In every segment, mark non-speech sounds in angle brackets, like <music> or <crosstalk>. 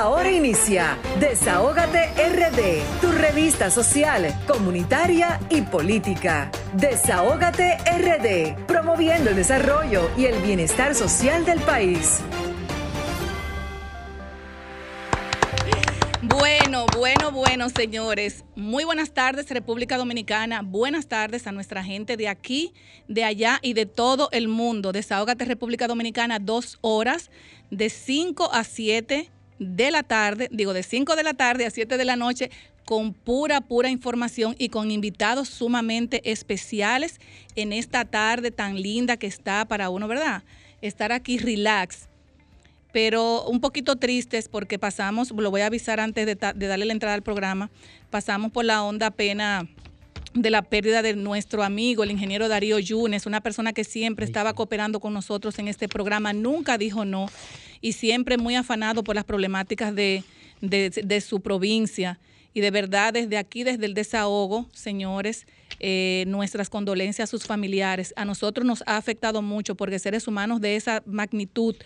Ahora inicia Desahógate RD, tu revista social, comunitaria y política. Desahógate RD, promoviendo el desarrollo y el bienestar social del país. Bueno, bueno, bueno, señores. Muy buenas tardes, República Dominicana. Buenas tardes a nuestra gente de aquí, de allá y de todo el mundo. Desahógate República Dominicana, dos horas, de 5 a 7 de la tarde, digo de 5 de la tarde a 7 de la noche, con pura, pura información y con invitados sumamente especiales en esta tarde tan linda que está para uno, ¿verdad? Estar aquí relax. Pero un poquito tristes porque pasamos, lo voy a avisar antes de, de darle la entrada al programa, pasamos por la onda pena de la pérdida de nuestro amigo, el ingeniero Darío Yunes, una persona que siempre estaba cooperando con nosotros en este programa, nunca dijo no y siempre muy afanado por las problemáticas de, su provincia. Y de verdad, desde aquí, desde el desahogo, señores, eh, nuestras condolencias a sus familiares. A nosotros nos ha afectado mucho porque seres humanos de esa magnitud,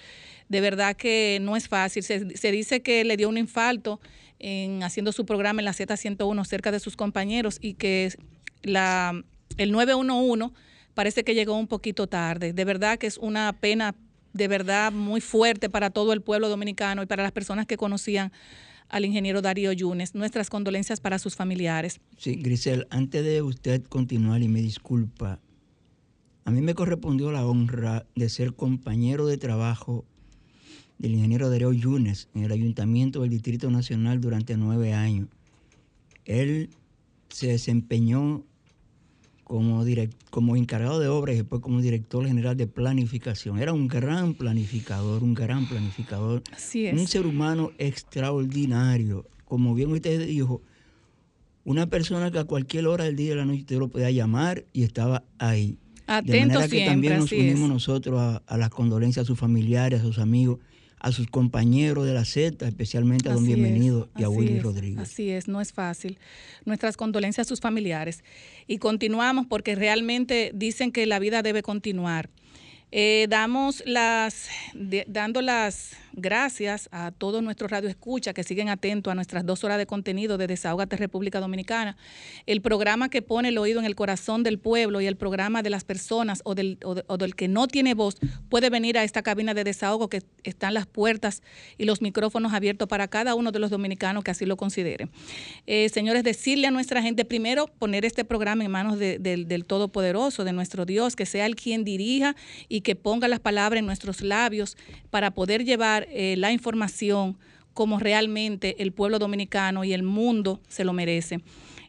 de verdad que no es fácil. Se, se dice que le dio un infarto en haciendo su programa en la Z101 cerca de sus compañeros y que la, el 911 parece que llegó un poquito tarde. De verdad que es una pena de verdad muy fuerte para todo el pueblo dominicano y para las personas que conocían al ingeniero Darío Yunes. Nuestras condolencias para sus familiares. Sí, Grisel, antes de usted continuar y me disculpa, a mí me correspondió la honra de ser compañero de trabajo del ingeniero Darío Yunes en el Ayuntamiento del Distrito Nacional durante nueve años. Él se desempeñó como, como encargado de obras y después como director general de planificación. Era un gran planificador, un gran planificador. Así es. Un ser humano extraordinario. Como bien usted dijo, una persona que a cualquier hora del día de la noche usted lo podía llamar y estaba ahí. Atento de manera que siempre, también nos unimos es. nosotros a, a las condolencias a sus familiares, a sus amigos, a sus compañeros de la Z, especialmente a don es, Bienvenido y a Willy es, Rodríguez. Así es, no es fácil. Nuestras condolencias a sus familiares. Y continuamos porque realmente dicen que la vida debe continuar. Eh, damos las, de- dando las gracias a todos nuestros radioescuchas que siguen atentos a nuestras dos horas de contenido de Desahógate República Dominicana. El programa que pone el oído en el corazón del pueblo y el programa de las personas o del, que no tiene voz puede venir a esta cabina de desahogo que están las puertas y los micrófonos abiertos para cada uno de los dominicanos que así lo consideren. Eh, señores, decirle a nuestra gente primero poner este programa en manos de- del- del Todopoderoso, de nuestro Dios, que sea el quien dirija y que ponga las palabras en nuestros labios para poder llevar eh, la información como realmente el pueblo dominicano y el mundo se lo merece.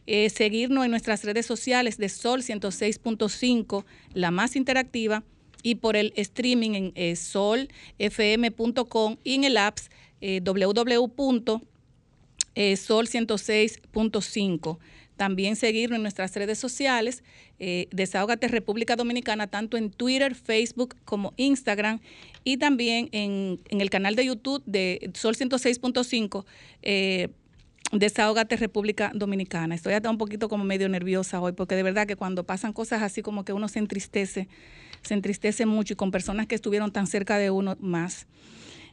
Eh, seguirnos en nuestras redes sociales de Sol 106.5, la más interactiva, y por el streaming en eh, solfm.com y en el apps eh, www eh, Sol 106.5. También seguirnos en nuestras redes sociales, eh, Desahógate República Dominicana, tanto en Twitter, Facebook como Instagram, y también en, el canal de YouTube de Sol 106.5. Eh, Desahógate República Dominicana. Estoy hasta un poquito como medio nerviosa hoy, porque de verdad que cuando pasan cosas así como que uno se entristece, se entristece mucho y con personas que estuvieron tan cerca de uno más.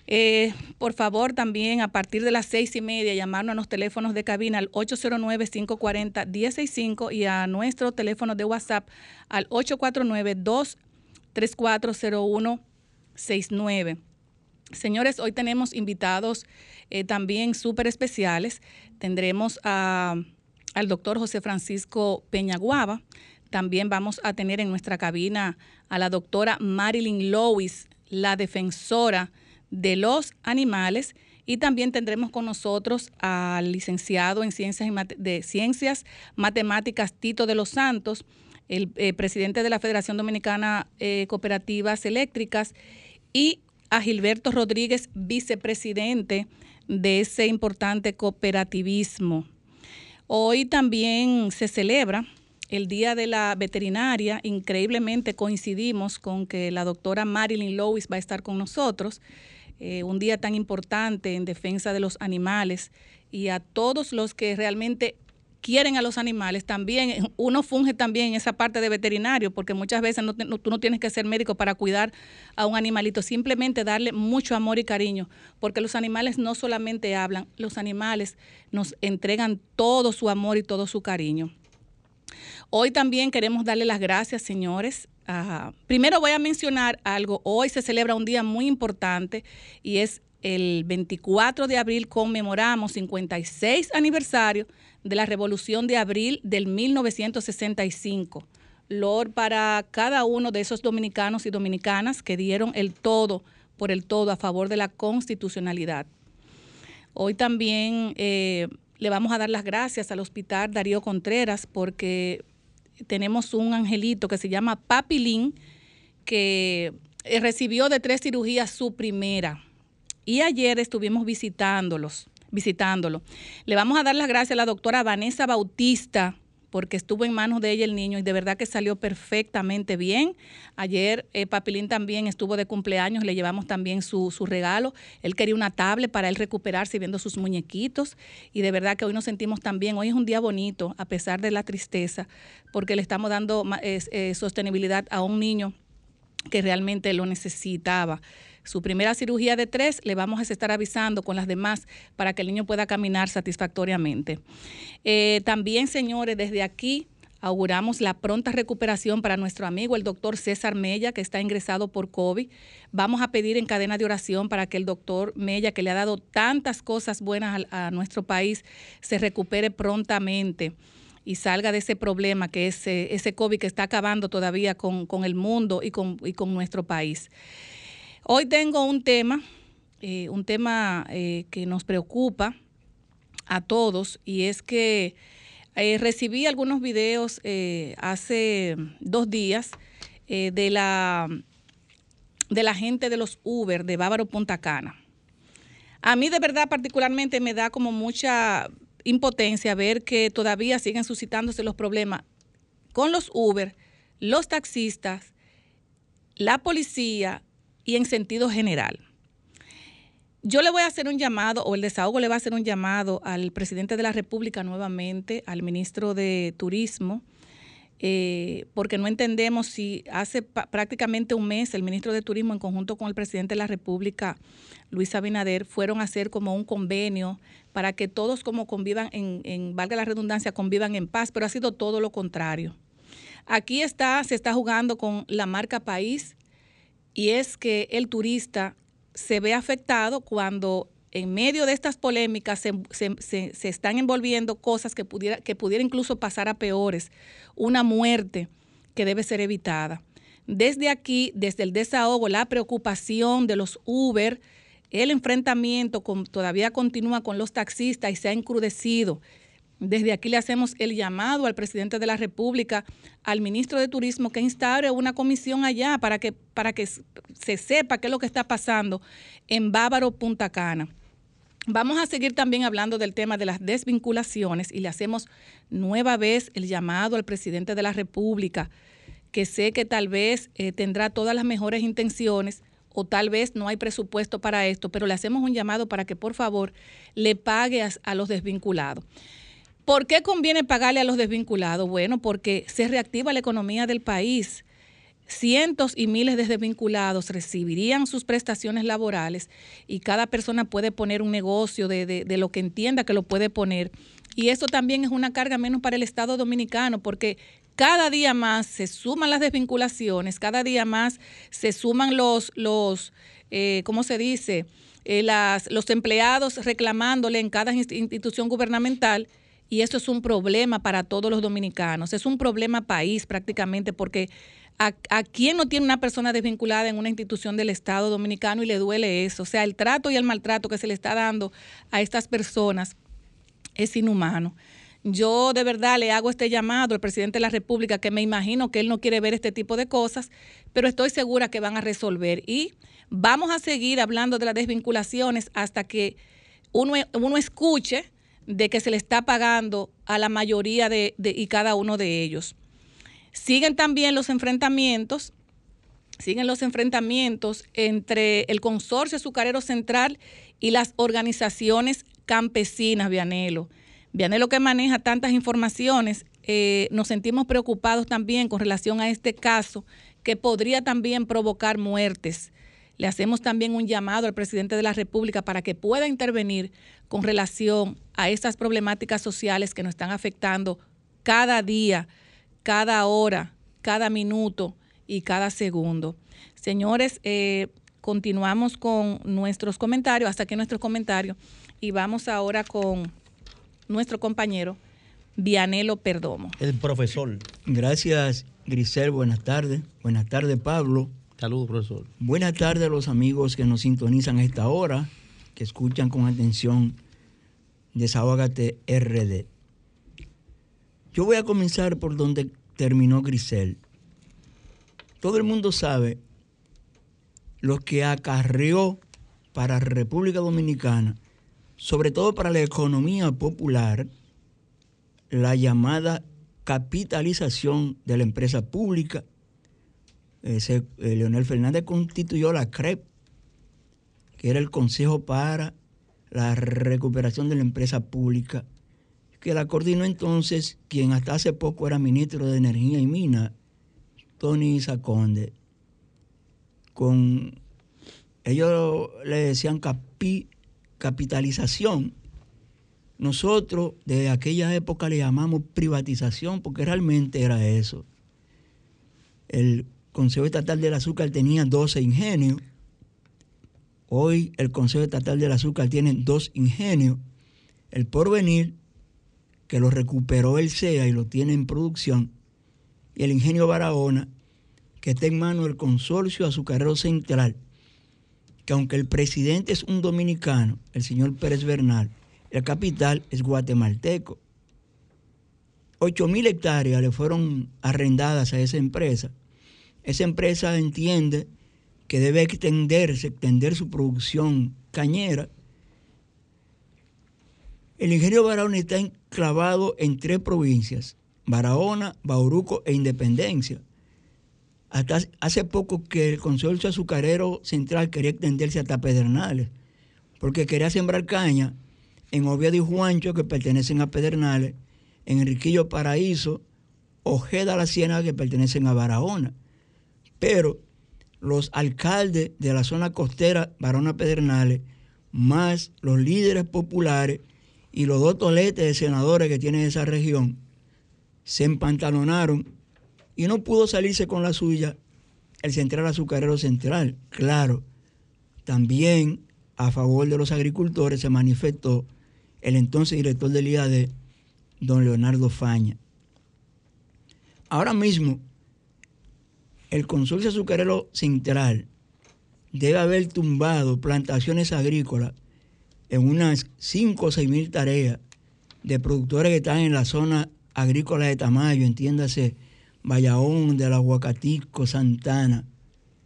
Eh, por favor, también a partir de las seis y media, llamarnos a los teléfonos de cabina al 809-540-165 y a nuestro teléfono de WhatsApp al 849-2340169. Señores, hoy tenemos invitados eh, también súper especiales. Tendremos a- al doctor José Francisco Peñaguaba. También vamos a tener en nuestra cabina a la doctora Marilyn Lewis, la defensora de los animales. Y también tendremos con nosotros al licenciado en Ciencias, de Ciencias Matemáticas Tito de los Santos, el eh, presidente de la Federación Dominicana eh, Cooperativas Eléctricas, y a Gilberto Rodríguez, vicepresidente de ese importante cooperativismo. Hoy también se celebra el Día de la Veterinaria. Increíblemente coincidimos con que la doctora Marilyn Lewis va a estar con nosotros. eh, un día tan importante en defensa de los animales y a todos los que realmente quieren a los animales, también uno funge también en esa parte de veterinario, porque muchas veces no, tú no tienes que ser médico para cuidar a un animalito, simplemente darle mucho amor y cariño, porque los animales no solamente hablan, los animales nos entregan todo su amor y todo su cariño. Hoy también queremos darle las gracias, señores. primero voy a mencionar algo. Hoy se celebra un día muy importante y es el 24 de abril conmemoramos 56 aniversario de la Revolución de Abril del 1965. Lord para cada uno de esos dominicanos y dominicanas que dieron el todo por el todo a favor de la constitucionalidad. Hoy también eh, le vamos a dar las gracias al Hospital Darío Contreras porque tenemos un angelito que se llama Papilín que eh, recibió de tres cirugías su primera. Y ayer estuvimos visitándolos visitándolo. Le vamos a dar las gracias a la doctora Vanessa Bautista porque estuvo en manos de ella el niño y de verdad que salió perfectamente bien. Ayer eh, Papilín también estuvo de cumpleaños, le llevamos también su, su, regalo. Él quería una tablet para él recuperarse viendo sus muñequitos y de verdad que hoy nos sentimos también, hoy es un día bonito a pesar de la tristeza porque le estamos dando eh, sostenibilidad a un niño que realmente lo necesitaba su primera cirugía de tres, le vamos a estar avisando con las demás para que el niño pueda caminar satisfactoriamente. Eh, también, señores, desde aquí auguramos la pronta recuperación para nuestro amigo el doctor César Mella, que está ingresado por COVID. Vamos a pedir en cadena de oración para que el doctor Mella, que le ha dado tantas cosas buenas a, nuestro país, se recupere prontamente y salga de ese problema que es ese COVID que está acabando todavía con, el mundo y con, y con nuestro país. Hoy tengo un tema, eh, un tema eh, que nos preocupa a todos y es que eh, recibí algunos videos hace dos días de la de la gente de los Uber de Bávaro Punta Cana. A mí de verdad particularmente me da como mucha impotencia ver que todavía siguen suscitándose los problemas con los Uber, los taxistas, la policía y en sentido general. Yo le voy a hacer un llamado, o el desahogo le va a hacer un llamado al presidente de la República nuevamente, al ministro de Turismo, eh, porque no entendemos si hace prácticamente un mes el ministro de Turismo en conjunto con el presidente de la República, Luis Abinader, fueron a hacer como un convenio para que todos como convivan, en, en valga la redundancia, convivan en paz, pero ha sido todo lo contrario. Aquí está, se está jugando con la marca país, y es que el turista se ve afectado cuando en medio de estas polémicas se, están envolviendo cosas que pudiera, que pudiera incluso pasar a peores, una muerte que debe ser evitada. Desde aquí, desde el desahogo, la preocupación de los Uber, el enfrentamiento todavía continúa con los taxistas y se ha encrudecido. Desde aquí le hacemos el llamado al presidente de la República, al ministro de Turismo, que instaure una comisión allá para que, para que se sepa qué es lo que está pasando en Bávaro, Punta Cana. Vamos a seguir también hablando del tema de las desvinculaciones y le hacemos nueva vez el llamado al presidente de la República, que sé que tal vez eh, tendrá todas las mejores intenciones o tal vez no hay presupuesto para esto, pero le hacemos un llamado para que por favor le pague a los desvinculados. ¿Por qué conviene pagarle a los desvinculados? Bueno, porque se reactiva la economía del país. Cientos y miles de desvinculados recibirían sus prestaciones laborales y cada persona puede poner un negocio de, lo que entienda que lo puede poner. Y eso también es una carga menos para el Estado dominicano porque cada día más se suman las desvinculaciones, cada día más se suman los, los eh, ¿cómo se dice? Eh, los empleados reclamándole en cada institución gubernamental y eso es un problema para todos los dominicanos. Es un problema país prácticamente porque a, a quién no tiene una persona desvinculada en una institución del Estado dominicano y le duele eso. O sea, el trato y el maltrato que se le está dando a estas personas es inhumano. Yo de verdad le hago este llamado al presidente de la República, que me imagino que él no quiere ver este tipo de cosas, pero estoy segura que van a resolver. Y vamos a seguir hablando de las desvinculaciones hasta que uno, uno escuche de que se le está pagando a la mayoría de, y cada uno de ellos. Siguen también los enfrentamientos, siguen los enfrentamientos entre el consorcio azucarero central y las organizaciones campesinas, Vianelo. lo que maneja tantas informaciones, eh, nos sentimos preocupados también con relación a este caso que podría también provocar muertes. Le hacemos también un llamado al presidente de la República para que pueda intervenir con relación a estas problemáticas sociales que nos están afectando cada día, cada hora, cada minuto y cada segundo. Señores, eh, continuamos con nuestros comentarios, hasta aquí nuestros comentarios, y vamos ahora con nuestro compañero Vianelo Perdomo. El profesor. Gracias, Grisel. Buenas tardes. Buenas tardes, Pablo. Saludos, profesor. Buenas tardes a los amigos que nos sintonizan a esta hora, que escuchan con atención Desahógate RD. Yo voy a comenzar por donde terminó Grisel. Todo el mundo sabe lo que acarreó para República Dominicana, sobre todo para la economía popular, la llamada capitalización de la empresa pública. Eh, Leonel Fernández constituyó la CREP, que era el Consejo para la Recuperación de la Empresa Pública, que la coordinó entonces quien hasta hace poco era ministro de Energía y Minas, Tony Saconde, con ellos le decían capitalización. Nosotros de aquella época le llamamos privatización porque realmente era eso. El Consejo Estatal del Azúcar tenía 12 ingenios. Hoy el Consejo Estatal del Azúcar tiene dos ingenios. El Porvenir, que lo recuperó el CEA y lo tiene en producción, y el ingenio Barahona, que está en manos del Consorcio Azucarero Central, que aunque el presidente es un dominicano, el señor Pérez Bernal, el capital es guatemalteco. 8 mil hectáreas le fueron arrendadas a esa empresa. Esa empresa entiende que debe extenderse, extender su producción cañera. El ingenio Barahona está enclavado en tres provincias, Barahona, Bauruco e Independencia. Hasta hace poco que el consorcio azucarero central quería extenderse hasta Pedernales, porque quería sembrar caña en Oviedo y Juancho, que pertenecen a Pedernales, en Enriquillo Paraíso, Ojeda La Ciénaga, que pertenecen a Barahona. Pero los alcaldes de la zona costera, Barona Pedernales, más los líderes populares y los dos toletes de senadores que tienen esa región, se empantalonaron y no pudo salirse con la suya el Central Azucarero Central. Claro, también a favor de los agricultores se manifestó el entonces director del IAD, don Leonardo Faña. Ahora mismo, el Consorcio Azucarero Central debe haber tumbado plantaciones agrícolas en unas 5 o 6 mil tareas de productores que están en la zona agrícola de Tamayo, entiéndase, Vallaón, del Aguacatico, Santana,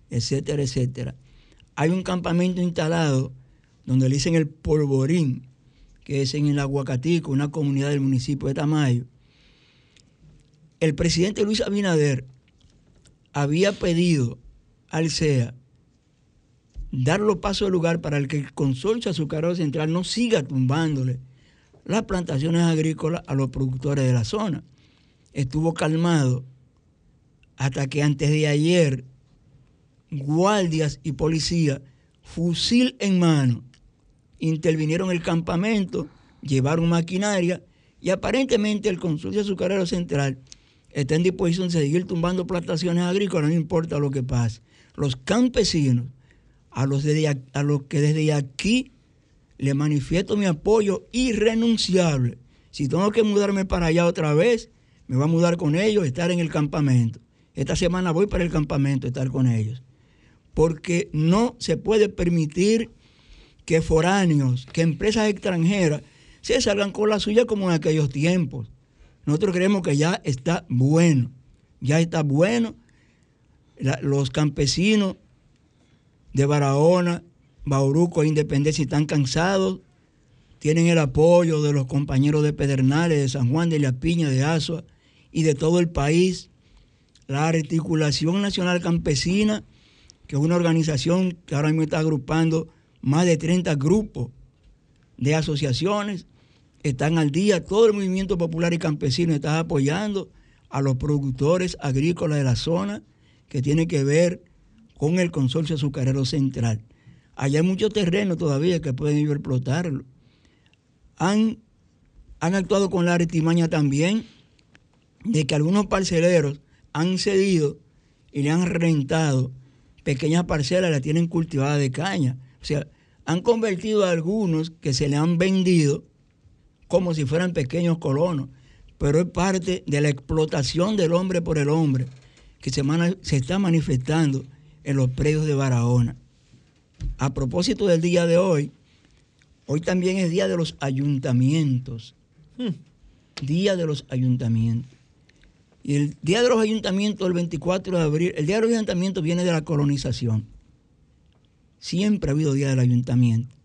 etcétera, etcétera. Hay un campamento instalado donde le dicen el Polvorín, que es en el Aguacatico, una comunidad del municipio de Tamayo. El presidente Luis Abinader había pedido al CEA dar los pasos de lugar para que el consorcio azucarero central no siga tumbándole las plantaciones agrícolas a los productores de la zona. Estuvo calmado hasta que antes de ayer guardias y policía, fusil en mano, intervinieron el campamento, llevaron maquinaria y aparentemente el consorcio azucarero central está en disposición de seguir tumbando plantaciones agrícolas, no importa lo que pase. Los campesinos, a los, a los que desde aquí le manifiesto mi apoyo irrenunciable. Si tengo que mudarme para allá otra vez, me voy a mudar con ellos, estar en el campamento. Esta semana voy para el campamento estar con ellos. Porque no se puede permitir que foráneos, que empresas extranjeras se salgan con la suya como en aquellos tiempos. Nosotros creemos que ya está bueno, ya está bueno. los campesinos de Barahona, Bauruco e Independencia están cansados, tienen el apoyo de los compañeros de Pedernales, de San Juan de la Piña, de Azua y de todo el país la Articulación Nacional Campesina, que es una organización que ahora mismo está agrupando más de 30 grupos de asociaciones, están al día, todo el movimiento popular y campesino está apoyando a los productores agrícolas de la zona que tiene que ver con el consorcio azucarero central. Allá hay mucho terreno todavía que pueden ir explotarlo. Han, han actuado con la artimaña también de que algunos parceleros han cedido y le han rentado pequeñas parcelas, la tienen cultivada de caña. O sea, han convertido a algunos que se le han vendido como si fueran pequeños colonos, pero es parte de la explotación del hombre por el hombre que se, se está manifestando en los predios de Barahona. A propósito del día de hoy, hoy también es día de los ayuntamientos. Hmm. Día de los ayuntamientos. Y el día de los ayuntamientos, el 24 de abril, el día de los ayuntamientos viene de la colonización. Siempre ha habido día del ayuntamiento.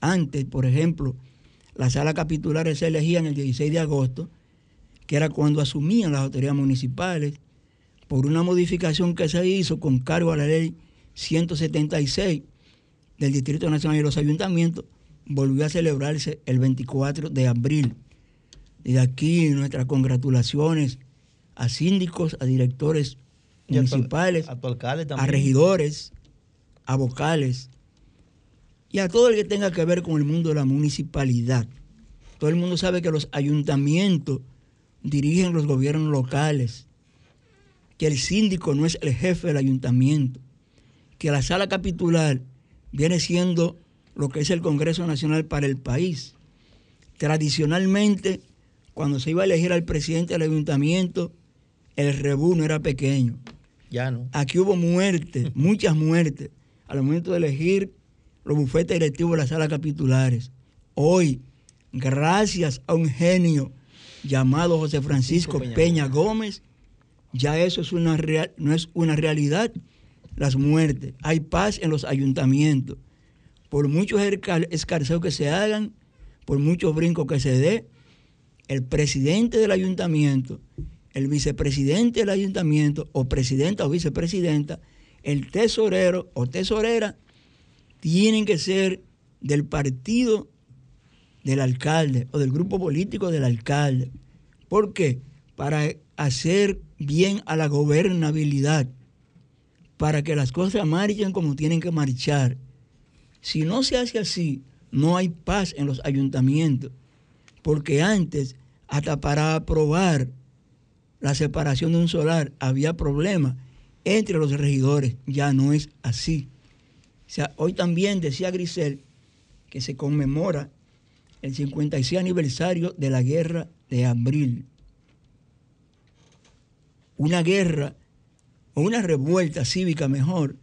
Antes, por ejemplo, la sala capitular se elegía en el 16 de agosto, que era cuando asumían las autoridades municipales, por una modificación que se hizo con cargo a la ley 176 del Distrito Nacional y los Ayuntamientos, volvió a celebrarse el 24 de abril. Y de aquí nuestras congratulaciones a síndicos, a directores municipales, a, regidores, a vocales y a todo el que tenga que ver con el mundo de la municipalidad. Todo el mundo sabe que los ayuntamientos dirigen los gobiernos locales, que el síndico no es el jefe del ayuntamiento, que la sala capitular viene siendo lo que es el Congreso Nacional para el país. Tradicionalmente, cuando se iba a elegir al presidente del ayuntamiento, el rebú no era pequeño. Ya no. Aquí hubo muertes, <laughs> muchas muertes, al momento de elegir los bufetes directivos de las salas capitulares. Hoy, gracias a un genio llamado José Francisco Peña, Gómez, ya eso es una no es una realidad, las muertes. Hay paz en los ayuntamientos. Por muchos escarceos que se hagan, por muchos brincos que se dé, el presidente del ayuntamiento el vicepresidente del ayuntamiento o presidenta o vicepresidenta, el tesorero o tesorera, tienen que ser del partido del alcalde o del grupo político del alcalde. ¿Por qué? Para hacer bien a la gobernabilidad, para que las cosas marchen como tienen que marchar. Si no se hace así, no hay paz en los ayuntamientos, porque antes, hasta para aprobar la separación de un solar, había problemas entre los regidores. Ya no es así. Hoy también decía Grisel que se conmemora el 56 aniversario de la guerra de abril. Una guerra o una revuelta cívica mejor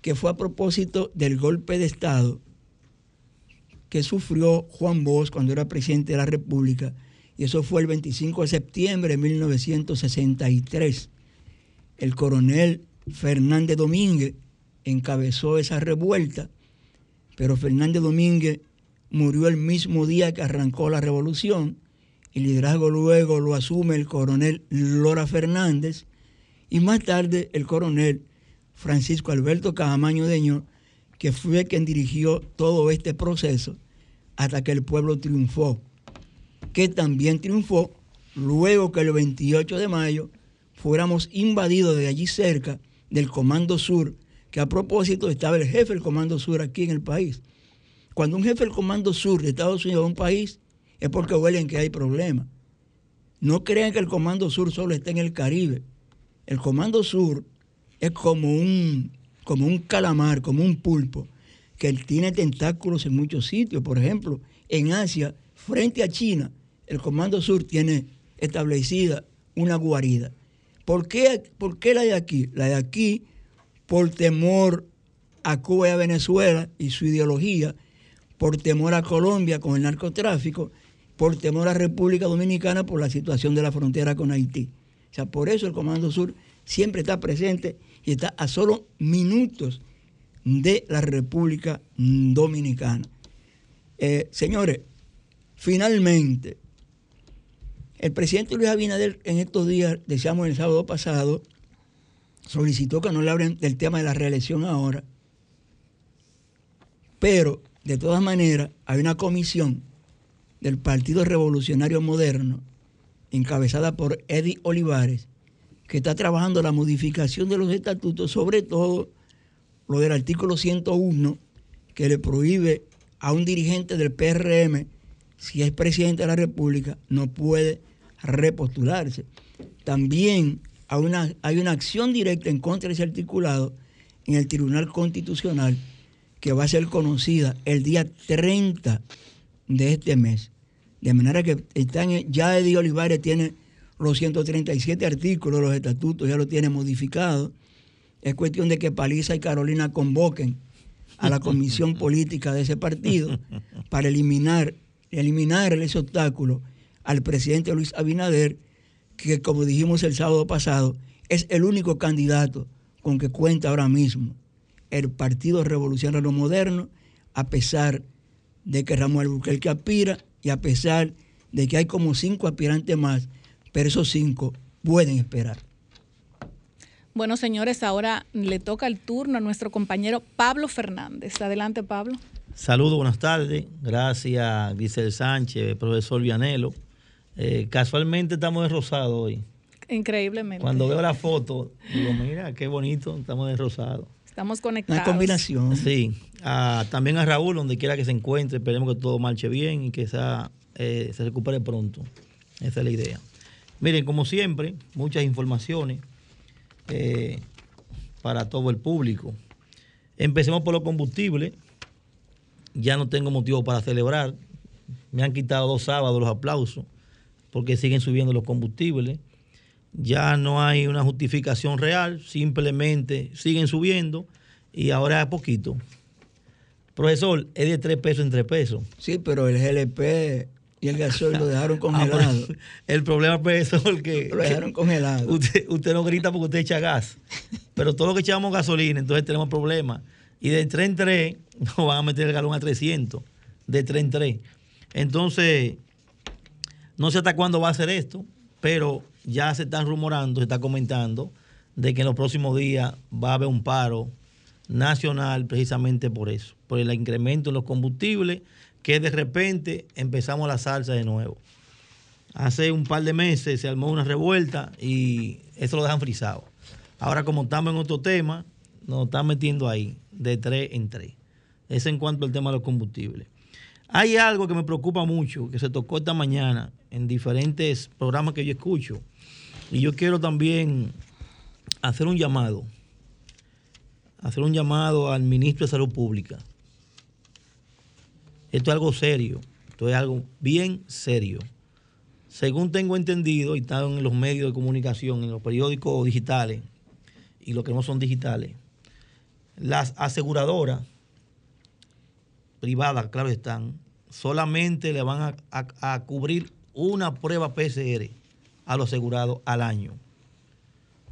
que fue a propósito del golpe de Estado que sufrió Juan Bosch cuando era presidente de la República y eso fue el 25 de septiembre de 1963. El coronel Fernández Domínguez encabezó esa revuelta, pero Fernández Domínguez murió el mismo día que arrancó la revolución. El liderazgo luego lo asume el coronel Lora Fernández y más tarde el coronel Francisco Alberto Cajamaño Deño, que fue quien dirigió todo este proceso hasta que el pueblo triunfó que también triunfó luego que el 28 de mayo fuéramos invadidos de allí cerca del Comando Sur, que a propósito estaba el jefe del Comando Sur aquí en el país. Cuando un jefe del Comando Sur de Estados Unidos a un país, es porque huelen que hay problemas. No crean que el Comando Sur solo está en el Caribe. El Comando Sur es como un, como un calamar, como un pulpo, que tiene tentáculos en muchos sitios. Por ejemplo, en Asia, frente a China, el Comando Sur tiene establecida una guarida. ¿Por qué, ¿Por qué la de aquí? La de aquí, por temor a Cuba y a Venezuela y su ideología, por temor a Colombia con el narcotráfico, por temor a República Dominicana por la situación de la frontera con Haití. O sea, por eso el Comando Sur siempre está presente y está a solo minutos de la República Dominicana. Eh, señores, finalmente, el presidente Luis Abinader en estos días, decíamos el sábado pasado, solicitó que no le hablen del tema de la reelección ahora, pero de todas maneras hay una comisión del Partido Revolucionario Moderno, encabezada por Eddie Olivares, que está trabajando la modificación de los estatutos, sobre todo lo del artículo 101, que le prohíbe a un dirigente del PRM, si es presidente de la República, no puede repostularse. También hay una, hay una acción directa en contra de ese articulado en el Tribunal Constitucional que va a ser conocida el día 30 de este mes. De manera que están, ya Eddie Olivares tiene los 137 artículos de los estatutos, ya lo tiene modificado. Es cuestión de que Paliza y Carolina convoquen a la comisión <laughs> política de ese partido para eliminar, eliminar ese obstáculo al presidente Luis Abinader, que como dijimos el sábado pasado, es el único candidato con que cuenta ahora mismo el Partido Revolucionario Moderno, a pesar de que Ramón que aspira y a pesar de que hay como cinco aspirantes más, pero esos cinco pueden esperar. Bueno, señores, ahora le toca el turno a nuestro compañero Pablo Fernández. Adelante, Pablo. Saludos, buenas tardes. Gracias, Giselle Sánchez, profesor Vianelo. Eh, casualmente estamos de rosado hoy. Increíblemente. Cuando veo la foto, digo, mira, qué bonito, estamos de rosado. Estamos conectados. Una combinación. Sí. también a Raúl, donde quiera que se encuentre, esperemos que todo marche bien y que eh, se recupere pronto. Esa es la idea. Miren, como siempre, muchas informaciones eh, para todo el público. Empecemos por los combustibles. Ya no tengo motivo para celebrar. Me han quitado dos sábados los aplausos porque siguen subiendo los combustibles. Ya no hay una justificación real, simplemente siguen subiendo y ahora es poquito. Profesor, es de tres pesos en tres pesos. Sí, pero el GLP y el gasoil lo dejaron <laughs> ah, congelado. el problema, profesor, que. Lo dejaron <laughs> congelado. Usted, usted no grita porque usted echa gas. Pero todo lo que echamos gasolina, entonces tenemos problemas. Y de 3 en 3 <laughs> nos van a meter el galón a 300. De 3 en 3. Entonces, no sé hasta cuándo va a ser esto, pero ya se están rumorando, se está comentando de que en los próximos días va a haber un paro nacional precisamente por eso, por el incremento en los combustibles que de repente empezamos la salsa de nuevo. Hace un par de meses se armó una revuelta y eso lo dejan frisado. Ahora como estamos en otro tema, nos están metiendo ahí de tres en tres. Eso en cuanto al tema de los combustibles. Hay algo que me preocupa mucho, que se tocó esta mañana en diferentes programas que yo escucho. Y yo quiero también hacer un llamado, hacer un llamado al ministro de Salud Pública esto es algo serio, esto es algo bien serio. Según tengo entendido, y está en los medios de comunicación, en los periódicos digitales y los que no son digitales, las aseguradoras privadas, claro están, solamente le van a, a cubrir una prueba PCR a los asegurados al año.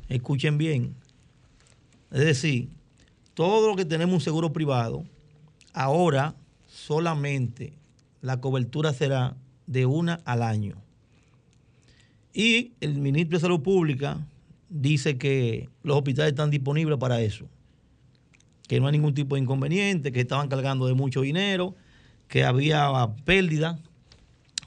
Escuchen bien. Es decir, todo lo que tenemos un seguro privado, ahora solamente la cobertura será de una al año. Y el ministro de Salud Pública dice que los hospitales están disponibles para eso, que no hay ningún tipo de inconveniente, que estaban cargando de mucho dinero, que había pérdida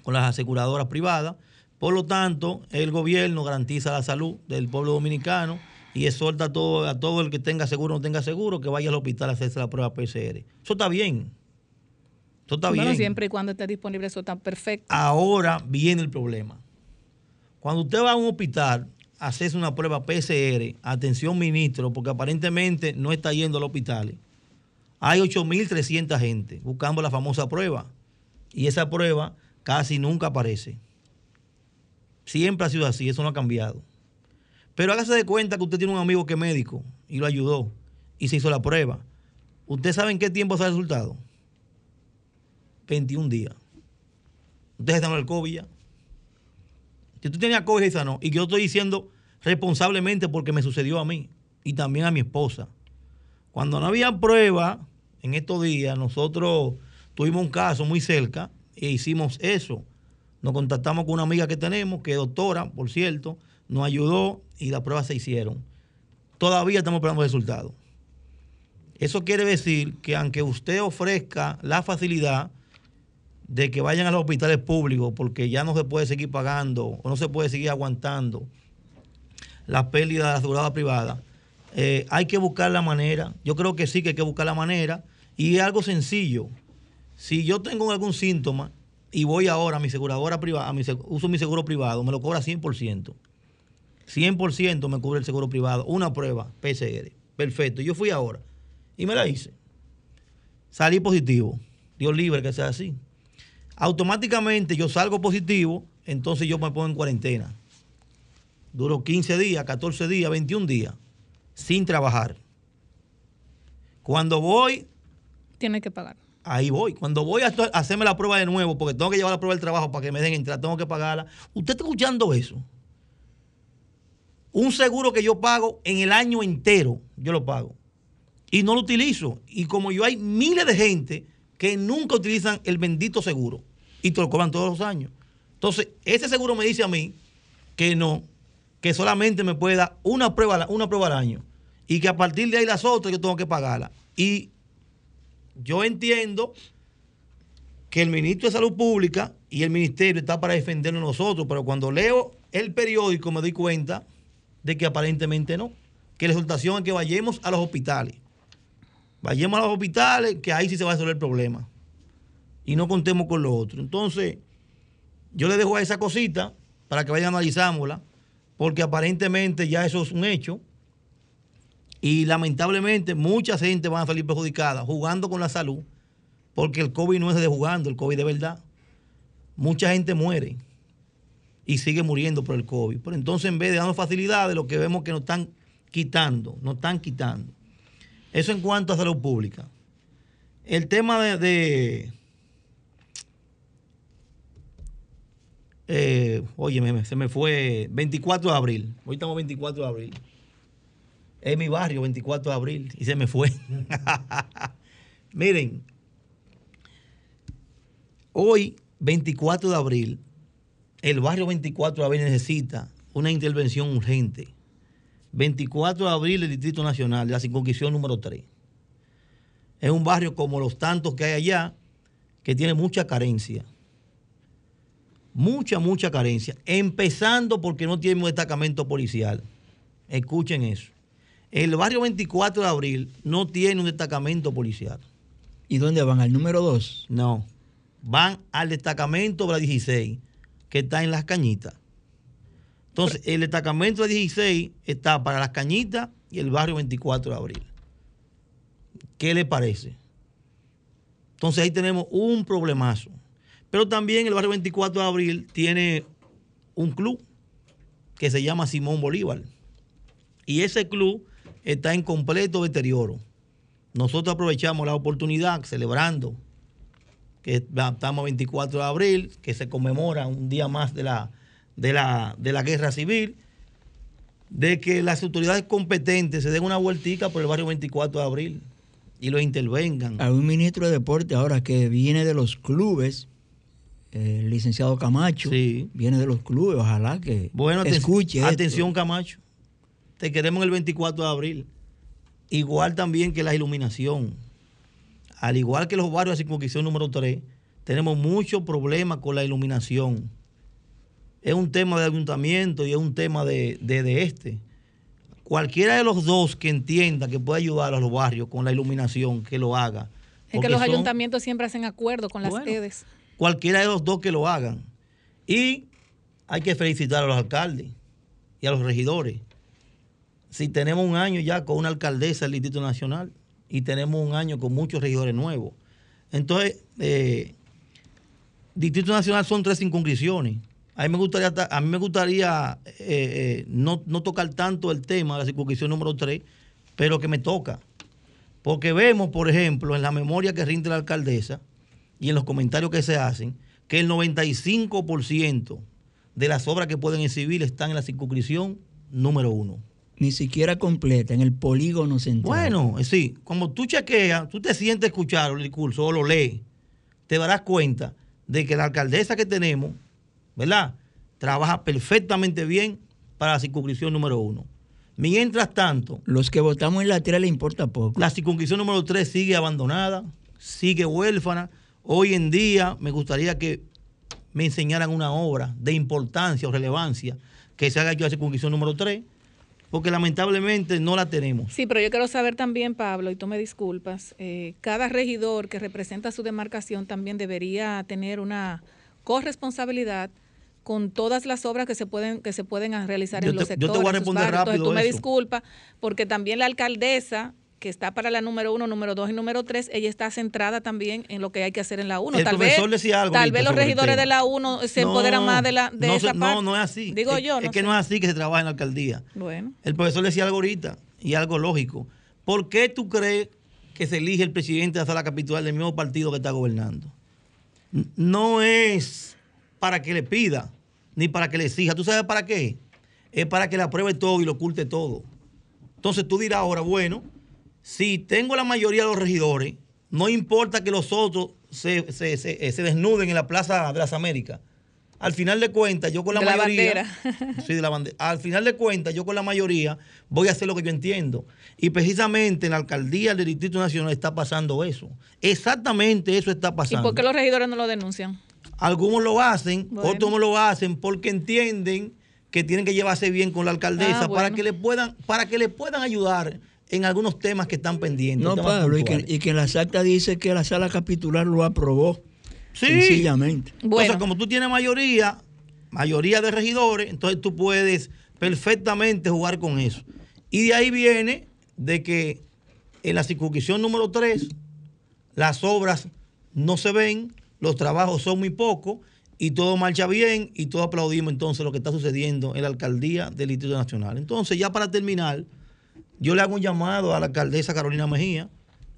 con las aseguradoras privadas. Por lo tanto, el gobierno garantiza la salud del pueblo dominicano y exhorta a todo, a todo el que tenga seguro o no tenga seguro que vaya al hospital a hacerse la prueba PCR. Eso está bien. Eso está bueno, siempre y cuando esté disponible, eso está perfecto. Ahora viene el problema. Cuando usted va a un hospital, hace una prueba PCR, atención ministro, porque aparentemente no está yendo al hospital. Hay 8.300 gente buscando la famosa prueba. Y esa prueba casi nunca aparece. Siempre ha sido así, eso no ha cambiado. Pero hágase de cuenta que usted tiene un amigo que es médico y lo ayudó y se hizo la prueba. ¿Usted sabe en qué tiempo sale el resultado? 21 días. Ustedes están en el COVID ya. Si tú tenías COVID, esa no. Y yo estoy diciendo responsablemente porque me sucedió a mí y también a mi esposa. Cuando no había prueba en estos días, nosotros tuvimos un caso muy cerca e hicimos eso. Nos contactamos con una amiga que tenemos, que es doctora, por cierto, nos ayudó y las pruebas se hicieron. Todavía estamos esperando resultados. Eso quiere decir que aunque usted ofrezca la facilidad, de que vayan a los hospitales públicos porque ya no se puede seguir pagando o no se puede seguir aguantando la pérdida de la privada, eh, hay que buscar la manera. Yo creo que sí que hay que buscar la manera. Y algo sencillo. Si yo tengo algún síntoma y voy ahora a mi aseguradora privada, a mi, uso mi seguro privado, me lo cobra 100%. 100% me cubre el seguro privado. Una prueba PCR. Perfecto. Yo fui ahora y me la hice. Salí positivo. Dios libre que sea así. Automáticamente yo salgo positivo, entonces yo me pongo en cuarentena. Duro 15 días, 14 días, 21 días sin trabajar. Cuando voy... Tiene que pagar. Ahí voy. Cuando voy a hacerme la prueba de nuevo, porque tengo que llevar la prueba del trabajo para que me den entrar, tengo que pagarla. ¿Usted está escuchando eso? Un seguro que yo pago en el año entero, yo lo pago. Y no lo utilizo. Y como yo hay miles de gente que nunca utilizan el bendito seguro y te lo cobran todos los años. Entonces, ese seguro me dice a mí que no, que solamente me puede dar una prueba, una prueba al año y que a partir de ahí las otras yo tengo que pagarlas. Y yo entiendo que el ministro de Salud Pública y el ministerio está para defendernos nosotros, pero cuando leo el periódico me doy cuenta de que aparentemente no, que la exhortación es que vayamos a los hospitales. Vayamos a los hospitales, que ahí sí se va a resolver el problema. Y no contemos con lo otro. Entonces, yo le dejo a esa cosita para que vayan analizándola porque aparentemente ya eso es un hecho. Y lamentablemente mucha gente va a salir perjudicada jugando con la salud, porque el COVID no es de jugando, el COVID de verdad. Mucha gente muere y sigue muriendo por el COVID. Pero entonces en vez de darnos facilidades, lo que vemos que nos están quitando, nos están quitando. Eso en cuanto a salud pública. El tema de Eh, oye, se me fue 24 de abril. Hoy estamos 24 de abril. Es mi barrio, 24 de abril, y se me fue. <laughs> Miren, hoy, 24 de abril, el barrio 24 de abril necesita una intervención urgente. 24 de abril, el Distrito Nacional, la circunscripción número 3. Es un barrio como los tantos que hay allá, que tiene mucha carencia mucha, mucha carencia, empezando porque no tiene un destacamento policial. Escuchen eso. El barrio 24 de abril no tiene un destacamento policial. ¿Y dónde van? ¿Al número 2? No. Van al destacamento de la 16, que está en Las Cañitas. Entonces, el destacamento de la 16 está para Las Cañitas y el barrio 24 de abril. ¿Qué le parece? Entonces ahí tenemos un problemazo. Pero también el barrio 24 de abril tiene un club que se llama Simón Bolívar. Y ese club está en completo deterioro. Nosotros aprovechamos la oportunidad celebrando que estamos 24 de abril, que se conmemora un día más de la, de la, de la guerra civil, de que las autoridades competentes se den una vueltica por el barrio 24 de abril y lo intervengan. Hay un ministro de deporte ahora que viene de los clubes el licenciado Camacho viene de los clubes, ojalá que bueno, escuche. Atención Camacho, te queremos el 24 de abril. Igual también que la iluminación. Al igual que los barrios de circunscripción número 3, tenemos muchos problemas con la iluminación. Es un tema de ayuntamiento y es un tema de, este. Cualquiera de los dos que entienda que puede ayudar a los barrios con la iluminación, que lo haga. Es que los ayuntamientos siempre hacen acuerdo con las sedes cualquiera de los dos que lo hagan. Y hay que felicitar a los alcaldes y a los regidores. Si tenemos un año ya con una alcaldesa del Distrito Nacional y tenemos un año con muchos regidores nuevos. Entonces, eh, Distrito Nacional son tres circunscripciones. A mí me gustaría, a mí me gustaría eh, eh, no, tocar tanto el tema de la circunscripción número 3, pero que me toca. Porque vemos, por ejemplo, en la memoria que rinde la alcaldesa, y en los comentarios que se hacen que el 95% de las obras que pueden exhibir están en la circunscripción número uno. Ni siquiera completa, en el polígono central. Bueno, sí, como tú chequeas, tú te sientes a escuchar el discurso o lo lees, te darás cuenta de que la alcaldesa que tenemos, ¿verdad? Trabaja perfectamente bien para la circunscripción número uno. Mientras tanto... Los que votamos en la tierra le importa poco. La circunscripción número tres sigue abandonada, sigue huérfana Hoy en día me gustaría que me enseñaran una obra de importancia o relevancia que se haga a la circunscripción número 3, porque lamentablemente no la tenemos. Sí, pero yo quiero saber también, Pablo, y tú me disculpas, eh, cada regidor que representa su demarcación también debería tener una corresponsabilidad con todas las obras que se pueden que se pueden realizar en los sectores. Yo te voy a responder rápido. Entonces tú me disculpas, porque también la alcaldesa que está para la número uno, número dos y número tres, ella está centrada también en lo que hay que hacer en la uno. tal vez, decía algo tal vez los regidores de la uno se empoderan más de la de no, esa no, parte. no es así. Digo es, yo, es que no es así que se trabaja en la alcaldía. Bueno. El profesor decía algo ahorita y algo lógico. ¿Por qué tú crees que se elige el presidente de la sala capitular del mismo partido que está gobernando? No es para que le pida ni para que le exija. ¿Tú sabes para qué? Es para que le apruebe todo y lo oculte todo. Entonces tú dirás ahora, bueno, si tengo la mayoría de los regidores, no importa que los otros se, se, se, se desnuden en la Plaza de las Américas. Al final de cuentas, yo con la de mayoría. La bandera. <laughs> sí, de la bandera. Al final de cuentas, yo con la mayoría voy a hacer lo que yo entiendo. Y precisamente en la alcaldía del Distrito Nacional está pasando eso. Exactamente eso está pasando. ¿Y por qué los regidores no lo denuncian? Algunos lo hacen, Bueno. otros no lo hacen porque entienden que tienen que llevarse bien con la alcaldesa Ah, bueno. para que le puedan, para que le puedan ayudar en algunos temas que están pendientes. No, Pablo, y que, y que en las actas dice que la sala capitular lo aprobó. Sí. Sencillamente. Bueno. Entonces, como tú tienes mayoría, mayoría de regidores, entonces tú puedes perfectamente jugar con eso. Y de ahí viene de que en la circunscripción número 3 las obras no se ven, los trabajos son muy pocos y todo marcha bien y todos aplaudimos entonces lo que está sucediendo en la alcaldía del Distrito Nacional. Entonces, ya para terminar, yo le hago un llamado a la alcaldesa Carolina Mejía,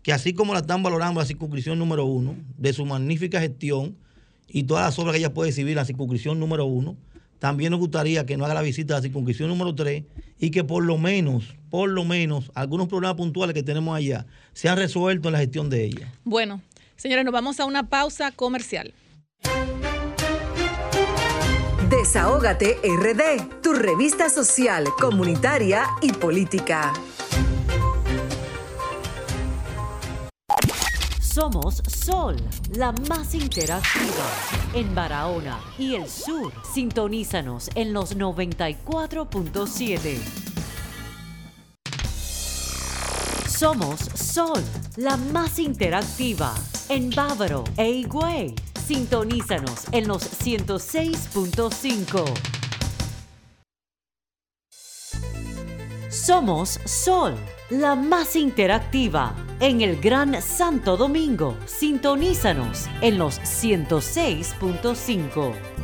que así como la están valorando la circunscripción número uno, de su magnífica gestión y todas las obras que ella puede en la circunscripción número uno, también nos gustaría que no haga la visita a la circunscripción número tres y que por lo menos, por lo menos, algunos problemas puntuales que tenemos allá sean resueltos en la gestión de ella. Bueno, señores, nos vamos a una pausa comercial. Desahógate RD, tu revista social, comunitaria y política. Somos Sol, la más interactiva en Barahona y el sur. Sintonízanos en los 94.7. Somos Sol, la más interactiva en Bávaro e Higüey. Sintonízanos en los 106.5. Somos Sol, la más interactiva en el Gran Santo Domingo. Sintonízanos en los 106.5.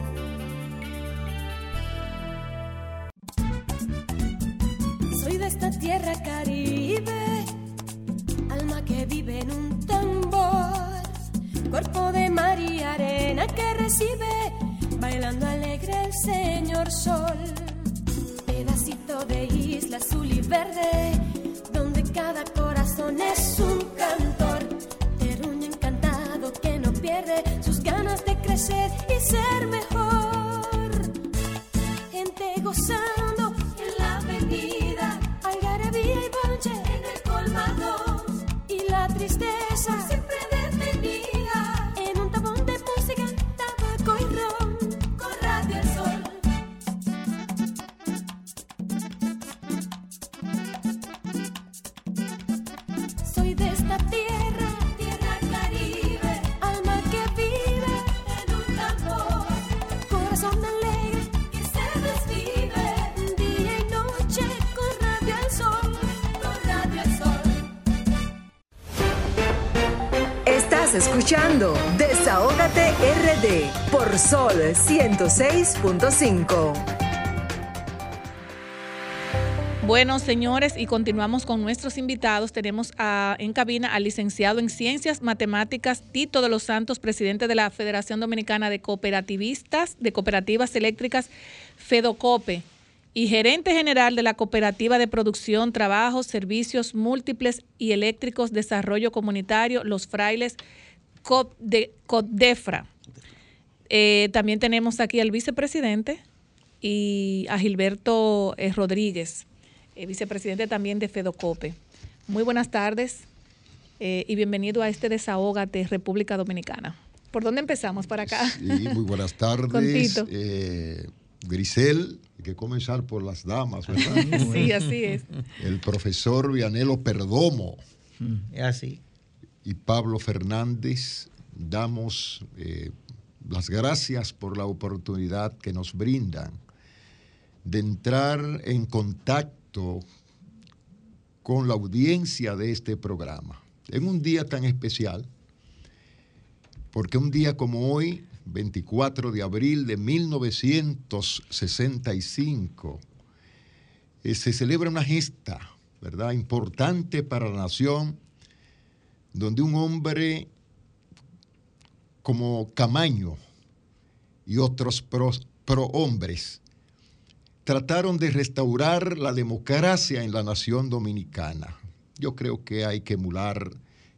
106.5. Bueno, señores, y continuamos con nuestros invitados. Tenemos en cabina al licenciado en Ciencias Matemáticas Tito de los Santos, presidente de la Federación Dominicana de Cooperativistas, de Cooperativas Eléctricas, FEDOCOPE, y gerente general de la Cooperativa de Producción, Trabajos, Servicios Múltiples y Eléctricos Desarrollo Comunitario, Los Frailes CODEFRA. Eh, también tenemos aquí al vicepresidente y a Gilberto eh, Rodríguez, eh, vicepresidente también de FEDOCOPE. Muy buenas tardes eh, y bienvenido a este Desahógate República Dominicana. ¿Por dónde empezamos? ¿Para acá? Sí, muy buenas <laughs> tardes. Eh, Grisel, hay que comenzar por las damas, ¿verdad? <laughs> sí, así es. El profesor Vianelo Perdomo. Es así. Y Pablo Fernández, damos eh, las gracias por la oportunidad que nos brindan de entrar en contacto con la audiencia de este programa. En un día tan especial, porque un día como hoy, 24 de abril de 1965, eh, se celebra una gesta, ¿verdad?, importante para la nación, donde un hombre como Camaño y otros pro, hombres trataron de restaurar la democracia en la nación dominicana. Yo creo que hay que emular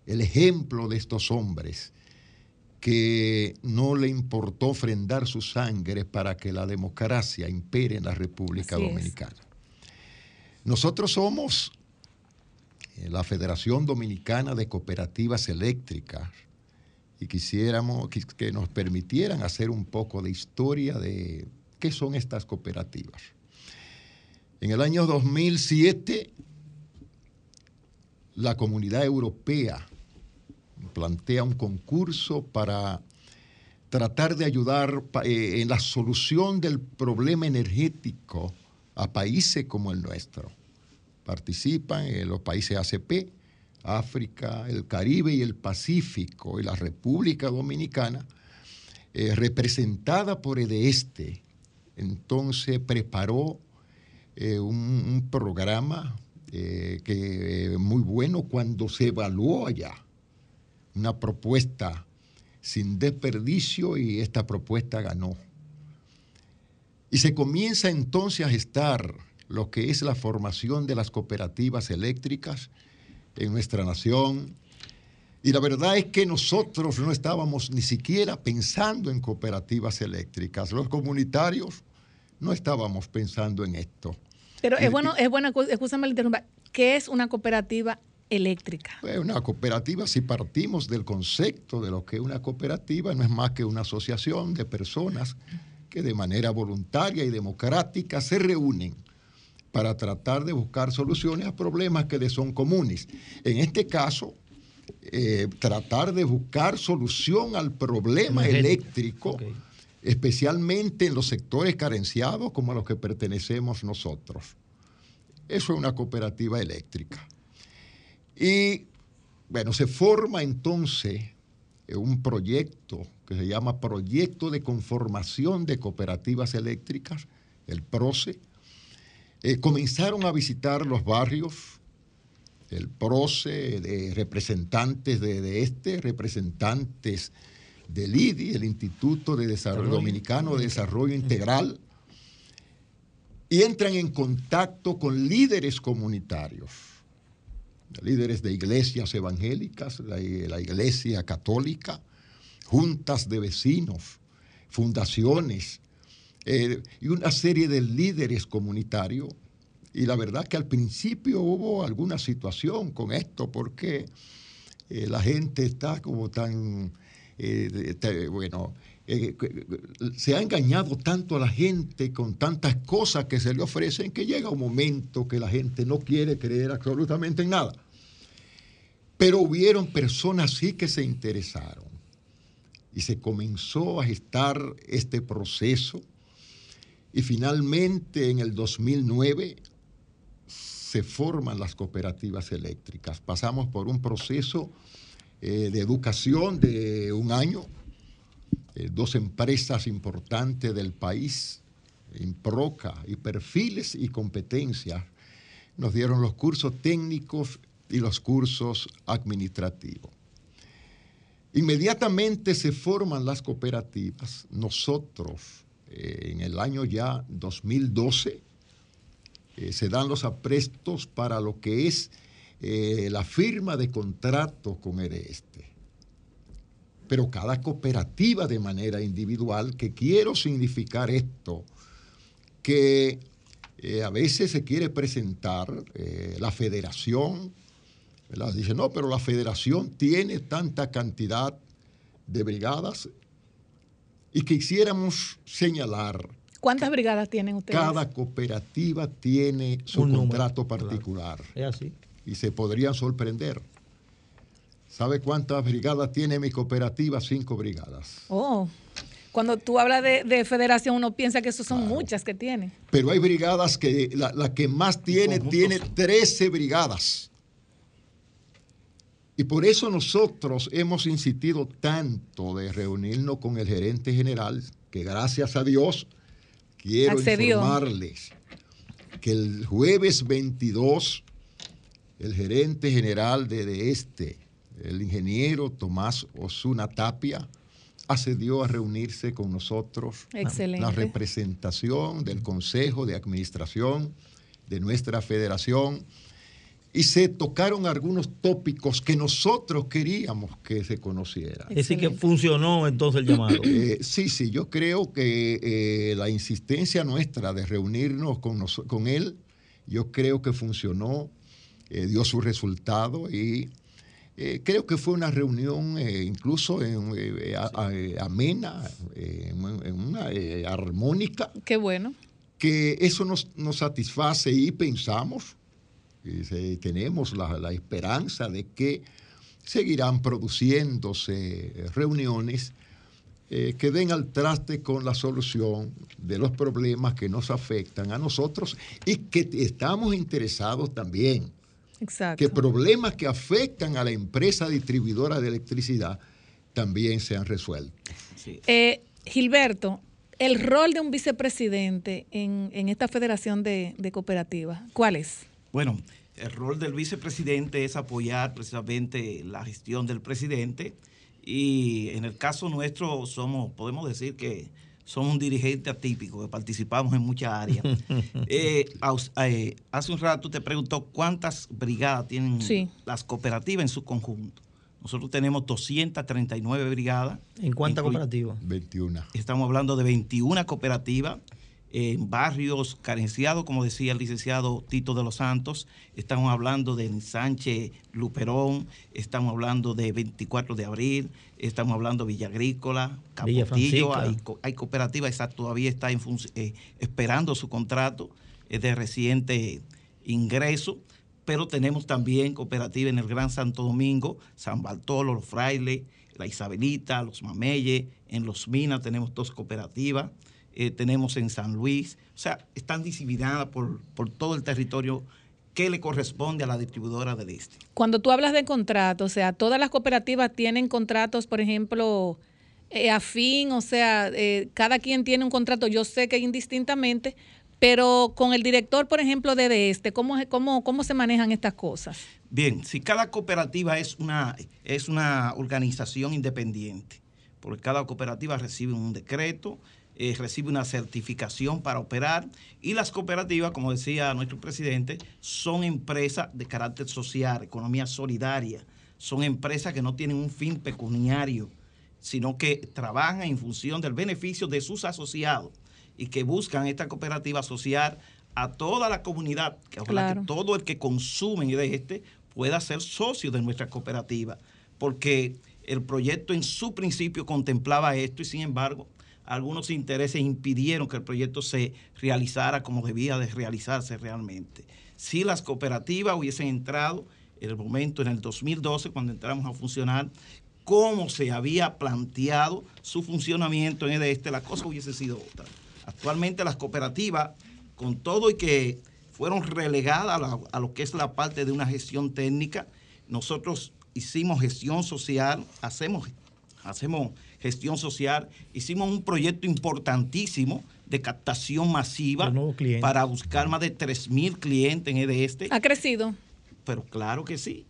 el ejemplo de estos hombres que no le importó ofrendar su sangre para que la democracia impere en la República Dominicana. Nosotros somos eh, la Federación Dominicana de Cooperativas Eléctricas y quisiéramos que nos permitieran hacer un poco de historia de qué son estas cooperativas. En el año 2007, la Comunidad Europea plantea un concurso para tratar de ayudar eh, en la solución del problema energético a países como el nuestro. Participan en los países ACP, África, el Caribe y el Pacífico y la República Dominicana, eh, representada por EDESTE, entonces preparó eh, un, programa eh, que muy bueno cuando se evaluó allá, una propuesta sin desperdicio y esta propuesta ganó. Y se comienza entonces a gestar lo que es la formación de las cooperativas eléctricas, en nuestra nación. Y la verdad es que nosotros no estábamos ni siquiera pensando en cooperativas eléctricas. Los comunitarios no estábamos pensando en esto. Pero es bueno, es bueno, escúchame interrumpa, ¿qué es una cooperativa eléctrica? Pues una cooperativa, si partimos del concepto de lo que es una cooperativa, no es más que una asociación de personas que de manera voluntaria y democrática se reúnen para tratar de buscar soluciones a problemas que son comunes. En este caso, eh, tratar de buscar solución al problema eléctrico, especialmente en los sectores carenciados como a los que pertenecemos nosotros. Eso es una cooperativa eléctrica. Y bueno, se forma entonces un proyecto que se llama Proyecto de Conformación de Cooperativas Eléctricas, el PROCE, eh, comenzaron a visitar los barrios, el PROCE, de representantes de, este, representantes del IDI, el Instituto de Desarrollo Dominicano de Desarrollo Integral, y entran en contacto con líderes comunitarios, líderes de iglesias evangélicas, la, iglesia católica, juntas de vecinos, fundaciones, eh, y una serie de líderes comunitarios. Y la verdad que al principio hubo alguna situación con esto, porque eh, la gente está como tan, eh, bueno, se ha engañado tanto a la gente con tantas cosas que se le ofrecen que llega un momento que la gente no quiere creer absolutamente en nada. Pero hubieron personas sí que se interesaron y se comenzó a gestar este proceso y finalmente en el 2009 se forman las cooperativas eléctricas. Pasamos por un proceso eh, de educación de un año. Eh, dos empresas importantes del país, Improca y Perfiles y Competencias, nos dieron los cursos técnicos y los cursos administrativos. Inmediatamente se forman las cooperativas. Nosotros, eh, en el año ya 2012 eh, se dan los aprestos para lo que es eh, la firma de contrato con este Pero cada cooperativa de manera individual, que quiero significar esto, que a veces se quiere presentar la federación, dice, no, pero la federación tiene tanta cantidad de brigadas y quisiéramos señalar ¿Cuántas brigadas tienen ustedes? cada cooperativa tiene su Un número, contrato claro. particular Es así. y se podrían sorprender. ¿Sabe cuántas brigadas tiene mi cooperativa? Cinco brigadas. Oh, cuando tú hablas de, de federación, uno piensa que eso son muchas que tienen. Pero hay brigadas que la, la que más tiene, tiene 13 brigadas. Y por eso nosotros hemos insistido tanto de reunirnos con el gerente general, que gracias a Dios quiero Accedió. informarles que el jueves 22 el gerente general de, de este, el ingeniero Tomás Osuna Tapia, accedió a reunirse con nosotros Excelente. la representación del Consejo de Administración de nuestra federación y se tocaron algunos tópicos que nosotros queríamos que se conocieran. Es decir, que funcionó entonces el llamado. Eh, sí, sí, yo creo que eh, la insistencia nuestra de reunirnos con, nos- con él, yo creo que funcionó, eh, dio su resultado y eh, creo que fue una reunión eh, incluso en, eh, a- a- amena, eh, en, en una eh, armónica, Qué bueno. que eso nos, nos satisface y pensamos, y se- tenemos la, la esperanza de que seguirán produciéndose reuniones eh, que den al traste con la solución de los problemas que nos afectan a nosotros y que estamos interesados también Exacto. que problemas que afectan a la empresa distribuidora de electricidad también sean resueltos. Sí. Eh, Gilberto, el rol de un vicepresidente en, en esta federación de, de cooperativas, ¿cuál es? Bueno, el rol del vicepresidente es apoyar precisamente la gestión del presidente y en el caso nuestro somos, podemos decir que somos un dirigente atípico, que participamos en muchas áreas. <laughs> Eh, eh, hace un rato te preguntó cuántas brigadas tienen Sí. las cooperativas en su conjunto. Nosotros tenemos 239 brigadas. ¿En cuántas cooperativas? 21. Estamos hablando de 21 cooperativas en barrios carenciados, como decía el licenciado Tito de los Santos. Estamos hablando de Sánchez Luperón, estamos hablando de 24 de abril, estamos hablando de Villa Agrícola, Capotillo. Hay, hay cooperativas, esa todavía está en eh, esperando su contrato, es de reciente ingreso. Pero tenemos también cooperativas en el Gran Santo Domingo, San Bartolo, Los Frailes, La Isabelita, Los Mameyes, en Los Minas tenemos dos cooperativas, eh, tenemos en San Luis, o sea, están diseminadas por, por todo el territorio que le corresponde a la distribuidora del este. Cuando tú hablas de contratos, o sea, todas las cooperativas tienen contratos, por ejemplo, eh, afín, o sea, eh, cada quien tiene un contrato, yo sé que indistintamente, pero con el director, por ejemplo, de, de este, ¿cómo, cómo, ¿cómo se manejan estas cosas? Bien, si cada cooperativa es una, es una organización independiente, porque cada cooperativa recibe un decreto, eh, recibe una certificación para operar y las cooperativas, como decía nuestro presidente, son empresas de carácter social, economía solidaria, son empresas que no tienen un fin pecuniario, sino que trabajan en función del beneficio de sus asociados y que buscan esta cooperativa asociar a toda la comunidad, que ojalá Claro. que todo el que consume de este pueda ser socio de nuestra cooperativa, porque el proyecto en su principio contemplaba esto y sin embargo algunos intereses impidieron que el proyecto se realizara como debía de realizarse realmente. Si las cooperativas hubiesen entrado en el momento, en el 2012, cuando entramos a funcionar, como se había planteado su funcionamiento en el este, la cosa hubiese sido otra. Actualmente las cooperativas, con todo y que fueron relegadas a, a lo que es la parte de una gestión técnica, nosotros hicimos gestión social, hacemos, hacemos gestión social, hicimos un proyecto importantísimo de captación masiva para buscar más de 3.000 clientes en el este. ¿Ha crecido? Pero claro que sí.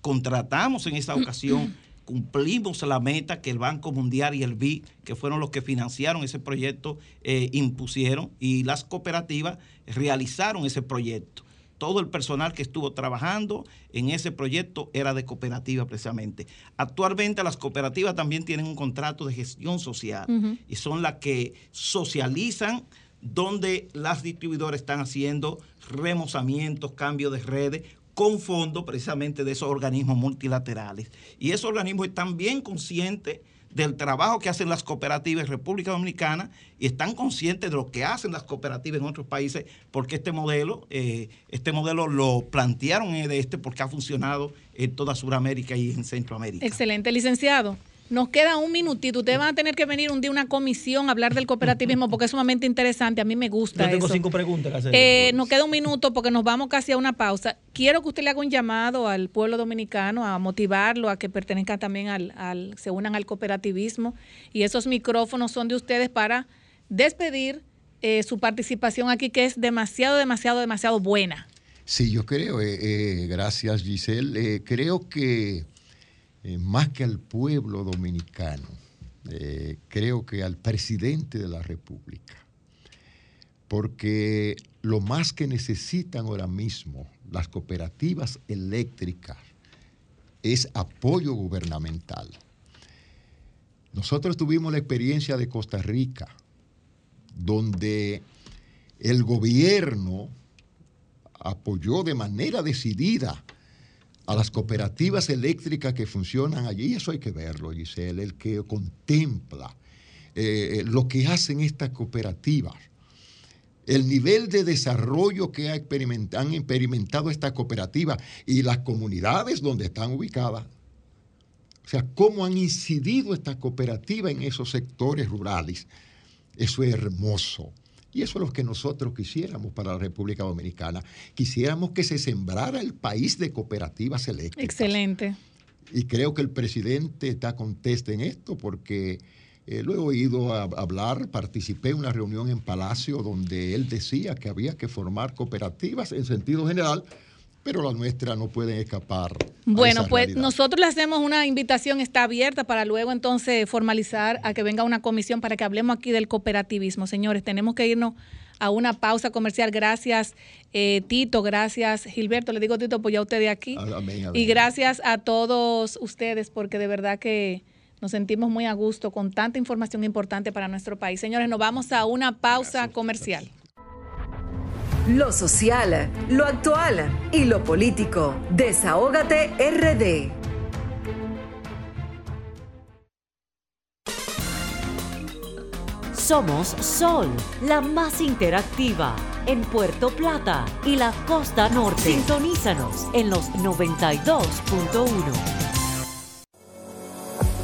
Contratamos en esa ocasión, <clears throat> cumplimos la meta que el Banco Mundial y el BID, que fueron los que financiaron ese proyecto, eh, impusieron y las cooperativas realizaron ese proyecto. Todo el personal que estuvo trabajando en ese proyecto era de cooperativa precisamente. Actualmente las cooperativas también tienen un contrato de gestión social y son las que socializan donde las distribuidoras están haciendo remozamientos, cambios de redes con fondos precisamente de esos organismos multilaterales. Y esos organismos están bien conscientes del trabajo que hacen las cooperativas en República Dominicana y están conscientes de lo que hacen las cooperativas en otros países, porque este modelo, eh, este modelo lo plantearon en este porque ha funcionado en toda Sudamérica y en Centroamérica. Excelente, licenciado. Nos queda un minutito. Ustedes van a tener que venir un día a una comisión a hablar del cooperativismo porque es sumamente interesante. A mí me gusta. Yo tengo eso. cinco preguntas que hacer. Eh, nos queda un minuto porque nos vamos casi a una pausa. Quiero que usted le haga un llamado al pueblo dominicano a motivarlo a que pertenezcan también al, al se unan al cooperativismo y esos micrófonos son de ustedes para despedir eh, su participación aquí que es demasiado, demasiado, demasiado buena. Sí, yo creo, eh, eh, gracias Giselle, eh, creo que eh, más que al pueblo dominicano, eh, creo que al presidente de la República, porque lo más que necesitan ahora mismo las cooperativas eléctricas es apoyo gubernamental. Nosotros tuvimos la experiencia de Costa Rica, donde el gobierno apoyó de manera decidida a las cooperativas eléctricas que funcionan allí. Eso hay que verlo, Giselle, el que contempla eh, lo que hacen estas cooperativas, el nivel de desarrollo que ha han experimentado estas cooperativas y las comunidades donde están ubicadas. O sea, cómo han incidido estas cooperativas en esos sectores rurales. Eso es hermoso. Y eso es lo que nosotros quisiéramos para la República Dominicana. Quisiéramos que se sembrara el país de cooperativas eléctricas. Excelente. Y creo que el presidente está conteste en esto porque eh, lo he oído a- hablar, participé en una reunión en Palacio donde él decía que había que formar cooperativas en sentido general, pero la nuestra no pueden escapar. Bueno, pues realidad. nosotros le hacemos una invitación, está abierta para luego entonces formalizar a que venga una comisión para que hablemos aquí del cooperativismo. Señores, tenemos que irnos a una pausa comercial. Gracias, eh, Tito, gracias, Gilberto. Le digo Tito, pues ya usted de aquí. Amén, amén. Y gracias a todos ustedes, porque de verdad que nos sentimos muy a gusto con tanta información importante para nuestro país. Señores, nos vamos a una pausa comercial. Lo social, lo actual y lo político. Desahógate RD. Somos Sol, la más interactiva en Puerto Plata y la costa norte. Sintonízanos en los 92.1.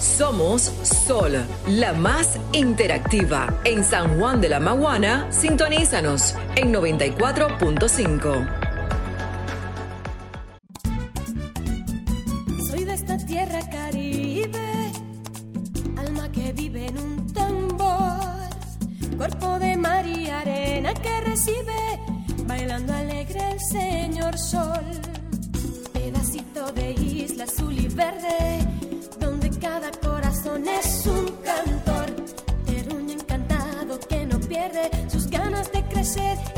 Somos Sol, la más interactiva. En San Juan de la Maguana, sintonízanos en 94.5. Soy de esta tierra caribe, alma que vive en un tambor, cuerpo de mar y arena que recibe, bailando alegre el señor sol, pedacito de isla azul y verde, ganas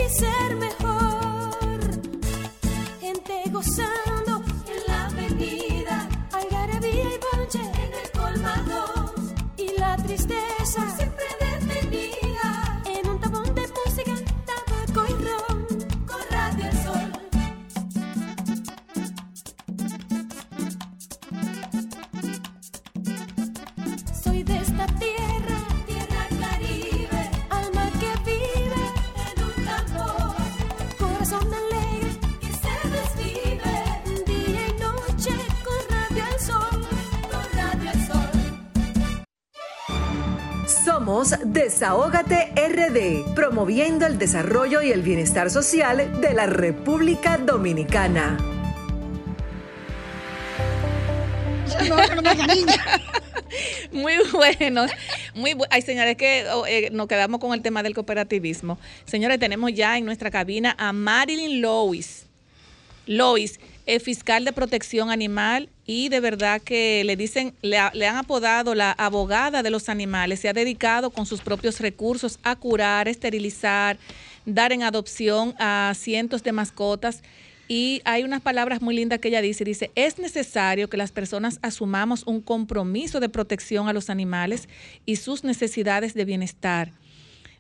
Desahógate RD, promoviendo el desarrollo y el bienestar social de la República Dominicana. <laughs> Muy bueno. Muy bu- Ay, señores, que oh, eh, nos quedamos con el tema del cooperativismo. Señores, tenemos ya en nuestra cabina a Marilyn Lois. Lois, es fiscal de protección animal y de verdad que le dicen, le, le han apodado la abogada de los animales. Se ha dedicado con sus propios recursos a curar, esterilizar, dar en adopción a cientos de mascotas. Y hay unas palabras muy lindas que ella dice. Dice, es necesario que las personas asumamos un compromiso de protección a los animales y sus necesidades de bienestar.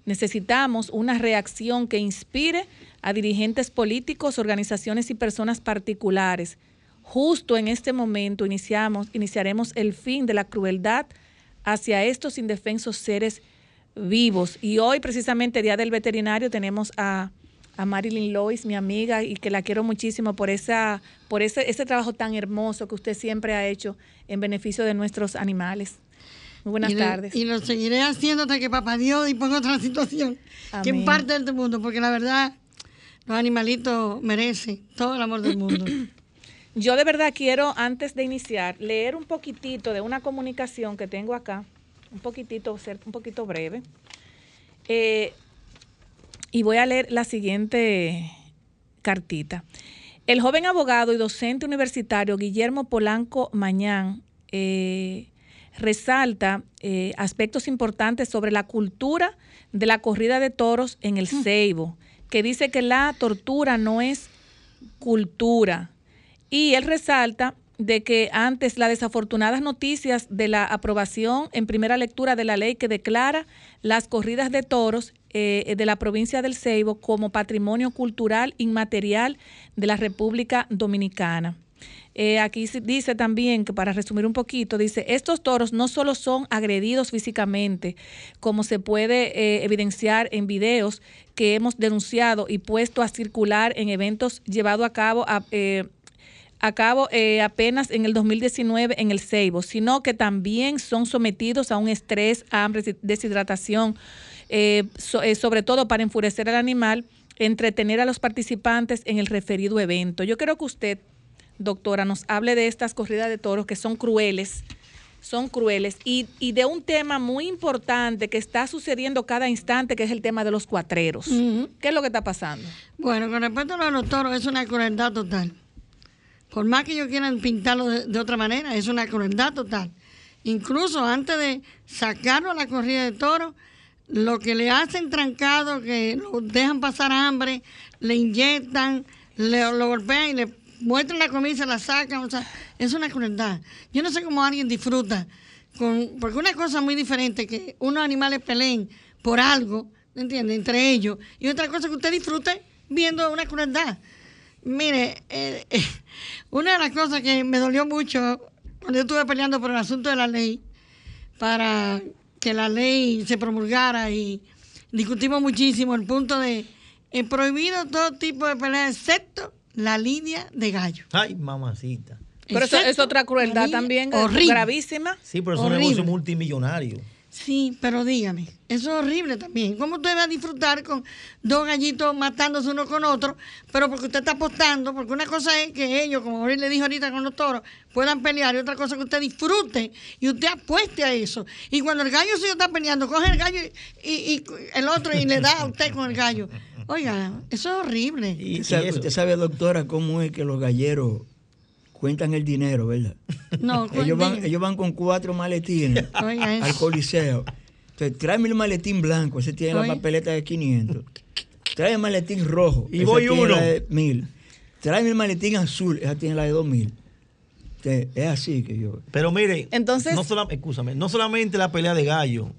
Necesitamos una reacción que inspire a dirigentes políticos, organizaciones y personas particulares. Justo en este momento iniciamos, iniciaremos el fin de la crueldad hacia estos indefensos seres vivos. Y hoy, precisamente, Día del Veterinario, tenemos a, a Marilyn Lois, mi amiga, y que la quiero muchísimo por, esa, por ese, ese trabajo tan hermoso que usted siempre ha hecho en beneficio de nuestros animales. Muy buenas y tardes. y lo seguiré haciendo hasta que papá Dios disponga otra situación que en parte de este mundo, porque la verdad, los animalitos merecen todo el amor del mundo. <coughs> Yo de verdad quiero, antes de iniciar, leer un poquitito de una comunicación que tengo acá, un poquitito, ser un poquito breve. Eh, y voy a leer la siguiente cartita. El joven abogado y docente universitario Guillermo Polanco Mañán eh, resalta eh, aspectos importantes sobre la cultura de la corrida de toros en el Ceibo, que dice que la tortura no es cultura. Y él resalta de que antes las desafortunadas noticias de la aprobación en primera lectura de la ley que declara las corridas de toros eh, de la provincia del Ceibo como patrimonio cultural inmaterial de la República Dominicana. Eh, aquí dice también que para resumir un poquito, dice, estos toros no solo son agredidos físicamente, como se puede eh, evidenciar en videos que hemos denunciado y puesto a circular en eventos llevados a cabo a, eh, a cabo eh, apenas en el 2019 en el Ceibo, sino que también son sometidos a un estrés, hambre, des- deshidratación, eh, so- eh, sobre todo para enfurecer al animal, entretener a los participantes en el referido evento. Yo creo que usted, doctora, nos hable de estas corridas de toros que son crueles, son crueles, y, y de un tema muy importante que está sucediendo cada instante, que es el tema de los cuatreros. ¿Qué es lo que está pasando? Bueno, con respecto a los toros, es una crueldad total. Por más que ellos quieran pintarlo de, otra manera, es una crueldad total. Incluso antes de sacarlo a la corrida de toros, lo que le hacen trancado, que lo dejan pasar hambre, le inyectan, le, lo golpean y le muestran la comida y la sacan. O sea, es una crueldad. Yo no sé cómo alguien disfruta, con, porque una cosa muy diferente que unos animales peleen por algo, ¿entiendes? Entre ellos, y otra cosa que usted disfrute viendo una crueldad. Mire, eh, eh, <laughs> una de las cosas que me dolió mucho cuando yo estuve peleando por el asunto de la ley, para que la ley se promulgara y discutimos muchísimo el punto de eh, prohibido todo tipo de pelea excepto la lidia de gallo. Ay, mamacita. Pero eso es otra crueldad también, eh, horrible. gravísima. Sí, pero es un negocio multimillonario. Sí, pero dígame, eso es horrible también. ¿Cómo usted va a disfrutar con dos gallitos matándose uno con otro? Pero porque usted está apostando, porque una cosa es que ellos, como Jorge le dijo ahorita con los toros, puedan pelear y otra cosa es que usted disfrute y usted apueste a eso. Y cuando el gallo suyo está peleando, coge el gallo y, y- y el otro y le da a usted con el gallo. Oiga, eso es horrible. Y, sabe, usted sabe, doctora, cómo es que los galleros cuentan el dinero, ¿verdad? No, <laughs> ellos, van, ellos van con cuatro maletines <laughs> Oiga, al coliseo. Entonces, tráeme el maletín blanco, ese tiene Oye. la papeleta de 500. Tráeme el maletín rojo, Y ese voy tiene uno. la de 1000. Tráeme el maletín azul, esa tiene la de 2000. Entonces, es así que yo... Pero mire, Entonces- no, escúchame, no solamente la pelea de gallo,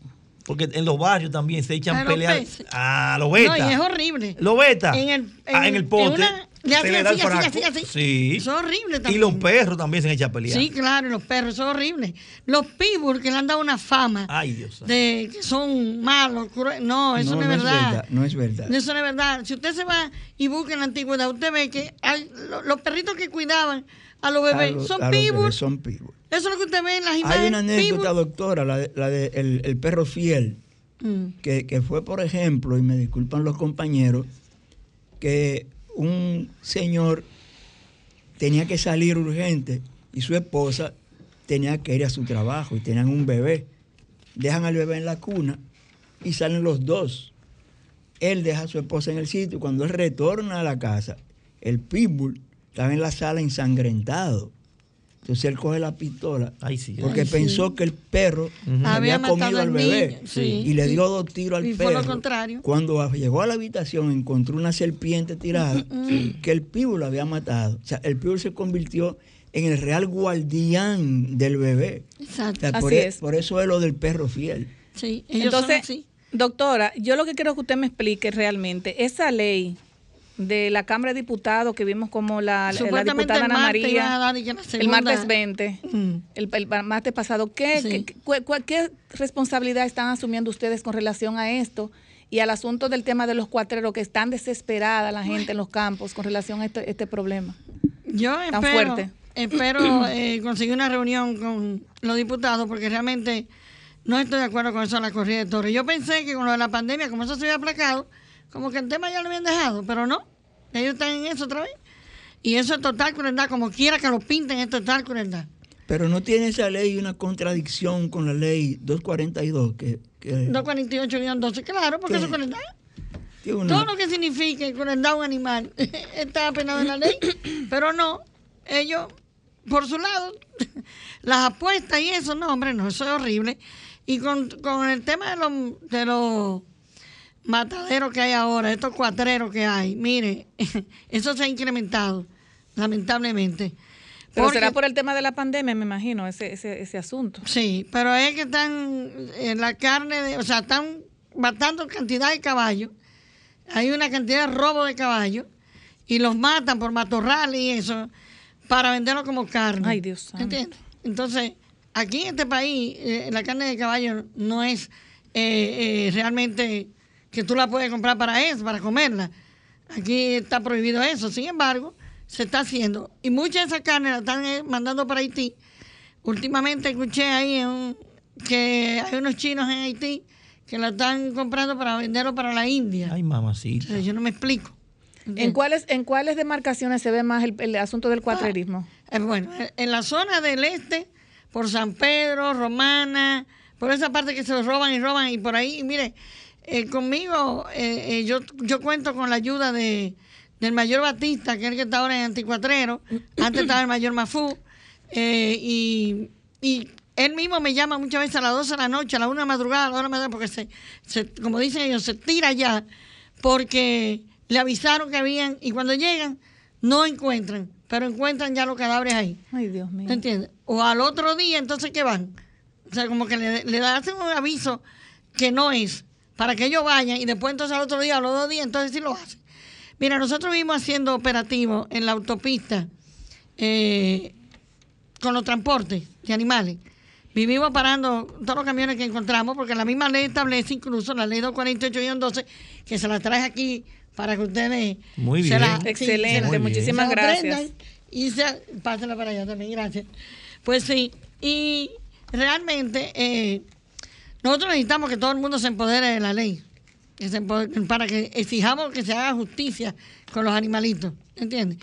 porque en los barrios también se A echan los peleas. peces. Ah, lo No, beta. y es horrible. Lo beta. En el, Ah, en el pote. una- le se hacen le da el así, así, así, así. Sí. Eso es horrible Y también. los perros también se echan a pelear. Sí, claro, y los perros, eso es horrible. Los pitbull que le han dado una fama Ay, Dios. de que son malos, cruel- no, eso no, es verdad. No es verdad. Eso no es verdad. Si usted se va y busca en la antigüedad, usted ve que hay- lo- los perritos que cuidaban a los bebés A los- son pitbull. son pitbull. Eso es lo que usted ve en las imágenes. Hay una anécdota, doctora, la de, la de el, el perro fiel, Mm. que, que fue, por ejemplo, y me disculpan los compañeros, que un señor tenía que salir urgente y su esposa tenía que ir a su trabajo y tenían un bebé. Dejan al bebé en la cuna y salen los dos. Él deja a su esposa en el sitio. Cuando él retorna a la casa, el pitbull estaba en la sala ensangrentado. Entonces él coge la pistola Ay, sí. porque Ay, sí. pensó que el perro Había comido al bebé sí. y le dio dos tiros al Y fue perro. lo contrario. Cuando llegó a la habitación encontró una serpiente tirada Mm, que el pibu lo había matado. O sea, el pibu se convirtió en el real guardián del bebé. O Exacto. sea, Así por, e- es. por eso es lo del perro fiel. Sí, ellos son Entonces, doctora, yo lo que quiero que usted me explique realmente, esa ley de la Cámara de Diputados que vimos como la, la diputada Ana María, el martes 20, Mm. el, el martes pasado, ¿qué, Sí. qué, qué- responsabilidad están asumiendo ustedes con relación a esto y al asunto del tema de los cuatreros que están desesperada la gente en los campos con relación a este, este problema? Yo Tan espero, fuerte. espero eh, conseguir una reunión con los diputados porque realmente no estoy de acuerdo con eso de la corrida de toros. Yo pensé que con lo de la pandemia, como eso se había aplacado, como que el tema ya lo habían dejado, pero no. Ellos están en eso otra vez. Y eso es total crueldad, como quiera que lo pinten, es total crueldad. Pero no tiene esa ley una contradicción con la ley 242 que, que 248-12, claro, porque eso es crueldad. una- Todo lo que signifique crueldad a un animal <laughs> está apenado en la ley, pero no, ellos, por su lado, <laughs> las apuestas y eso, no, hombre, no, eso es horrible. Y con, con el tema de los, de los mataderos que hay ahora, estos cuatreros que hay, mire, <laughs> eso se ha incrementado, lamentablemente. Pero Porque- será por el tema de la pandemia, me imagino, ese, ese, ese asunto. Sí, pero es que están en la carne, de, o sea, están matando cantidad de caballos. Hay una cantidad de robo de caballos y los matan por matorrales y eso para venderlo como carne. Ay, Dios santo. ¿Entiendes? Entonces, aquí en este país, eh, la carne de caballo no es eh, eh, realmente que tú la puedes comprar para eso, para comerla. Aquí está prohibido eso. Sin embargo, se está haciendo. Y mucha de esa carne la están eh, mandando para Haití. Últimamente escuché ahí en un- que hay unos chinos en Haití que la están comprando para venderlo para la India. Ay, mamacita. O sea, yo no me explico. ¿En cuáles, ¿En cuáles demarcaciones se ve más el, el asunto del cuatrerismo? Eh, bueno, eh, en la zona del este, por San Pedro, Romana, por esa parte que se roban y roban, y por ahí, y mire, eh, conmigo eh, eh, yo, yo cuento con la ayuda de, del mayor Batista, que es el que está ahora en Anticuatrero, antes estaba el mayor Mafú, eh, y, y él mismo me llama muchas veces a las 12 de la noche, a la 1 de la madrugada, a la 1 de la madrugada, porque se, se- como dicen ellos, se tira ya, porque le avisaron que habían, y cuando llegan, no encuentran, pero encuentran ya los cadáveres ahí. Ay, Dios mío. ¿Me entiendes? O al otro día, entonces, ¿qué van? O sea, como que le, le hacen un aviso que no es, para que ellos vayan, y después entonces al otro día, a los dos días, entonces sí lo hacen. Mira, nosotros vimos haciendo operativos en la autopista eh, con los transportes de animales. Vivimos parando todos los camiones que encontramos, porque la misma ley establece, incluso la ley 248-12, que se la traje aquí para que ustedes Muy se bien. la- Excelente, se la- muchísimas se la gracias. aprendan y se, pásela para allá también, gracias. Pues sí, y realmente eh, nosotros necesitamos que todo el mundo se empodere de la ley, que se empo- para que exijamos que se haga justicia con los animalitos, ¿entiendes?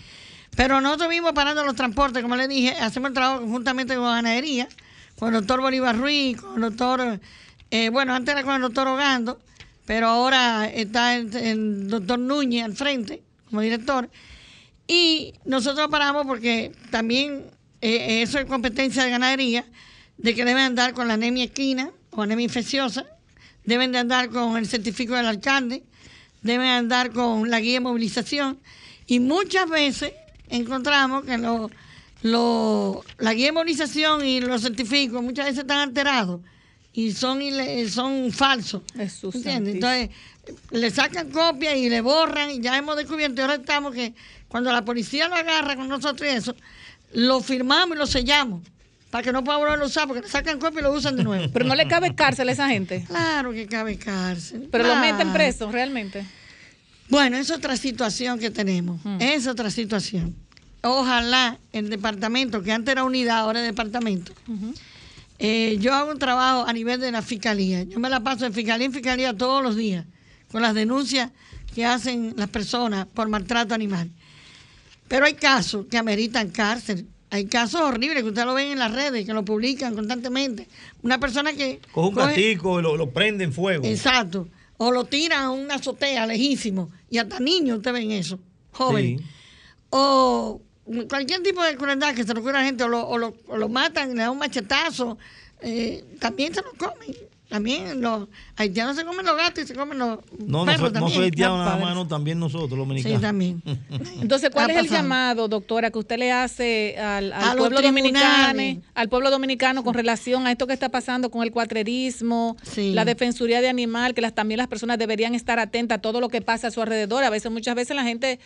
Pero nosotros mismos parando los transportes, como les dije, hacemos el trabajo conjuntamente con ganadería, con el doctor Bolívar Ruiz, con el doctor, eh, bueno, antes era con el doctor Ogando, pero ahora está el, el doctor Núñez al frente como director. Y nosotros paramos porque también eh, eso es competencia de ganadería, de que deben andar con la anemia equina o anemia infecciosa, deben de andar con el certificado del alcalde, deben andar con la guía de movilización. Y muchas veces encontramos que lo- lo- la guía de movilización y los certificados muchas veces están alterados y son, son falsos. ¿Entiendes? Entonces, le sacan copia y le borran y ya hemos descubierto y ahora estamos que cuando la policía lo agarra con nosotros y eso, lo firmamos y lo sellamos para que no pueda volver a usar porque le sacan copia y lo usan de nuevo. <laughs> Pero no le cabe cárcel a esa gente. Claro que cabe cárcel. Pero lo meten preso, realmente. Bueno, es otra situación que tenemos. Es otra situación. Ojalá el departamento, que antes era unidad, ahora es departamento. Eh, yo hago un trabajo a nivel de la fiscalía. Yo me la paso de fiscalía en fiscalía todos los días con las denuncias que hacen las personas por maltrato animal. Pero hay casos que ameritan cárcel. Hay casos horribles que ustedes lo ven en las redes, que lo publican constantemente. Una persona que... Coge un platico y lo, lo prende en fuego. Exacto. O lo tiran a una azotea lejísimo. Y hasta niños ustedes ven eso, jóvenes. Sí. O cualquier tipo de crueldad que se le ocurra a la gente, o lo, o lo- o lo matan, le dan un machetazo, eh, también se lo comen. También los haitianos se comen los gatos y se comen los No, no, perros no también. soy haitiano nada más, no, también nosotros, los dominicanos. Sí, también. <laughs> Entonces, ¿cuál es el llamado, doctora, que usted le hace al, al A los pueblo dominicano, al pueblo dominicano con relación a esto que está pasando con el cuatrerismo, Sí. la defensoría de animal, que las, también las personas deberían estar atentas a todo lo que pasa a su alrededor? A veces, muchas veces la gente,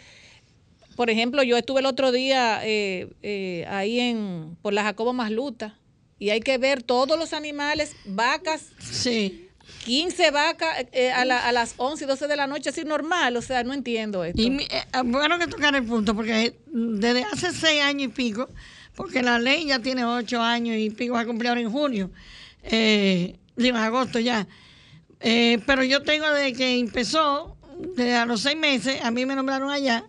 por ejemplo, yo estuve el otro día eh, eh, ahí en por la Jacobo Masluta y hay que ver todos los animales, vacas, Sí. 15 vacas eh, a, la- a las 11 y 12 de la noche, así normal, o sea, no entiendo esto. Y mi- eh, bueno que tocar el punto, porque desde hace seis años y pico, porque la ley ya tiene ocho años y pico, va a cumplir ahora en junio, eh, digo, agosto ya. Eh, pero yo tengo desde que empezó, desde a los seis meses, a mí me nombraron allá,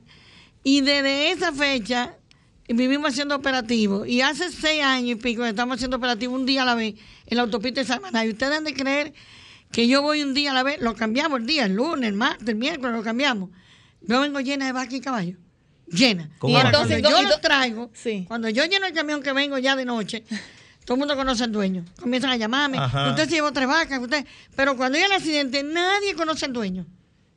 y desde esa fecha vivimos haciendo operativos. Y hace seis años y pico estamos haciendo operativos un día a la vez en la autopista de Samaná. Y ustedes han de creer que yo voy un día a la vez, lo cambiamos el día, el lunes, el martes, el miércoles, lo cambiamos. Yo vengo llena de vaca y caballo. Llena. ¿Cómo Y entonces yo y lo traigo, Sí. cuando yo lleno el camión que vengo ya de noche, <laughs> todo el mundo conoce al dueño. Comienzan a llamarme. Ajá. Usted se llevó tres vacas, usted. Pero cuando hay el accidente, nadie conoce al dueño.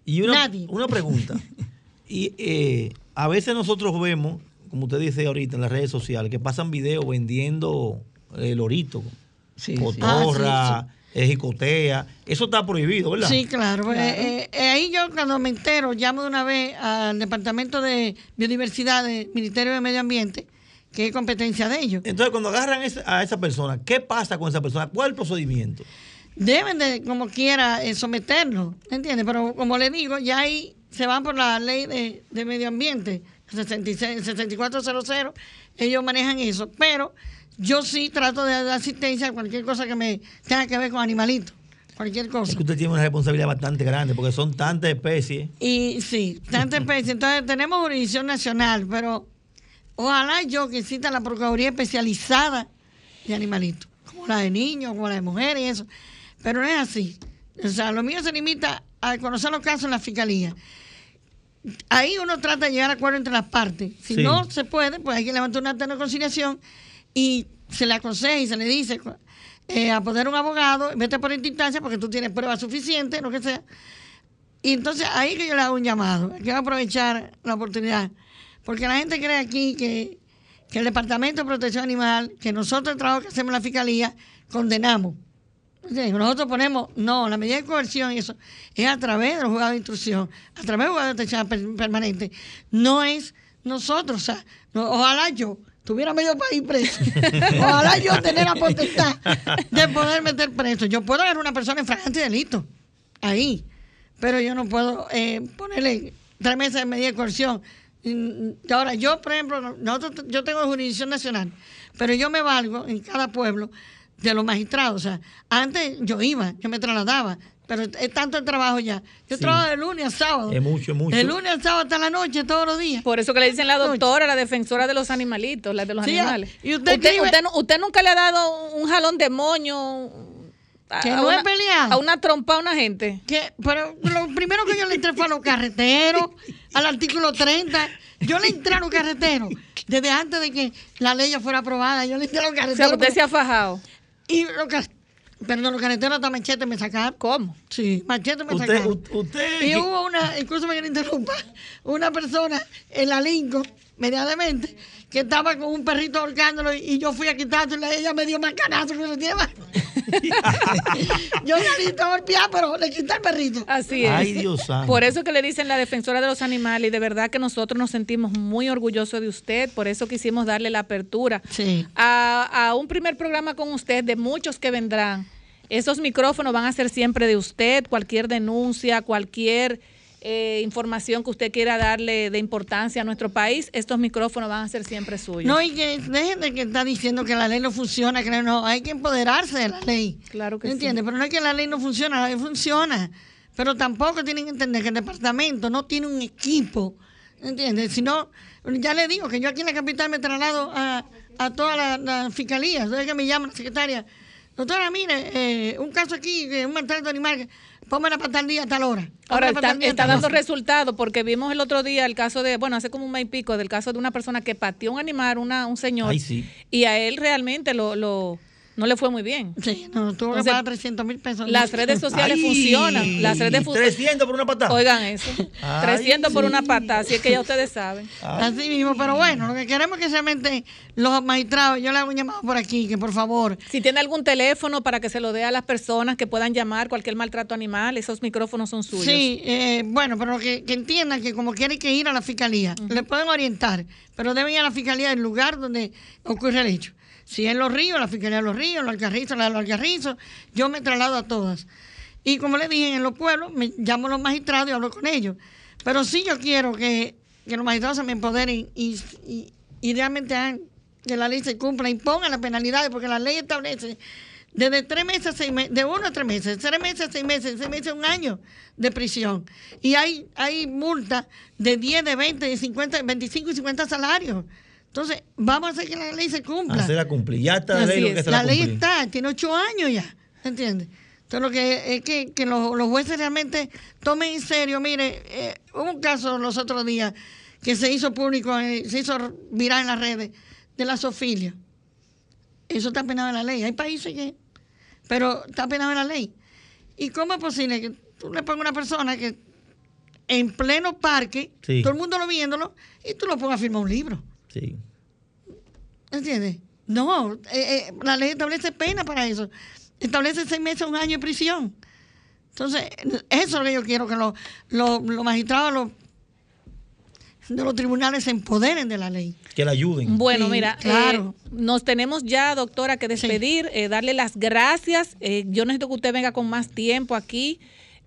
Y una, Nadie. una pregunta. <laughs> y eh, a veces nosotros vemos, como usted dice ahorita en las redes sociales, que pasan videos vendiendo el lorito, Sí, sí. cotorra, Ah, eh, jicotea. Eso está prohibido, ¿verdad? Sí, claro. Eh, eh, ahí yo cuando me entero, llamo de una vez al Departamento de Biodiversidad del Ministerio de Medio Ambiente, que es competencia de ellos. Entonces, cuando agarran a esa persona, ¿qué pasa con esa persona? ¿Cuál es el procedimiento? Deben de, como quiera, eh, someterlo, ¿entiendes? Pero como le digo, ya ahí se van por la ley de, de medio ambiente, 66, 6400, ellos manejan eso. Pero yo sí trato de dar asistencia a cualquier cosa que me tenga que ver con animalitos, cualquier cosa. Es que usted tiene una responsabilidad bastante grande porque son tantas especies. Y sí, tanta especie. Entonces tenemos jurisdicción nacional, pero ojalá yo que exista la Procuraduría especializada de animalitos, como la de niños, como la de mujeres y eso. Pero no es así. O sea, lo mío se limita a conocer los casos en la fiscalía. Ahí uno trata de llegar a acuerdo entre las partes. Si Sí. no se puede, pues hay que levantar un acta de conciliación y se le aconseja y se le dice eh, a poner un abogado, vete por esta instancia porque tú tienes pruebas suficientes, lo que sea. Y entonces ahí que yo le hago un llamado, quiero aprovechar la oportunidad, porque la gente cree aquí que, que el Departamento de Protección Animal, que nosotros el trabajo que hacemos en la Fiscalía, condenamos. Nosotros ponemos, no, la medida de coerción y eso es a través de los juzgados de instrucción, a través del juzgado de atención per- permanente. No es nosotros, o sea, no- ojalá yo tuviera medio país preso. <laughs> ojalá yo tener la potestad de poder meter preso. Yo puedo a una persona en flagrante delito, ahí, pero yo no puedo eh, ponerle tres meses de medida de coerción. Ahora, yo, por ejemplo, no- nosotros, yo tengo jurisdicción nacional, pero yo me valgo en cada pueblo de los magistrados. O sea, antes yo iba, yo me trasladaba, pero es tanto el trabajo ya. Yo Sí. trabajo de lunes a sábado. Es mucho, es mucho. De lunes a sábado hasta la noche, todos los días. Por eso que le dicen la doctora, la defensora de los animalitos, la de los Sí, animales. y usted usted, usted nu- usted nunca le ha dado un jalón de moño a, Que a no una, he peleado. a una trompa a una gente. Que, pero lo primero que yo le entré fue a los carreteros, <laughs> al artículo 30. Yo le entré a los carreteros desde antes de que la ley ya fuera aprobada. Yo le entré a los O sea, carreteros. usted se ha fajado. Y los car- Perdón, los carreteros hasta machete me sacaron. ¿Cómo? Sí, machete me Usted, sacaron. u- usted, Y hubo una, incluso me quiero interrumpa, una persona en la Lincoln, medianamente, que estaba con un perrito ahorcándolo y, y yo fui a quitárselo y ella me dio más canazo que se lleva. <laughs> yo salí todo golpeado, pero le quité el perrito. Así es. Ay, Dios. Por eso que le dicen la defensora de los animales y de verdad que nosotros nos sentimos muy orgullosos de usted, por eso quisimos darle la apertura Sí. a, a un primer programa con usted, de muchos que vendrán. Esos micrófonos van a ser siempre de usted, cualquier denuncia, cualquier eh, información que usted quiera darle de importancia a nuestro país, estos micrófonos van a ser siempre suyos. No, y que dejen de que está diciendo que la ley no funciona, que no, hay que empoderarse de la ley. Claro que sí. ¿Entiendes? Pero no es que la ley no funciona, la ley funciona. Pero tampoco tienen que entender que el departamento no tiene un equipo. ¿Entiendes? Si no, ya le digo que yo aquí en la capital me traslado a, a todas las las fiscalías. Entonces que me llama la secretaria. Doctora, mire, eh, un caso aquí, un maltrato animal, póngala para tal día, a tal hora. Ahora está, tal día, a está tal dando resultados porque vimos el otro día el caso de, bueno, hace como un mes y pico, del caso de una persona que pateó un animal, una, un señor, Ay, sí. y a él realmente lo, lo, no le fue muy bien. Sí, no, tuvo que pagar 300 mil pesos. Las redes sociales funcionan. Las redes fu- 300 por una patada. Oigan eso. <laughs> 300 por una patada, así es que ya ustedes saben. Así mismo, pero bueno, lo que queremos es que realmente los magistrados, yo le hago un llamado por aquí, que por favor, Si tiene algún teléfono para que se lo dé a las personas que puedan llamar cualquier maltrato animal, esos micrófonos son suyos. Sí, eh, bueno, pero que, que entiendan que como quieren que ir a la fiscalía, le pueden orientar, pero deben ir a la fiscalía del lugar donde ocurre el hecho. Si es Los Ríos, la fiscalía de Los Ríos, los Alcarrizos, la de los Alcarrizos, yo me traslado a todas. Y como le dije, en los pueblos, me llamo a los magistrados y hablo con ellos. Pero sí yo quiero que, que los magistrados se me empoderen y, y, y realmente hagan que la ley se cumpla, impongan las penalidades, porque la ley establece desde tres meses a seis meses, de uno a tres meses, tres meses a seis meses, seis meses a un año de prisión. Y hay, hay multas de 10, de 20, de 50, 25 y 50 salarios. Entonces, vamos a hacer que la ley se cumpla. Hacerla cumplir. Ya está la Así ley lo que se la la ley está, tiene ocho años ya, ¿entiendes? Entonces lo que es que, que los, los jueces realmente tomen en serio, mire, eh, hubo un caso los otros días que se hizo público, eh, se hizo viral en las redes, de la sofilia. Eso está penado en la ley. Hay países que, pero está penado en la ley. ¿Y cómo es posible que tú le pongas a una persona que en pleno parque, Sí. todo el mundo lo viéndolo, y tú lo pongas a firmar un libro? Sí. ¿Entiendes? No, eh, eh, la ley establece pena para eso. Establece seis meses, un año de prisión. Entonces, eso es lo que yo quiero, que los, los, los magistrados los, de los tribunales se empoderen de la ley. Que la ayuden. Bueno, Sí, mira, claro. eh, nos tenemos ya, doctora, que despedir, eh, darle las gracias. Eh, yo necesito que usted venga con más tiempo aquí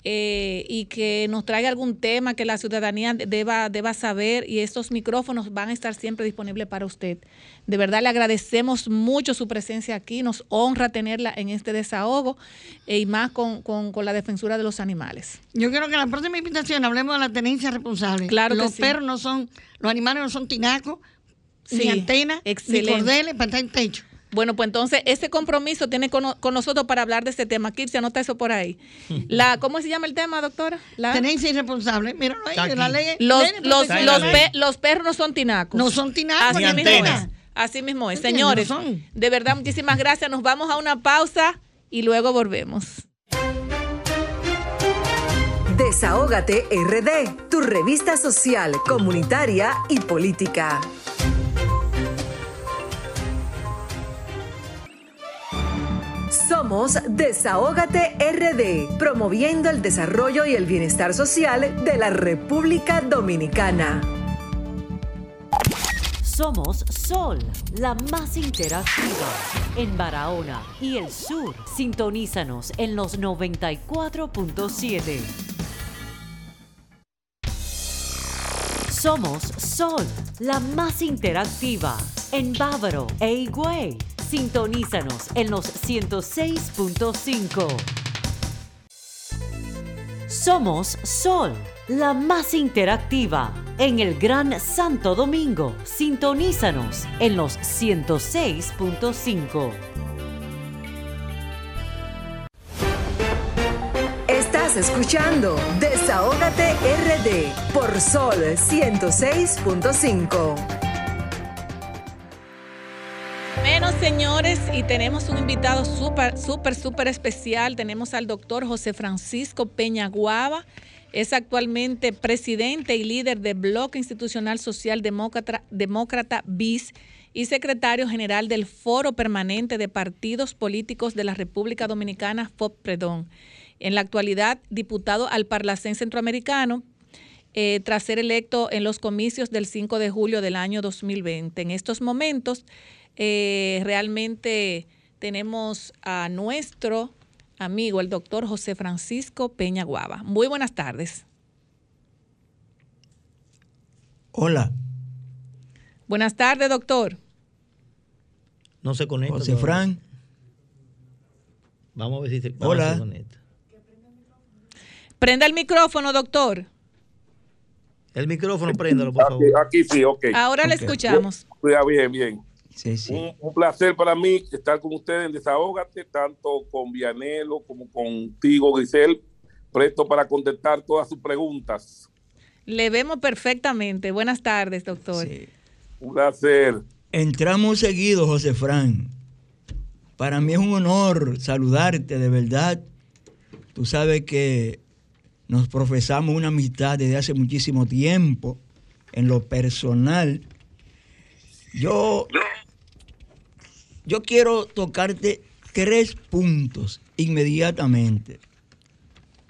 eh, y que nos traiga algún tema que la ciudadanía deba, deba saber y estos micrófonos van a estar siempre disponibles para usted. De verdad le agradecemos mucho su presencia aquí, nos honra tenerla en este desahogo eh, y más con, con- con la defensura de los animales. Yo quiero que en la próxima invitación hablemos de la tenencia responsable. Claro que Los sí. perros no son, los animales no son tinacos, ni Sí, antenas, excelente. ni cordeles para estar en techo. Bueno, pues entonces ese compromiso tiene con, con nosotros para hablar de este tema. Kirsi, anota eso por ahí. <laughs> La, ¿Cómo se llama el tema, doctora? La- Tenencia irresponsable. Míralo ahí, la ley. los, ley los, los, pe- los perros no son tinacos. No son tinacos, Así ni mismo antenas. es. Así mismo es. Señores, No de verdad, muchísimas gracias. Nos vamos a una pausa y luego volvemos. Desahógate RD, tu revista social, comunitaria y política. Somos Desahógate RD, promoviendo el desarrollo y el bienestar social de la República Dominicana. Somos Sol, la más interactiva en Barahona y el sur. Sintonízanos en los 94.7. Somos Sol, la más interactiva en Bávaro e Higüey. Sintonízanos en los 106.5. Somos Sol, la más interactiva en el Gran Santo Domingo. Sintonízanos en los 106.5. Estás escuchando Desahógate RD por Sol 106.5. Bueno, señores, y tenemos un invitado súper, súper, súper especial. Tenemos al doctor José Francisco Peña Guava. Es actualmente presidente y líder del Bloque Institucional Social Demócrata, Demócrata BIS y secretario general del Foro Permanente de Partidos Políticos de la República Dominicana, FOPREDON. En la actualidad, diputado al Parlacén Centroamericano, eh, tras ser electo en los comicios del 5 de julio del año 2020. En estos momentos, eh, realmente tenemos a nuestro amigo, el doctor José Francisco Peña Guava. Muy buenas tardes. Hola, Buenas tardes, doctor. No se conecta. José todavía. Fran. Vamos a ver si se, Hola. se conecta. Prenda el micrófono, doctor. El micrófono, préndalo, por favor. Aquí, aquí sí, ok. Ahora le escuchamos. Bien, bien. Sí, sí. Un, un placer para mí estar con ustedes en Desahógate, tanto con Vianelo como contigo, Grisel. Presto para contestar todas sus preguntas. Le vemos perfectamente. Buenas tardes, doctor. sí. Un placer. Entramos seguido, José Fran. Para mí es un honor saludarte, de verdad. Tú sabes que nos profesamos una amistad desde hace muchísimo tiempo. En lo personal, yo, yo quiero tocarte tres puntos inmediatamente.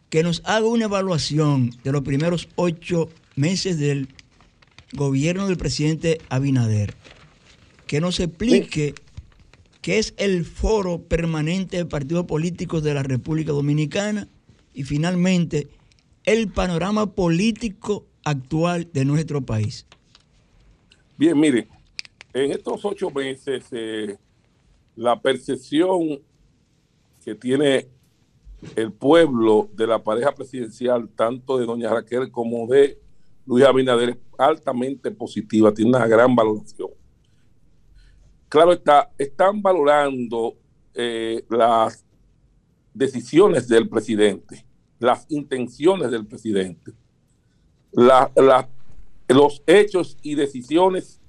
Que nos haga una evaluación de los primeros ocho meses del gobierno del presidente Abinader. Que nos explique qué es el foro permanente de partidos políticos de la República Dominicana y finalmente el panorama político actual de nuestro país. Bien, mire, en estos ocho meses eh, la percepción que tiene el pueblo de la pareja presidencial, tanto de doña Raquel como de Luis Abinader, es altamente positiva, tiene una gran valoración. Claro está, están valorando eh, las decisiones del presidente, las intenciones del presidente, los hechos y decisiones,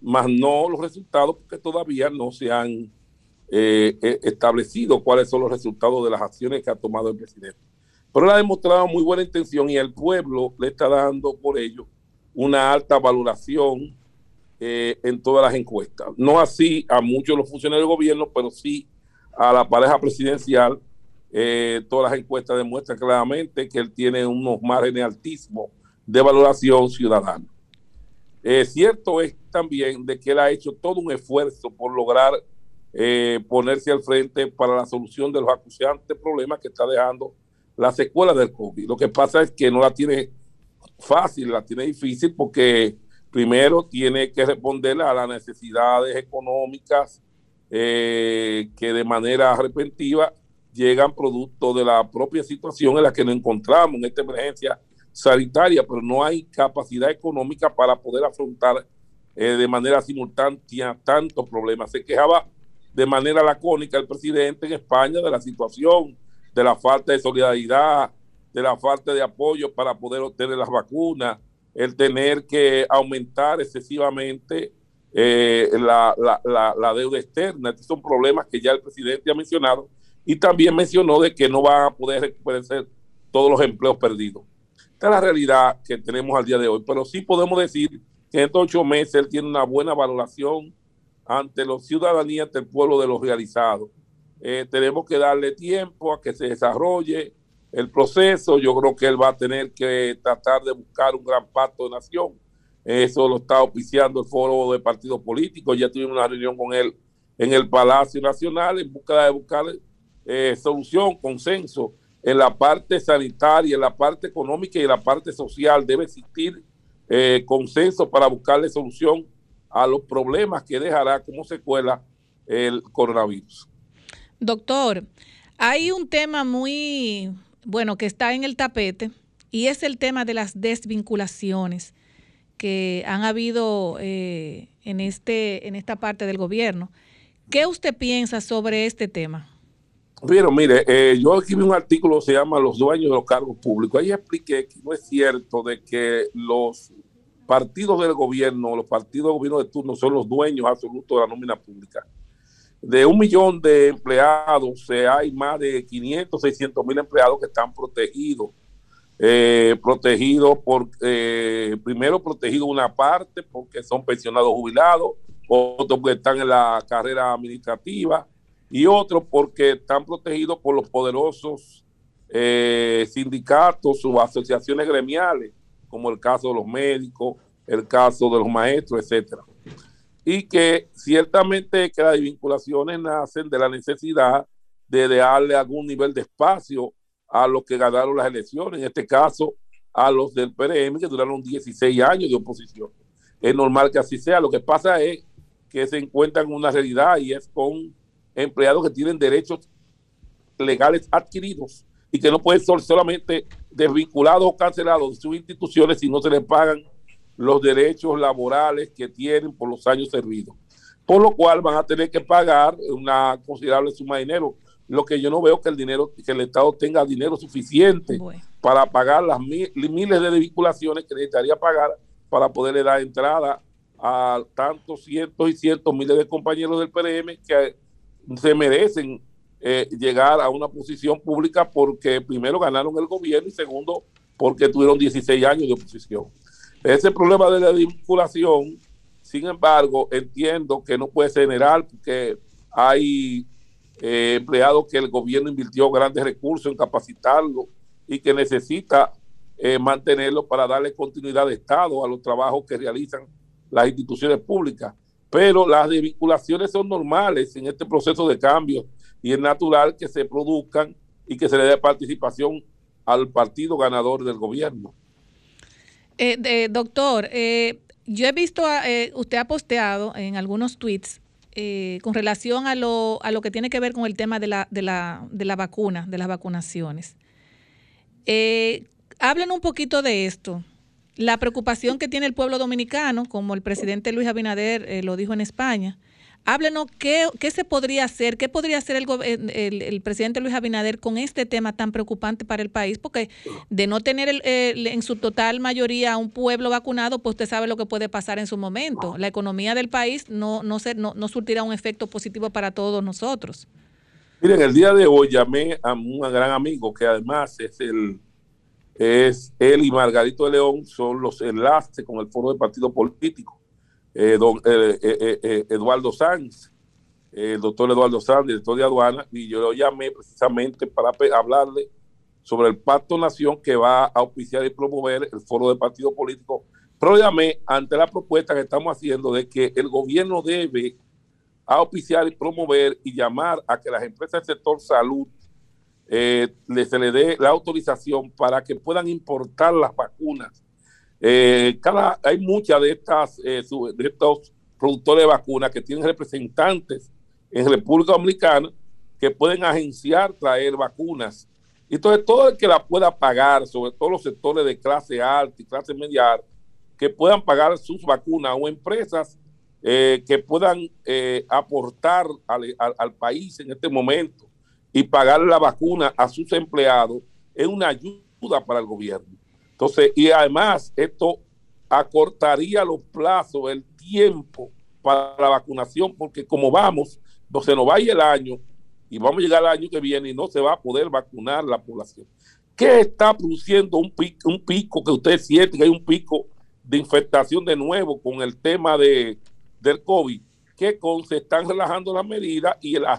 más no los resultados, porque todavía no se han eh, eh, establecido cuáles son los resultados de las acciones que ha tomado el presidente. Pero él ha demostrado muy buena intención y el pueblo le está dando por ello una alta valoración eh, en todas las encuestas. No así a muchos de los funcionarios del gobierno, pero sí a la pareja presidencial. Todas las encuestas demuestran claramente que él tiene unos márgenes altísimos de valoración ciudadana. Eh, cierto es también de que él ha hecho todo un esfuerzo por lograr eh, ponerse al frente para la solución de los acuciantes problemas que está dejando la secuela del COVID. Lo que pasa es que no la tiene fácil, la tiene difícil porque primero tiene que responder a las necesidades económicas eh, que de manera repentiva llegan producto de la propia situación en la que nos encontramos en esta emergencia sanitaria, pero no hay capacidad económica para poder afrontar eh, de manera simultánea tantos problemas. Se quejaba de manera lacónica el presidente en España de la situación, de la falta de solidaridad, de la falta de apoyo para poder obtener las vacunas, el tener que aumentar excesivamente eh, la, la- la- la deuda externa. Estos son problemas que ya el presidente ha mencionado y también mencionó de que no van a poder recuperar todos los empleos perdidos. Esta es la realidad que tenemos al día de hoy, pero sí podemos decir que en estos ocho meses él tiene una buena valoración ante la ciudadanía, ante el pueblo de los realizados. Eh, tenemos que darle tiempo a que se desarrolle el proceso. Yo creo que él va a tener que tratar de buscar un gran pacto de nación. Eso lo está auspiciando el foro de partidos políticos. Ya tuvimos una reunión con él en el Palacio Nacional en busca de buscar eh, solución, consenso en la parte sanitaria, en la parte económica y en la parte social. Debe existir eh, consenso para buscarle solución a los problemas que dejará como secuela el coronavirus. Doctor, hay un tema muy bueno que está en el tapete y es el tema de las desvinculaciones que han habido eh, en, este, en esta parte del gobierno. ¿Qué usted piensa sobre este tema? Pero mire, eh, yo escribí un artículo que se llama Los dueños de los cargos públicos. Ahí expliqué que no es cierto de que los partidos del gobierno, los partidos de gobierno de turno son los dueños absolutos de la nómina pública. De un millón de empleados, hay más de 500, 600 mil empleados que están protegidos. Eh, protegidos por, eh, primero protegidos una parte porque son pensionados jubilados, otros porque están en la carrera administrativa y otros porque están protegidos por los poderosos eh, sindicatos o asociaciones gremiales, como el caso de los médicos, el caso de los maestros, etcétera. Y que ciertamente que las vinculaciones nacen de la necesidad de darle algún nivel de espacio a los que ganaron las elecciones, en este caso a los del PRM que duraron 16 años de oposición. Es normal que así sea. Lo que pasa es que se encuentran en una realidad y es con empleados que tienen derechos legales adquiridos y que no pueden ser solamente desvinculados o cancelados de sus instituciones si no se les pagan los derechos laborales que tienen por los años servidos. Por lo cual van a tener que pagar una considerable suma de dinero. Lo que yo no veo que el dinero, que el Estado tenga dinero suficiente para pagar las mil- miles de desvinculaciones que necesitaría pagar para poderle dar entrada a tantos cientos y cientos miles de compañeros del PRM que se merecen eh, llegar a una posición pública porque primero ganaron el gobierno y segundo porque tuvieron 16 años de oposición. Ese problema de la vinculación, sin embargo, entiendo que no puede ser general porque hay eh, empleados que el gobierno invirtió grandes recursos en capacitarlo y que necesita eh, mantenerlo para darle continuidad de Estado a los trabajos que realizan las instituciones públicas. Pero las desvinculaciones son normales en este proceso de cambio y es natural que se produzcan y que se le dé participación al partido ganador del gobierno. Eh, doctor, eh, yo he visto, eh, usted ha posteado en algunos tweets con relación a lo, a lo que tiene que ver con el tema de la, de la, de la vacuna, de las vacunaciones. hablen un poquito de esto. La preocupación que tiene el pueblo dominicano, como el presidente Luis Abinader lo dijo en España, Háblenos qué, se podría hacer, qué podría hacer el, el, presidente Luis Abinader con este tema tan preocupante para el país, porque de no tener en su total mayoría un pueblo vacunado, pues usted sabe lo que puede pasar en su momento. La economía del país no, no, ser, no, no surtirá un efecto positivo para todos nosotros. Miren, el día de hoy llamé a un gran amigo que además es el es él y Margarito de León son los enlaces con el foro de partido político eh, don, eh, eh, Eduardo Sanz, el doctor Eduardo Sanz, director de aduana, y yo lo llamé precisamente para hablarle sobre el Pacto Nación que va a auspiciar y promover el foro de partido político. Pero llamé ante la propuesta que estamos haciendo de que el gobierno debe auspiciar y promover y llamar a que las empresas del sector salud se le dé la autorización para que puedan importar las vacunas eh, cada, hay muchas de estas eh, de estos productores de vacunas que tienen representantes en República Dominicana que pueden agenciar traer vacunas. Entonces, todo el que la pueda pagar, sobre todo los sectores de clase alta y clase media, que puedan pagar sus vacunas o empresas eh, que puedan aportar al, al, país en este momento y pagar la vacuna a sus empleados, es una ayuda para el gobierno. Entonces, y además esto acortaría los plazos, el tiempo para la vacunación, porque como vamos, no se nos vaya el año y vamos a llegar al año que viene y no se va a poder vacunar la población. ¿Qué está produciendo un pico, un pico que usted siente que hay un pico de infectación de nuevo con el tema de, del COVID? Que con, se están relajando las medidas y la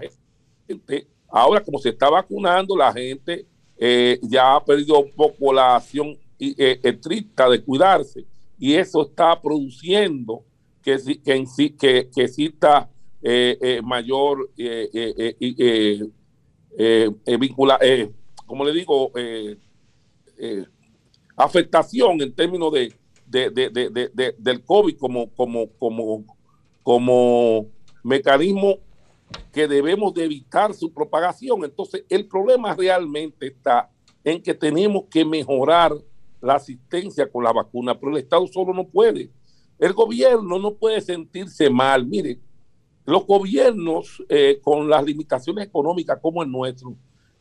gente, ahora como se está vacunando, la gente eh, ya ha perdido un poco la acción estricta de cuidarse y eso está produciendo que, que, que, que exista eh, eh, mayor vincula, como le digo, afectación en términos de, de, del COVID como, como, como, como mecanismo que debemos de evitar su propagación. Entonces, el problema realmente está en que tenemos que mejorar la asistencia con la vacuna, pero el Estado solo no puede. El gobierno no puede sentirse mal. Mire, los gobiernos eh, con las limitaciones económicas como el nuestro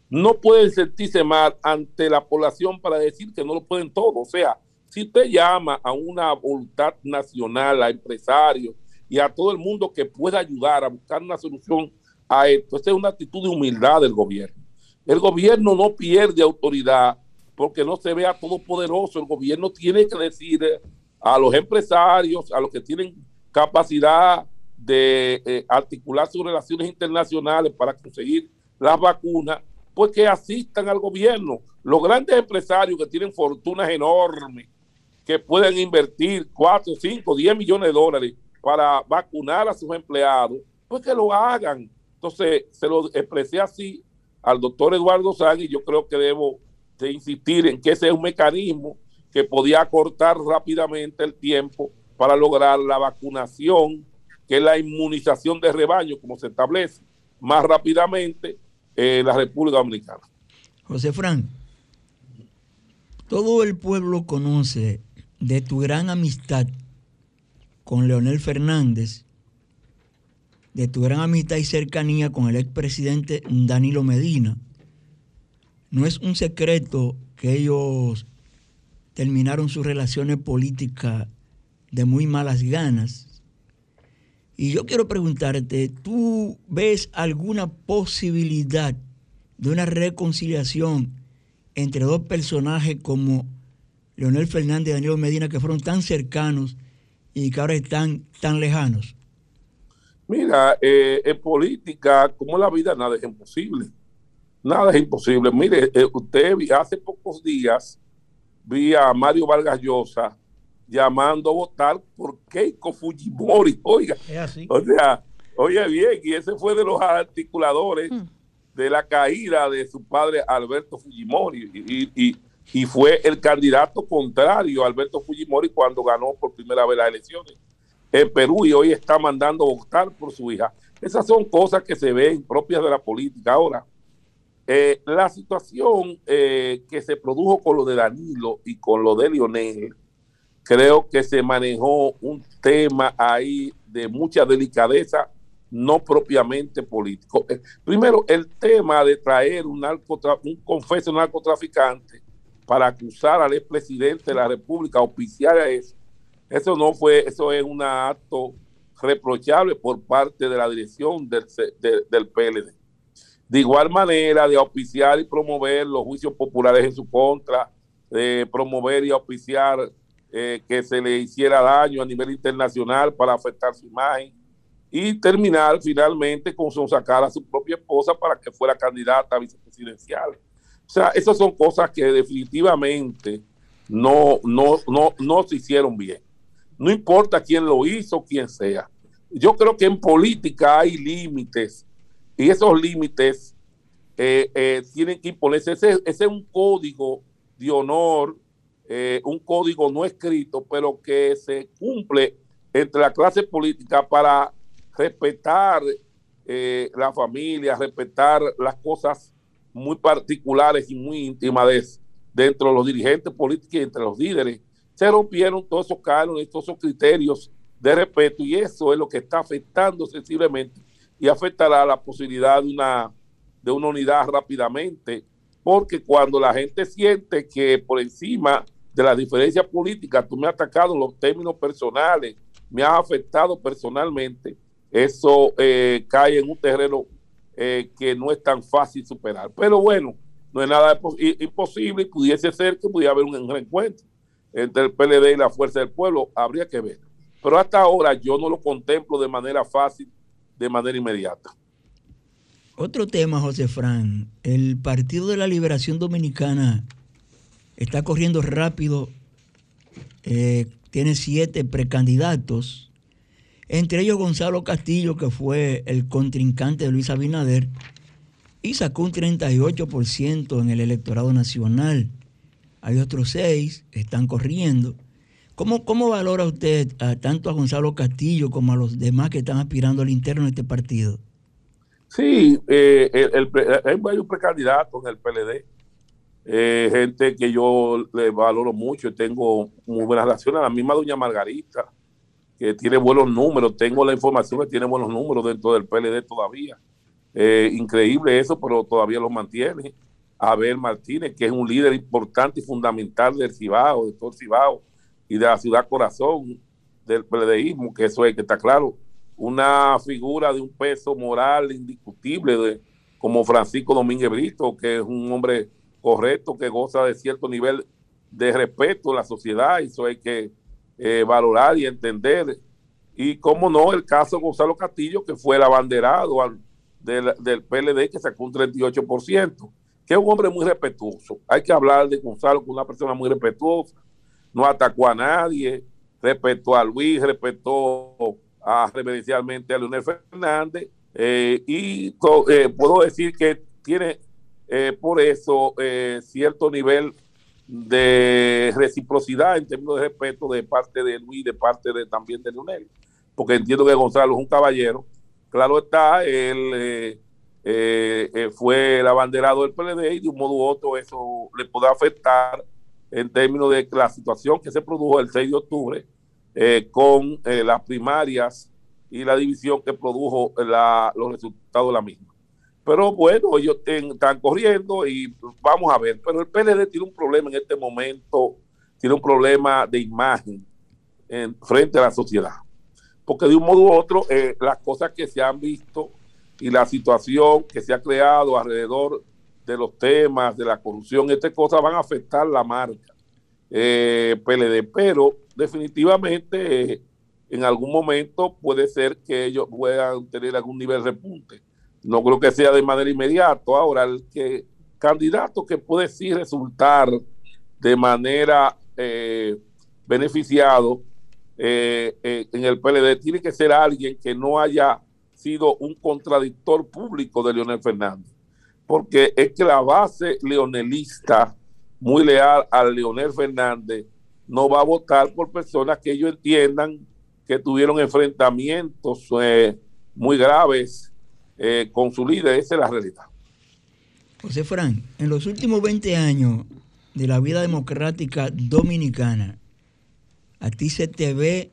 no pueden sentirse mal ante la población para decir que no lo pueden todo. O sea, si usted llama a una voluntad nacional, a empresarios y a todo el mundo que pueda ayudar a buscar una solución a esto, esa es una actitud de humildad del gobierno. El gobierno no pierde autoridad porque no se vea todopoderoso. El gobierno tiene que decir a los empresarios, a los que tienen capacidad de eh, articular sus relaciones internacionales para conseguir las vacunas, pues que asistan al gobierno. Los grandes empresarios que tienen fortunas enormes, que pueden invertir 4, 5, 10 millones de dólares para vacunar a sus empleados, pues que lo hagan. Entonces, se lo expresé así al doctor Eduardo Sánchez y yo creo que debo de insistir en que ese es un mecanismo que podía acortar rápidamente el tiempo para lograr la vacunación, que es la inmunización de rebaño, como se establece más rápidamente en la República Dominicana. José Fran, todo el pueblo conoce de tu gran amistad con Leonel Fernández, de tu gran amistad y cercanía con el expresidente Danilo Medina no es un secreto que ellos terminaron sus relaciones políticas de muy malas ganas Y yo quiero preguntarte, ¿tú ves alguna posibilidad de una reconciliación entre dos personajes como Leonel Fernández y Danilo Medina que fueron tan cercanos y que ahora están tan lejanos? Mira, eh, en política, como la vida, nada es imposible. Nada es imposible. Mire, eh, usted hace pocos días vi a Mario Vargas Llosa llamando a votar por Keiko Fujimori. Oiga, o sea, oye bien, y ese fue de los articuladores de la caída de su padre Alberto Fujimori. Y, y, y, fue el candidato contrario a Alberto Fujimori cuando ganó por primera vez las elecciones en Perú y hoy está mandando a votar por su hija. Esas son cosas que se ven propias de la política. Ahora, eh, la situación eh, que se produjo con lo de Danilo y con lo de Lionel, creo que se manejó un tema ahí de mucha delicadeza, no propiamente político. Eh, primero, el tema de traer un, un confeso narcotraficante para acusar al expresidente de la República, oficial a eso, eso no fue, eso es un acto reprochable por parte de la dirección del PLD. De igual manera, de auspiciar y promover los juicios populares en su contra, de promover y auspiciar eh, que se le hiciera daño a nivel internacional para afectar su imagen y terminar finalmente con sacar a su propia esposa para que fuera candidata a vicepresidencial. O sea, esas son cosas que definitivamente no, no, no, no se hicieron bien no importa quién lo hizo, quién sea. Yo creo que en política hay límites y esos límites eh, eh, tienen que imponerse. Ese, es un código de honor, eh, un código no escrito, pero que se cumple entre la clase política para respetar la familia, respetar las cosas muy particulares y muy íntimas dentro de los dirigentes políticos y entre los líderes se rompieron todos esos cánones, todos esos criterios de respeto y eso es lo que está afectando sensiblemente y afectará la posibilidad de una, de una unidad rápidamente, porque cuando la gente siente que por encima de las diferencias políticas tú me has atacado en los términos personales, me has afectado personalmente, eso eh, cae en un terreno eh, que no es tan fácil superar. Pero bueno, no es nada imposible pudiese ser que pudiera haber un reencuentro entre el PLD y la Fuerza del Pueblo, habría que ver. Pero hasta ahora yo no lo contemplo de manera fácil, de manera inmediata. Otro tema, José Fran, el Partido de la Liberación Dominicana está corriendo rápido, eh, tiene siete precandidatos, entre ellos Gonzalo Castillo, que fue el contrincante de Luis Abinader, y sacó un 38% en el electorado nacional hay otros seis que están corriendo. ¿Cómo, ¿Cómo valora usted tanto a Gonzalo Castillo como a los demás que están aspirando al interno de este partido? Sí, eh, hay varios precandidatos en el PLD. Eh, gente que yo le valoro mucho tengo muy buenas relaciones. La misma doña Margarita, que tiene buenos números. Tengo la información que tiene buenos números dentro del PLD todavía. Eh, increíble eso, pero todavía lo mantiene. Abel Martínez, que es un líder importante y fundamental del Cibao, de todo el Cibao y de la ciudad corazón del PLDismo, que eso es que está claro, una figura de un peso moral indiscutible de, como Francisco Domínguez Brito, que es un hombre correcto, que goza de cierto nivel de respeto en la sociedad, y eso hay que eh, valorar y entender. Y cómo no, el caso de Gonzalo Castillo, que fue el abanderado del, del PLD, que sacó un 38% que es un hombre muy respetuoso. Hay que hablar de Gonzalo como una persona muy respetuosa, no atacó a nadie, respetó a Luis, respetó a, reverencialmente a Leonel Fernández, eh, y eh, puedo decir que tiene eh, por eso cierto nivel de reciprocidad en términos de respeto de parte de Luis, de parte de, también de Leonel, porque entiendo que Gonzalo es un caballero. Claro está, él fue el abanderado del PLD y de un modo u otro eso le puede afectar en términos de la situación que se produjo el 6 de octubre eh, con las primarias y la división que produjo los resultados de la misma. Pero bueno, ellos están corriendo y vamos a ver. Pero el PLD tiene un problema en este momento, tiene un problema de imagen en, frente a la sociedad. porque de un modo u otro eh, las cosas que se han visto y la situación que se ha creado alrededor de los temas de la corrupción, estas cosas van a afectar la marca eh, PLD, pero definitivamente eh, en algún momento puede ser que ellos puedan tener algún nivel de repunte. No creo que sea de manera inmediata. Ahora, el que candidato que puede sí resultar de manera eh, beneficiado eh, en el PLD tiene que ser alguien que no haya sido un contradictor público de Leonel Fernández. Porque es que la base leonelista, muy leal a Leonel Fernández, no va a votar por personas que ellos entiendan que tuvieron enfrentamientos muy graves con su líder. Esa es la realidad. José Fran, en los últimos 20 años de la vida democrática dominicana, a ti se te ve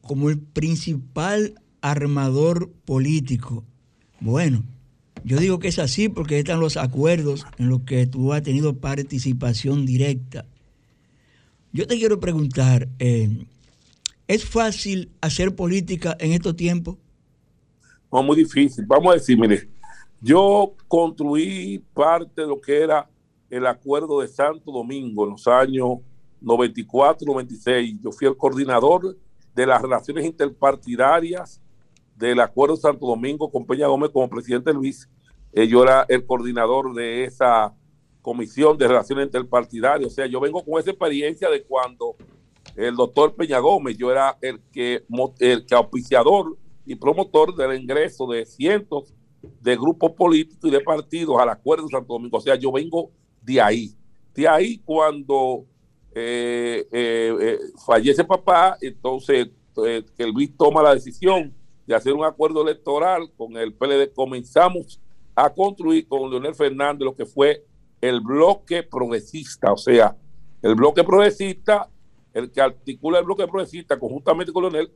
como el principal armador político. Bueno, yo digo que es así porque están los acuerdos en los que tú has tenido participación directa. Yo te quiero preguntar, eh, ¿es fácil hacer política en estos tiempos? No, muy difícil. Vamos a decir, mire, yo construí parte de lo que era el acuerdo de Santo Domingo en los años 94, 96. Yo fui el coordinador de las relaciones interpartidarias del acuerdo Santo Domingo con Peña Gómez como presidente Luis. Eh, yo era el coordinador de esa comisión de relaciones interpartidarias. O sea, yo vengo con esa experiencia de cuando el doctor Peña Gómez, yo era el que, el que auspiciador y promotor del ingreso de cientos de grupos políticos y de partidos al acuerdo de Santo Domingo. O sea, yo vengo de ahí. De ahí cuando eh, eh, eh, fallece papá, entonces que Luis toma la decisión de hacer un acuerdo electoral con el PLD. Comenzamos a construir con Leonel Fernández lo que fue el bloque progresista, o sea, el bloque progresista, el que articula el bloque progresista conjuntamente con Leonel,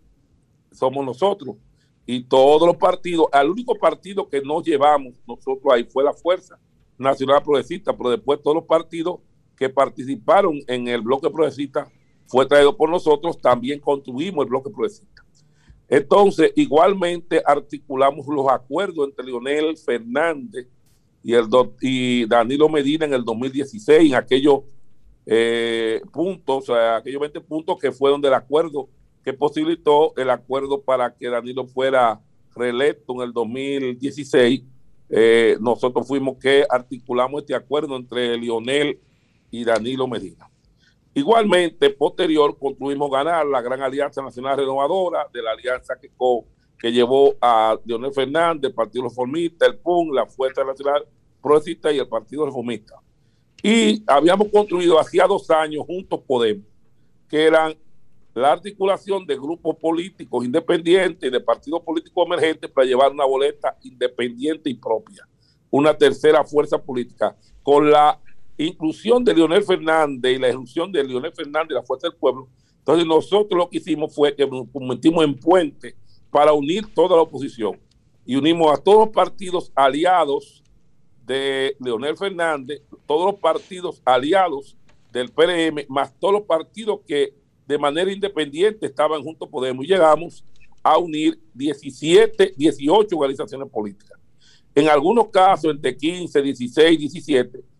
somos nosotros. Y todos los partidos, al único partido que nos llevamos nosotros ahí fue la Fuerza Nacional Progresista, pero después todos los partidos que participaron en el bloque progresista fue traído por nosotros, también construimos el bloque progresista. Entonces, igualmente articulamos los acuerdos entre Leonel Fernández y, el y Danilo Medina en el 2016, en aquellos eh, puntos, aquellos 20 puntos que fueron del acuerdo que posibilitó el acuerdo para que Danilo fuera reelecto en el 2016 eh, nosotros fuimos que articulamos este acuerdo entre Lionel y Danilo Medina. Igualmente, posterior, construimos ganar la Gran Alianza Nacional Renovadora, de la alianza que, que llevó a Leonel Fernández, el Partido Reformista, el PUN, la Fuerza Nacional Progresista y el Partido Reformista. Y habíamos construido hacía dos años juntos Podemos, que eran la articulación de grupos políticos independientes, de partidos políticos emergentes para llevar una boleta independiente y propia, una tercera fuerza política, con la inclusión de Leonel Fernández y la inclusión de Leonel Fernández y la Fuerza del Pueblo. Entonces nosotros lo que hicimos fue que nos convertimos en puente para unir toda la oposición y unimos a todos los partidos aliados de Leonel Fernández, todos los partidos aliados del PRM, más todos los partidos que de manera independiente estaban juntos Podemos y llegamos a unir 17, 18 organizaciones políticas. En algunos casos, entre 15, 16, 17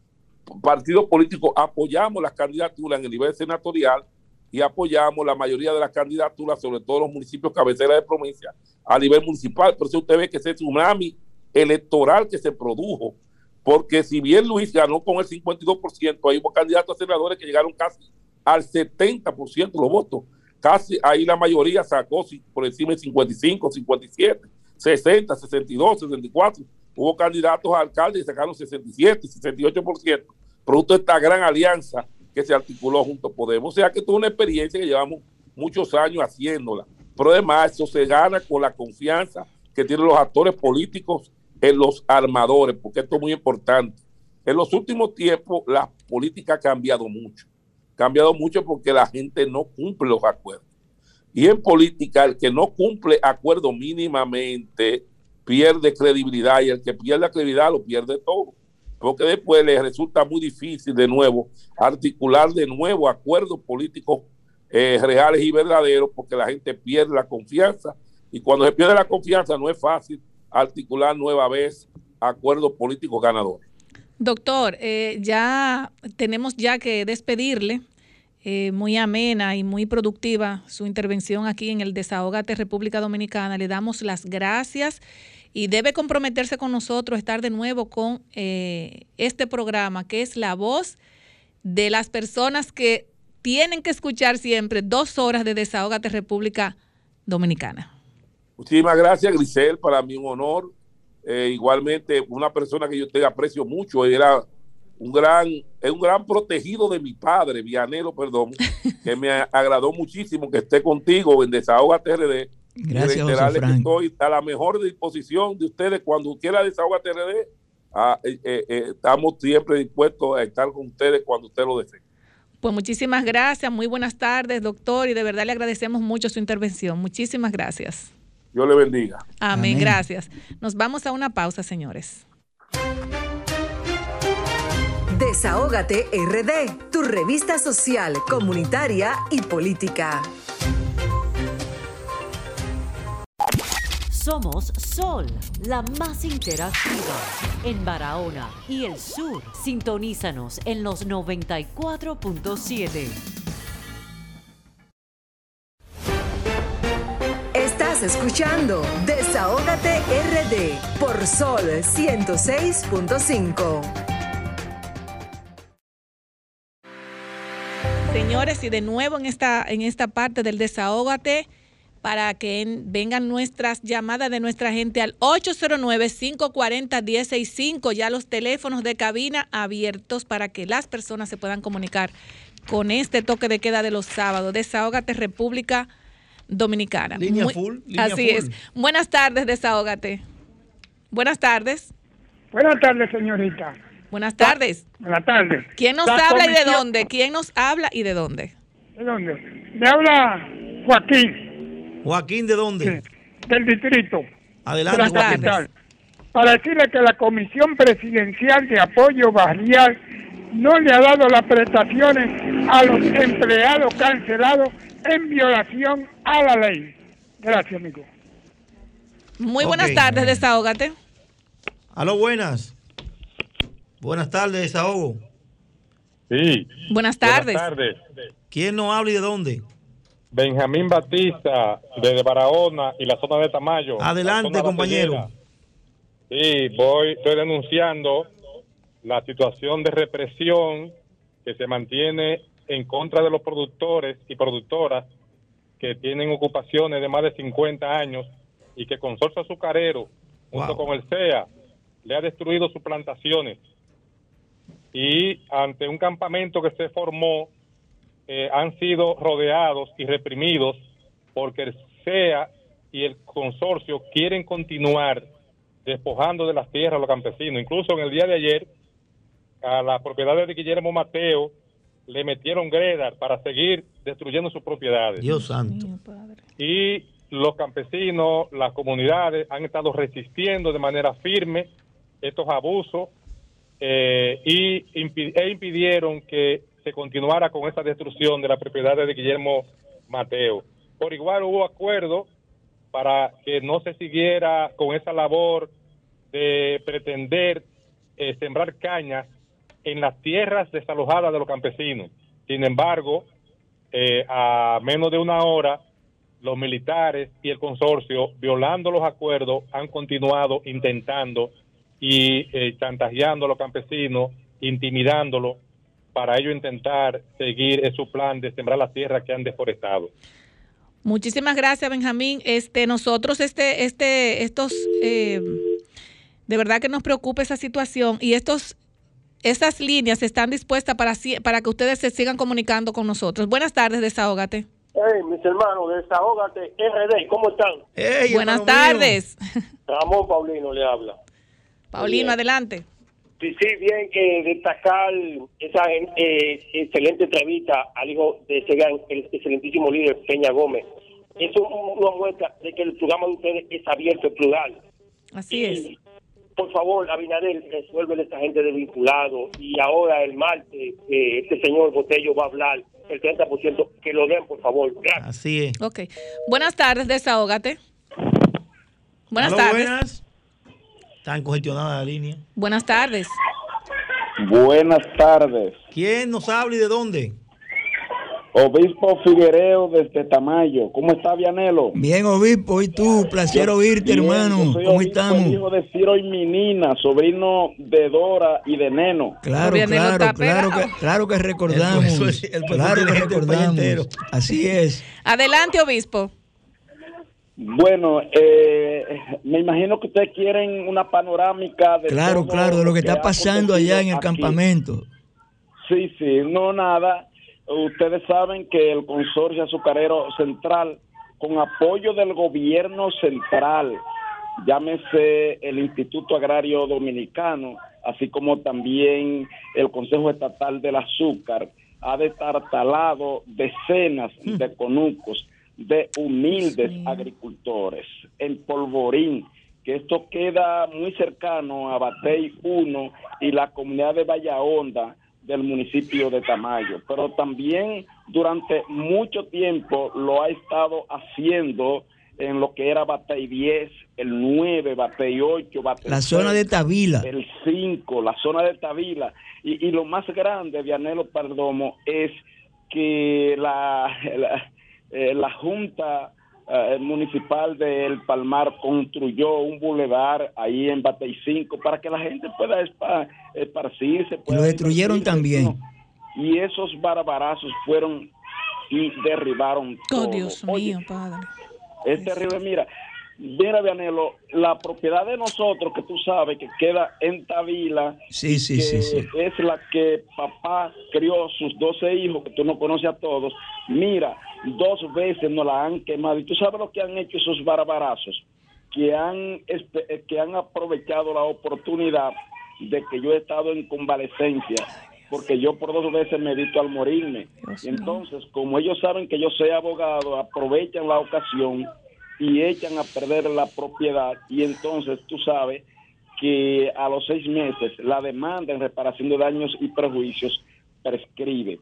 partidos políticos apoyamos las candidaturas en el nivel senatorial y apoyamos la mayoría de las candidaturas, sobre todo los municipios cabeceras de provincia, a nivel municipal. Por eso usted ve que ese tsunami electoral que se produjo, porque si bien Luis ganó con el 52%, hay hubo candidatos a senadores que llegaron casi al 70% de los votos. Casi ahí la mayoría sacó por encima de 55, 57, 60, 62, 64. Hubo candidatos a alcaldes y sacaron 67, 68%, producto de esta gran alianza que se articuló junto a Podemos. O sea que es una experiencia que llevamos muchos años haciéndola. Pero además eso se gana con la confianza que tienen los actores políticos en los armadores, porque esto es muy importante. En los últimos tiempos la política ha cambiado mucho cambiado mucho porque la gente no cumple los acuerdos. Y en política, el que no cumple acuerdos mínimamente pierde credibilidad y el que pierde credibilidad lo pierde todo. Porque después le resulta muy difícil de nuevo articular de nuevo acuerdos políticos eh, reales y verdaderos, porque la gente pierde la confianza y cuando se pierde la confianza no es fácil articular nueva vez acuerdos políticos ganadores. Doctor, eh, ya tenemos ya que despedirle. Eh, muy amena y muy productiva su intervención aquí en el Desahogate República Dominicana. Le damos las gracias y debe comprometerse con nosotros, estar de nuevo con eh, este programa que es la voz de las personas que tienen que escuchar siempre dos horas de Desahogate República Dominicana. Muchísimas gracias, Grisel. Para mí un honor. Eh, igualmente, una persona que yo te aprecio mucho, era un gran, es un gran protegido de mi padre, Vianero, perdón, <laughs> que me agradó muchísimo que esté contigo en Desahoga TRD. Gracias, y José Frank. estoy a la mejor disposición de ustedes cuando quiera Desahoga TRD. ah, eh, eh, eh, estamos siempre dispuestos a estar con ustedes cuando usted lo desee. Pues muchísimas gracias, muy buenas tardes, doctor, y de verdad le agradecemos mucho su intervención. Muchísimas gracias. Dios le bendiga. Amén, Amén. gracias. Nos vamos a una pausa, señores. Desahógate RD, tu revista social, comunitaria y política. Somos Sol, la más interactiva en Barahona y el sur. Sintonízanos en los 94.7. Estás escuchando Desahógate RD por Sol 106.5. Señores, y de nuevo en esta, en esta parte del desahógate, para que en- vengan nuestras llamadas de nuestra gente al 809-540-1065, ya los teléfonos de cabina abiertos para que las personas se puedan comunicar con este toque de queda de los sábados. Desahógate República Dominicana. Línea full, línea así full. es. Buenas tardes, Desahógate. Buenas tardes. Buenas tardes, señorita. Buenas tardes. Buenas tardes. ¿Quién nos La habla y de dónde? ¿Quién nos habla y de dónde? ¿De dónde? Me habla Joaquín, Joaquín, ¿de dónde? del distrito. Adelante, de la Joaquín. capital. Para decirle que la Comisión Presidencial de Apoyo Barrial no le ha dado las prestaciones a los empleados cancelados en violación a la ley. Gracias, amigo. Muy buenas Ok. tardes, Desahógate. Aló, buenas. Buenas tardes, desahogo. Sí. Buenas tardes. Buenas tardes. ¿Quién nos habla y de dónde? Benjamín Batista, desde Barahona y la zona de Tamayo. Adelante, compañero. batallera. Sí, voy, estoy denunciando la situación de represión que se mantiene en contra de los productores y productoras que tienen ocupaciones de más de 50 años y que Consorcio Azucarero, junto Wow. con el CEA, le ha destruido sus plantaciones. Y ante un campamento que se formó, eh, han sido rodeados y reprimidos porque el CEA y el consorcio quieren continuar despojando de las tierras a los campesinos. Incluso en el día de ayer, a las propiedades de Guillermo Mateo le metieron gredar para seguir destruyendo sus propiedades. Dios santo. Y los campesinos, las comunidades han estado resistiendo de manera firme estos abusos eh, y impi- e impidieron que se continuara con esa destrucción de la propiedad de Guillermo Mateo. Por igual hubo acuerdo para que no se siguiera con esa labor de pretender eh, sembrar cañas en las tierras desalojadas de los campesinos. Sin embargo, eh, a menos de una hora, los militares y el consorcio, violando los acuerdos, han continuado intentando y eh, chantajeando a los campesinos, intimidándolos, para ello intentar seguir en su plan de sembrar las tierras que han deforestado. Muchísimas gracias, Benjamín. Este, nosotros, este, este, estos, eh, de verdad que nos preocupa esa situación y estos, esas líneas están dispuestas para, para que ustedes se sigan comunicando con nosotros. Buenas tardes, desahógate. Hey, mis hermanos, desahógate RD, ¿cómo están? Buenas tardes. Ramón Paulino le habla. Paulino, Bien. adelante. Sí, sí, bien que destacar esa eh, excelente entrevista al hijo de ese gran, el excelentísimo líder Peña Gómez. Eso una muestra de que el programa de ustedes es abierto, es plural. Así es. Y por favor, Abinader, resuelve a esta gente de vinculado y ahora el martes eh, este señor Botello va a hablar el 30%, que lo den, por favor. Gracias. Así es. Ok. Buenas tardes, desahógate. Buenas tardes. buenas. Están congestionadas la línea. Buenas tardes. Buenas tardes. ¿Quién nos habla y de dónde? Obispo Figuereo desde Tamayo. ¿Cómo está Vianelo? Bien, obispo, ¿y tú? Placer Yo- oírte, bien, hermano. yo soy ¿Cómo obispo, estamos? el hijo de Ciro y Minina, sobrino de Dora y de Neno. Claro, claro, claro que, claro que recordamos. El el profesor claro que recordamos. Así es. Adelante, obispo. Bueno, eh, me imagino que ustedes quieren una panorámica de Claro, claro, de lo que está pasando allá en el aquí. campamento. Sí, sí, no nada. Ustedes saben que el Consorcio Azucarero Central, con apoyo del gobierno central, llámese el Instituto Agrario Dominicano, así como también el Consejo Estatal del Azúcar, ha destartalado decenas de conucos de humildes agricultores en Polvorín, que esto queda muy cercano a Batey 1 y la comunidad de Valla Honda del municipio de Tamayo, pero también durante mucho tiempo lo ha estado haciendo en lo que era Batey 10, el 9, Batey 8, Batey La zona de 6, Tavila. el 5, la zona de Tavila. Y, y lo más grande, Vianelo Perdomo, es que la, la, eh, la Junta eh, Municipal del Palmar construyó un bulevar ahí en Batey 5 para que la gente pueda espa- esparcirse. Y lo pueda destruyeron también. ¿no? Y esos barbarazos fueron y derribaron Oh, todo. Dios Oye, mío, padre. es terrible. Mira, mira, Vianelo, la propiedad de nosotros, que tú sabes que queda en Tavila, Sí, sí, que sí, sí. es la que papá crió sus 12 hijos, que tú no conoces a todos. Mira, dos veces nos la han quemado. ¿Y tú sabes lo que han hecho esos barbarazos? Que han, eh, que han aprovechado la oportunidad de que yo he estado en convalecencia, porque yo por dos veces medito al morirme. Y entonces, como ellos saben que yo soy abogado, aprovechan la ocasión y echan a perder la propiedad. Y entonces, tú sabes que a los seis meses la demanda en reparación de daños y perjuicios prescribe.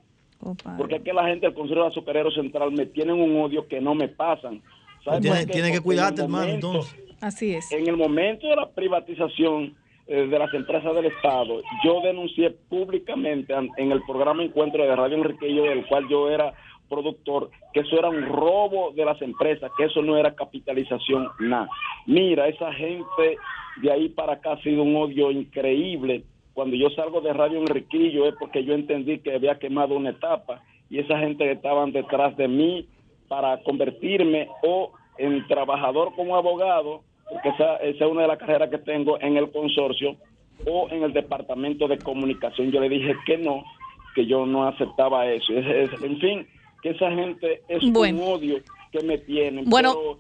Porque es que la gente del Consejo Azucarero Central me tienen un odio que no me pasan. ¿Sabes Tiene- que cuidarte, hermano, entonces. Así es. En el momento de la privatización eh, de las empresas del Estado, yo denuncié públicamente en el programa Encuentro de Radio Enriquillo, del cual yo era productor, que eso era un robo de las empresas, que eso no era capitalización, nada. Mira, esa gente de ahí para acá ha sido un odio increíble. Cuando yo salgo de Radio Enriquillo es porque yo entendí que había quemado una etapa y esa gente que estaban detrás de mí para convertirme o en trabajador como abogado, porque esa, esa es una de las carreras que tengo en el consorcio, o en el departamento de comunicación. Yo le dije que no, que yo no aceptaba eso. Es- es- en fin, que esa gente es Bueno. un odio que me tienen. Bueno, pero-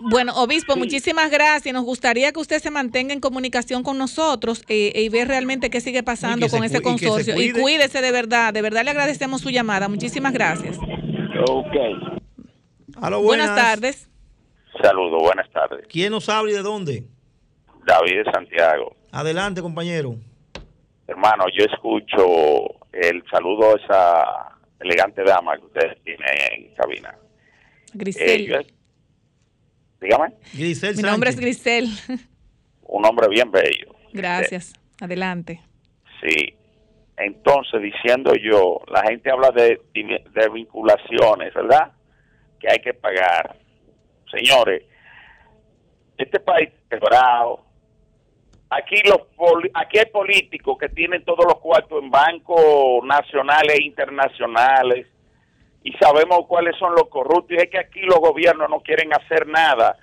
Bueno, obispo, Sí. muchísimas gracias. Nos gustaría que usted se mantenga en comunicación con nosotros eh, y ver realmente qué sigue pasando con se ese y consorcio. Y, cuídese de verdad. De verdad le agradecemos su llamada. Muchísimas gracias. Ok. Aló, Buenas, buenas. tardes. Saludos, buenas tardes. ¿Quién nos habla y de dónde? David de Santiago. Adelante, compañero. Hermano, yo escucho el saludo a esa elegante dama que ustedes tienen en cabina. Grisel. Eh, dígame, Grisel Mi nombre es Grisel. un hombre bien bello. Gracias. Adelante. Sí. Entonces, diciendo yo, la gente habla de, de vinculaciones, ¿verdad? Que hay que pagar. Señores, este país quebrado. Aquí los poli- aquí hay políticos que tienen todos los cuartos en bancos nacionales e internacionales y sabemos cuáles son los corruptos y es que aquí los gobiernos no quieren hacer nada.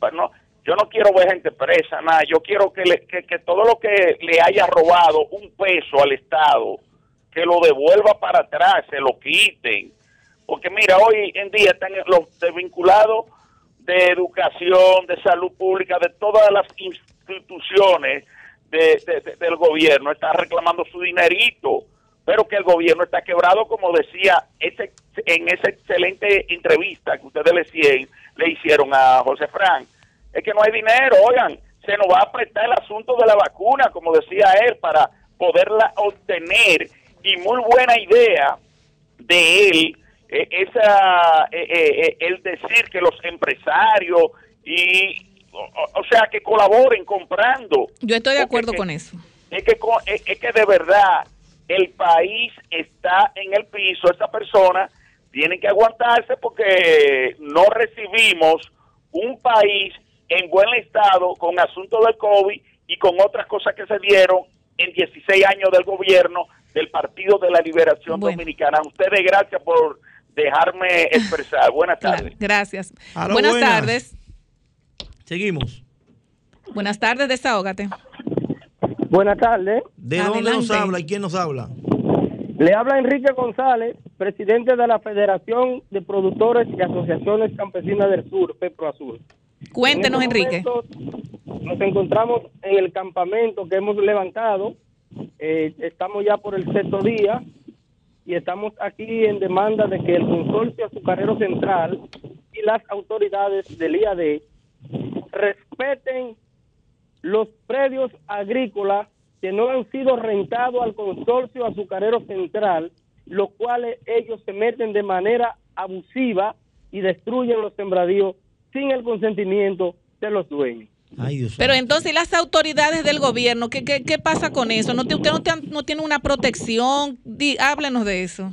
Pues no, yo no quiero ver gente presa, nada. Yo quiero que, le- que, que todo lo que le haya robado un peso al Estado, que lo devuelva para atrás, se lo quiten. Porque mira, hoy en día están los desvinculados de educación, de salud pública, de todas las instituciones de- de- del gobierno, están reclamando su dinerito, pero que el gobierno está quebrado, como decía ese, en esa excelente entrevista que ustedes le, hicieron- le hicieron a José Frank. Es que no hay dinero, oigan, se nos va a apretar el asunto de la vacuna, como decía él, para poderla obtener. Y muy buena idea de él, eh, esa, eh, eh, el decir que los empresarios y, o, o sea, que colaboren comprando. Yo estoy de acuerdo Porque- con eso. Es que, es que de verdad el país está en el piso, esta persona tiene que aguantarse porque no recibimos un país en buen estado con asuntos del COVID y con otras cosas que se dieron en 16 años del gobierno del Partido de la Liberación Bueno. Dominicana. A ustedes gracias por dejarme expresar. Buenas tardes. Gracias. Aló, buenas, buenas. tardes. Seguimos. Buenas tardes, desahógate. Buenas tardes. ¿De dónde nos habla y quién nos habla? Le habla Enrique González, presidente de la Federación de Productores y Asociaciones Campesinas del Sur, Pepro Azul. Cuéntenos, En estos Enrique. Nos encontramos en el campamento que hemos levantado. Eh, estamos ya por el sexto día y estamos aquí en demanda de que el Consorcio Azucarero Central y las autoridades del IAD respeten los predios agrícolas que no han sido rentados al consorcio azucarero central, los cuales ellos se meten de manera abusiva y destruyen los sembradíos sin el consentimiento de los dueños. Ay, Dios Pero entonces, ¿y las autoridades del gobierno? ¿Qué, qué, qué pasa con eso? ¿No, te- ¿Usted no, te- no tiene una protección? Di- háblenos de eso.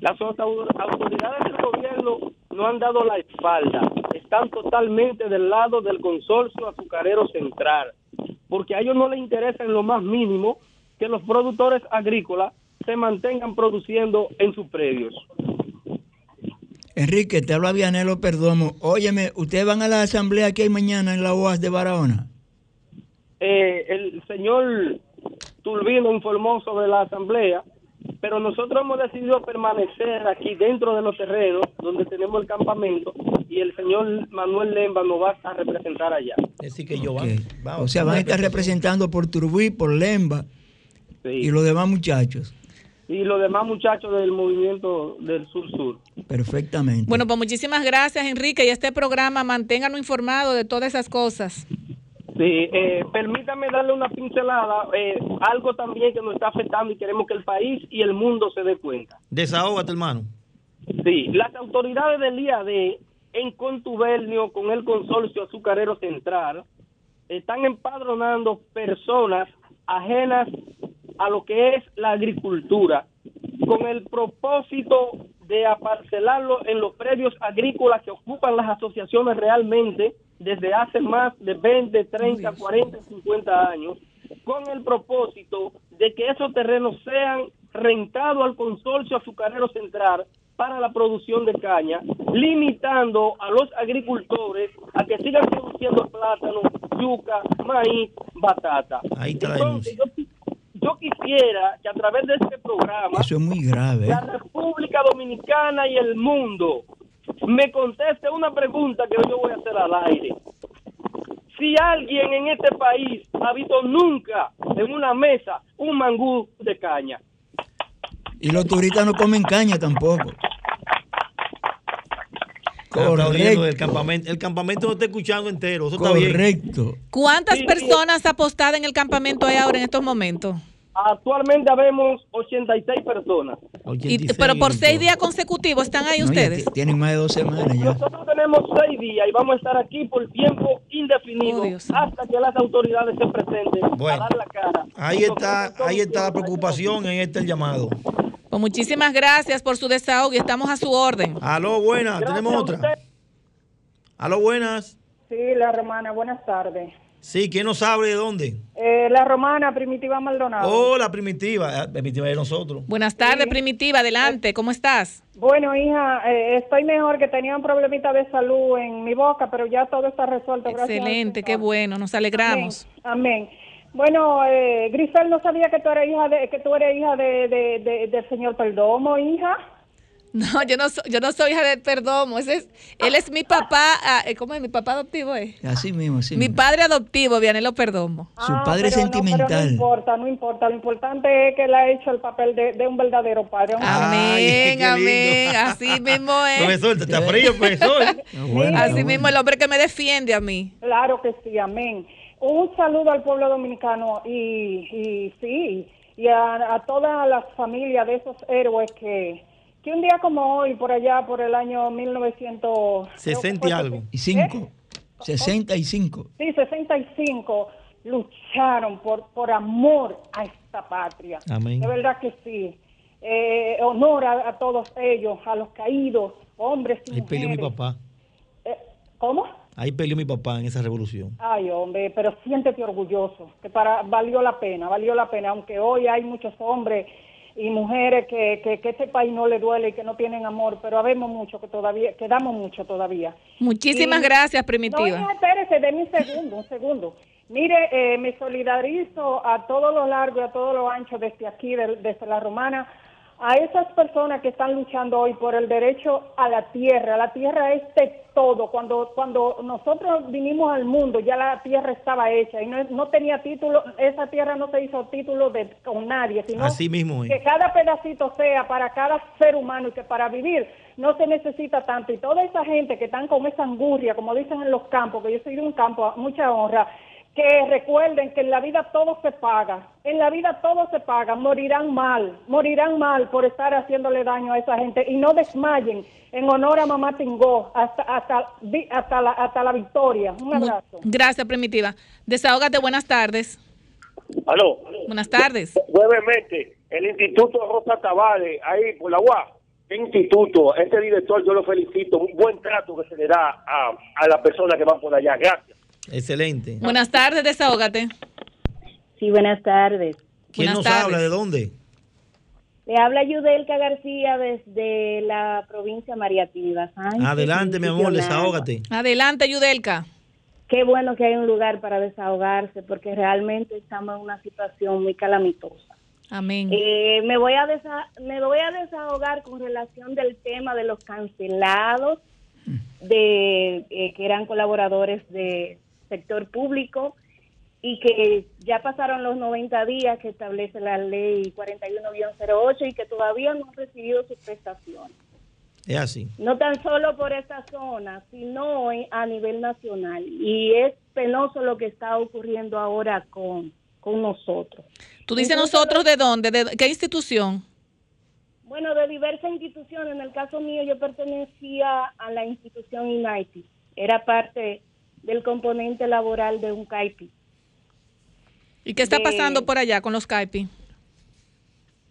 Las auto- autoridades del gobierno no han dado la espalda, están totalmente del lado del consorcio azucarero central, porque a ellos no les interesa en lo más mínimo que los productores agrícolas se mantengan produciendo en sus predios. Enrique, te habla Vianelo Perdomo. Óyeme, ¿ustedes van a la asamblea que hay mañana en la OAS de Barahona? Eh, el señor Turbino informó sobre la asamblea, pero nosotros hemos decidido permanecer aquí dentro de los terrenos donde tenemos el campamento y el señor Manuel Lemba nos va a representar allá. Es decir, que yo Ok. vamos. O sea, van a estar representando por Turbí, por Lemba y los demás muchachos. Y los demás muchachos del movimiento del sur-sur. Perfectamente. Bueno, pues muchísimas gracias, Enrique. Y este programa, manténganos informados de todas esas cosas. Sí, eh, permítame darle una pincelada, eh, algo también que nos está afectando y queremos que el país y el mundo se dé cuenta. Desahógate, hermano. Sí, las autoridades del IAD, en contubernio con el consorcio azucarero central, están empadronando personas ajenas a lo que es la agricultura, con el propósito de aparcelarlo en los predios agrícolas que ocupan las asociaciones realmente desde hace más de 20, 30, 40, 50 años, con el propósito de que esos terrenos sean rentados al consorcio azucarero central para la producción de caña, limitando a los agricultores a que sigan produciendo plátano, yuca, maíz, batata. Ahí está la Entonces, yo, yo quisiera que a través de este programa Eso es muy grave. ¿eh? la República Dominicana y el mundo me conteste una pregunta que yo voy a hacer al aire. Si alguien en este país ha visto nunca en una mesa un mangú de caña, Y los turistas no comen caña tampoco. Aplaudiendo del campamento. El campamento no está escuchando entero. Eso está bien. Correcto. ¿Cuántas personas apostadas en el campamento hay ahora en estos momentos? Actualmente habemos 86 personas. Y- pero por seis días consecutivos están ahí No, ustedes. ti- tienen más de dos semanas ya. Nosotros tenemos seis días y vamos a estar aquí por tiempo indefinido hasta que las autoridades se presenten a Bueno. dar la cara. Ahí está, ahí está la preocupación, en este el llamado. Pues muchísimas gracias por su desahogo y estamos a su orden. Aló, buenas, tenemos otra. Aló, buenas. Sí, la romana, buenas tardes. Sí, ¿quién nos sabe de dónde? Eh, la romana Primitiva Maldonado. Oh, la primitiva. Ah, Primitiva de nosotros. Buenas tardes, Primitiva, adelante, ¿cómo estás? Bueno, hija, eh, estoy mejor que tenía un problemita de salud en mi boca, pero ya todo está resuelto. gracias Excelente, qué Señor. bueno, nos alegramos. Amén. Bueno, eh, Grisel no sabía que tú eres hija de, que tú eres hija de, de- de- del señor Perdomo, hija. <laughs> No, yo no, soy, yo no soy hija de Perdomo. Ese es, él es mi papá. ah, eh, ¿Cómo es? Mi papá adoptivo es. Así mismo, así Mi mismo. padre adoptivo, Vianelo Perdomo. Su Ah, padre pero no, pero no sentimental. importa, no importa. Lo importante es que él ha hecho el papel de, de un verdadero padre. Un- Amén, amén. Así <laughs> mismo es. Profesor, te está frío, profesor. <laughs> Así mismo el hombre que me defiende a mí. Claro que sí, amén. Un saludo al pueblo dominicano y, y sí, y a, a toda la familia de esos héroes que, que un día como hoy, por allá, por el año 1900... 60 y algo. Y cinco. 65. Sí, 65 lucharon por, por amor a esta patria. Amén. De verdad que sí. Eh, honor a, a todos ellos, a los caídos, hombres y Ahí peleó mi mujeres. papá. Eh, ¿Cómo? Ahí peleó mi papá en esa revolución. Ay, hombre, pero siéntete orgulloso, que para valió la pena, valió la pena, aunque hoy hay muchos hombres y mujeres que, que, que este país no le duele y que no tienen amor, pero habemos mucho que todavía, quedamos mucho todavía. Muchísimas Y- gracias, Primitiva. no, espérese, denme un segundo, un segundo. Mire, eh, me solidarizo a todo lo largo y a todo lo ancho desde aquí, de- desde la romana, a esas personas que están luchando hoy por el derecho a la tierra. La tierra es de todo. Cuando, cuando nosotros vinimos al mundo, ya la tierra estaba hecha y no, no tenía título, esa tierra no se hizo título de, con nadie, sino Así mismo que cada pedacito sea para cada ser humano y que para vivir no se necesita tanto. Y toda esa gente que están con esa angurria, como dicen en los campos, que yo soy de un campo, mucha honra, que recuerden que en la vida todo se paga, en la vida todo se paga, morirán mal, morirán mal por estar haciéndole daño a esa gente y no desmayen en honor a mamá Tingó hasta, hasta, hasta, la, hasta la victoria. Un abrazo. Gracias, Primitiva. Desahógate, buenas tardes. Aló. Buenas tardes. Brevemente, el Instituto Rosa Tavares, ahí por la UAS, ¿qué instituto? Este director yo lo felicito, un buen trato que se le da a, a las personas que van por allá. Gracias. Excelente. Buenas tardes, Desahógate. Sí, buenas tardes. ¿Quién Buenas nos tardes. habla? ¿De dónde? Le habla Yudelka García desde la provincia María Trinidad Sánchez, Adelante, mi amor, desahógate. Adelante, Yudelka. Qué bueno que hay un lugar para desahogarse porque realmente estamos en una situación muy calamitosa. Amén. Eh, me, voy a desa- me voy a desahogar con relación del tema de los cancelados de eh, que eran colaboradores de sector público y que ya pasaron los 90 días que establece la ley 41-08 y que todavía no han recibido sus prestaciones. Es así. No tan solo por esta zona, sino en- a nivel nacional. Y es penoso lo que está ocurriendo ahora con, con nosotros. Tú dices nosotros de dónde, de qué institución. Bueno, de diversas instituciones. En el caso mío, yo pertenecía a la institución United. Era parte del componente laboral de un CAIPI. ¿Y qué está De- pasando por allá con los CAIPI?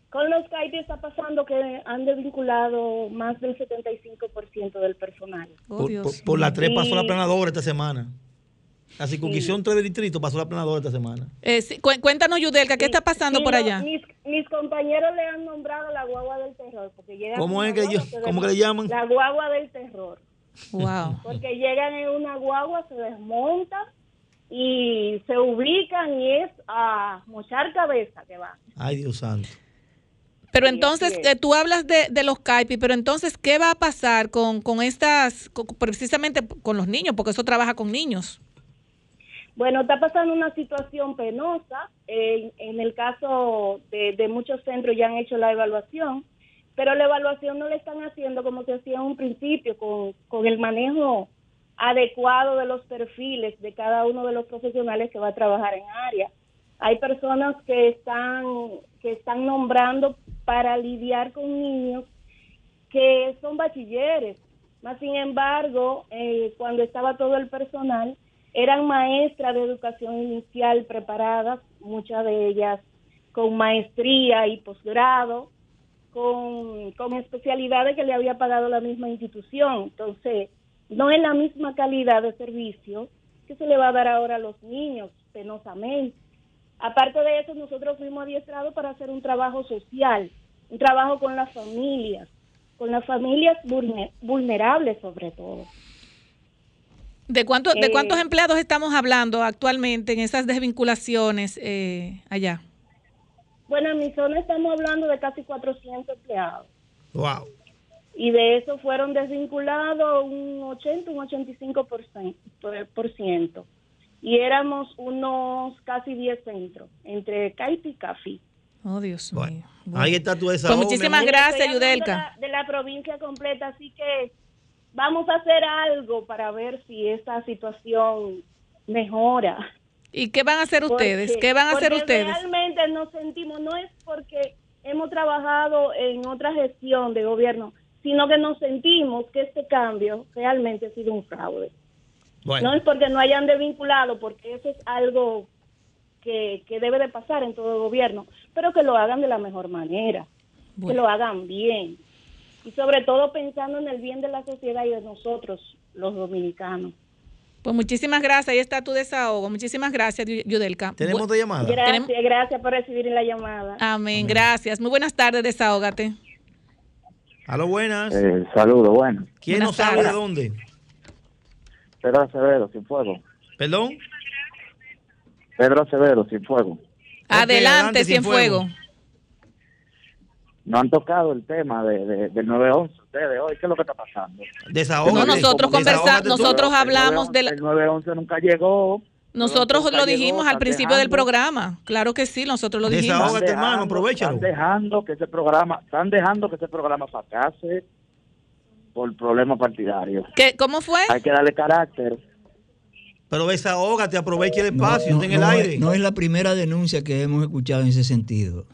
Con los CAIPI está pasando que han desvinculado más del 75% del personal. Oh, por, por- por la 3 pasó la planadora esta semana. La circunscripción 3 del distrito pasó la planadora esta semana. Eh, sí, cu- cuéntanos, Yudelka, ¿qué está pasando Sí, por no, allá? Mis, mis compañeros le han nombrado la guagua del terror. Porque llegan ¿Cómo es que yo- cómo que le llaman? La guagua del terror. Wow. <laughs> Porque llegan en una guagua, se desmontan y se ubican y es a mochar cabeza que va. Ay, Dios santo. Pero entonces, eh, tú hablas de, de los CAIPI, pero entonces, ¿qué va a pasar con, con estas, con- precisamente con los niños? Porque eso trabaja con niños. Bueno, está pasando una situación penosa. En, en el caso de, de muchos centros ya han hecho la evaluación, pero la evaluación no la están haciendo como se hacía en un principio, con, con el manejo adecuado de los perfiles de cada uno de los profesionales que va a trabajar en área. Hay personas que están, que están nombrando para lidiar con niños que son bachilleres. Más sin embargo, eh, cuando estaba todo el personal, eran maestras de educación inicial preparadas, muchas de ellas con maestría y posgrado, con, con especialidades que le había pagado la misma institución. Entonces, no es la misma calidad de servicio que se le va a dar ahora a los niños, penosamente. Aparte de eso, nosotros fuimos adiestrados para hacer un trabajo social, un trabajo con las familias, con las familias vulne- vulnerables sobre todo. ¿De, cuánto, ¿De Eh, cuántos empleados estamos hablando actualmente en esas desvinculaciones eh, allá? Bueno, en mi zona estamos hablando de casi 400 empleados. Wow. y de eso fueron desvinculados un 80, un 85%. Por cien- por- por ciento. Y éramos unos casi 10 centros, entre Caiti y Cafi. Oh, Dios mío. Ahí está tu Pues desahogo. mi muchísimas gracias, Yudelka. De la, de la provincia completa, así que vamos a hacer algo para ver si esta situación mejora. ¿Y qué van a hacer ustedes? Porque- ¿Qué van a hacer ustedes? Realmente nos sentimos, no es porque hemos trabajado en otra gestión de gobierno, sino que nos sentimos que este cambio realmente ha sido un fraude. Bueno. No es porque no hayan desvinculado, porque eso es algo que, que debe de pasar en todo gobierno, pero que lo hagan de la mejor manera, que lo hagan bien. Y sobre todo pensando en el bien de la sociedad y de nosotros, los dominicanos. Pues muchísimas gracias. Ahí está tu desahogo. Muchísimas gracias, Yu- Yudelka. ¿Tenemos otra llamada? Gracias, gracias por recibir la llamada. Amén. Gracias. Muy buenas tardes, desahógate. Aló, buenas. Eh, saludos, bueno. ¿Quién buenas nos sabe de tardes. dónde? Pedro Acevedo, sin fuego. ¿Perdón? Pedro Acevedo, sin fuego. Adelante, adelante, Cienfuego. Cienfuego. No han tocado el tema de, de- del 911 ustedes hoy. ¿Qué es lo que está pasando? Desahógate. No, nosotros conversa- nosotros hablamos de la- El 911 nunca llegó. Nosotros nunca lo llegó, dijimos al principio del programa. Claro que sí, nosotros lo dijimos. Desahógate, hermano, aprovechalo. Están dejando que ese programa, están dejando que ese programa fracase por problemas partidarios. ¿Qué, ¿Cómo fue? Hay que darle carácter. Pero desahógate, aprovecha el espacio, no, en el no es- aire. no es la primera denuncia que hemos escuchado en ese sentido.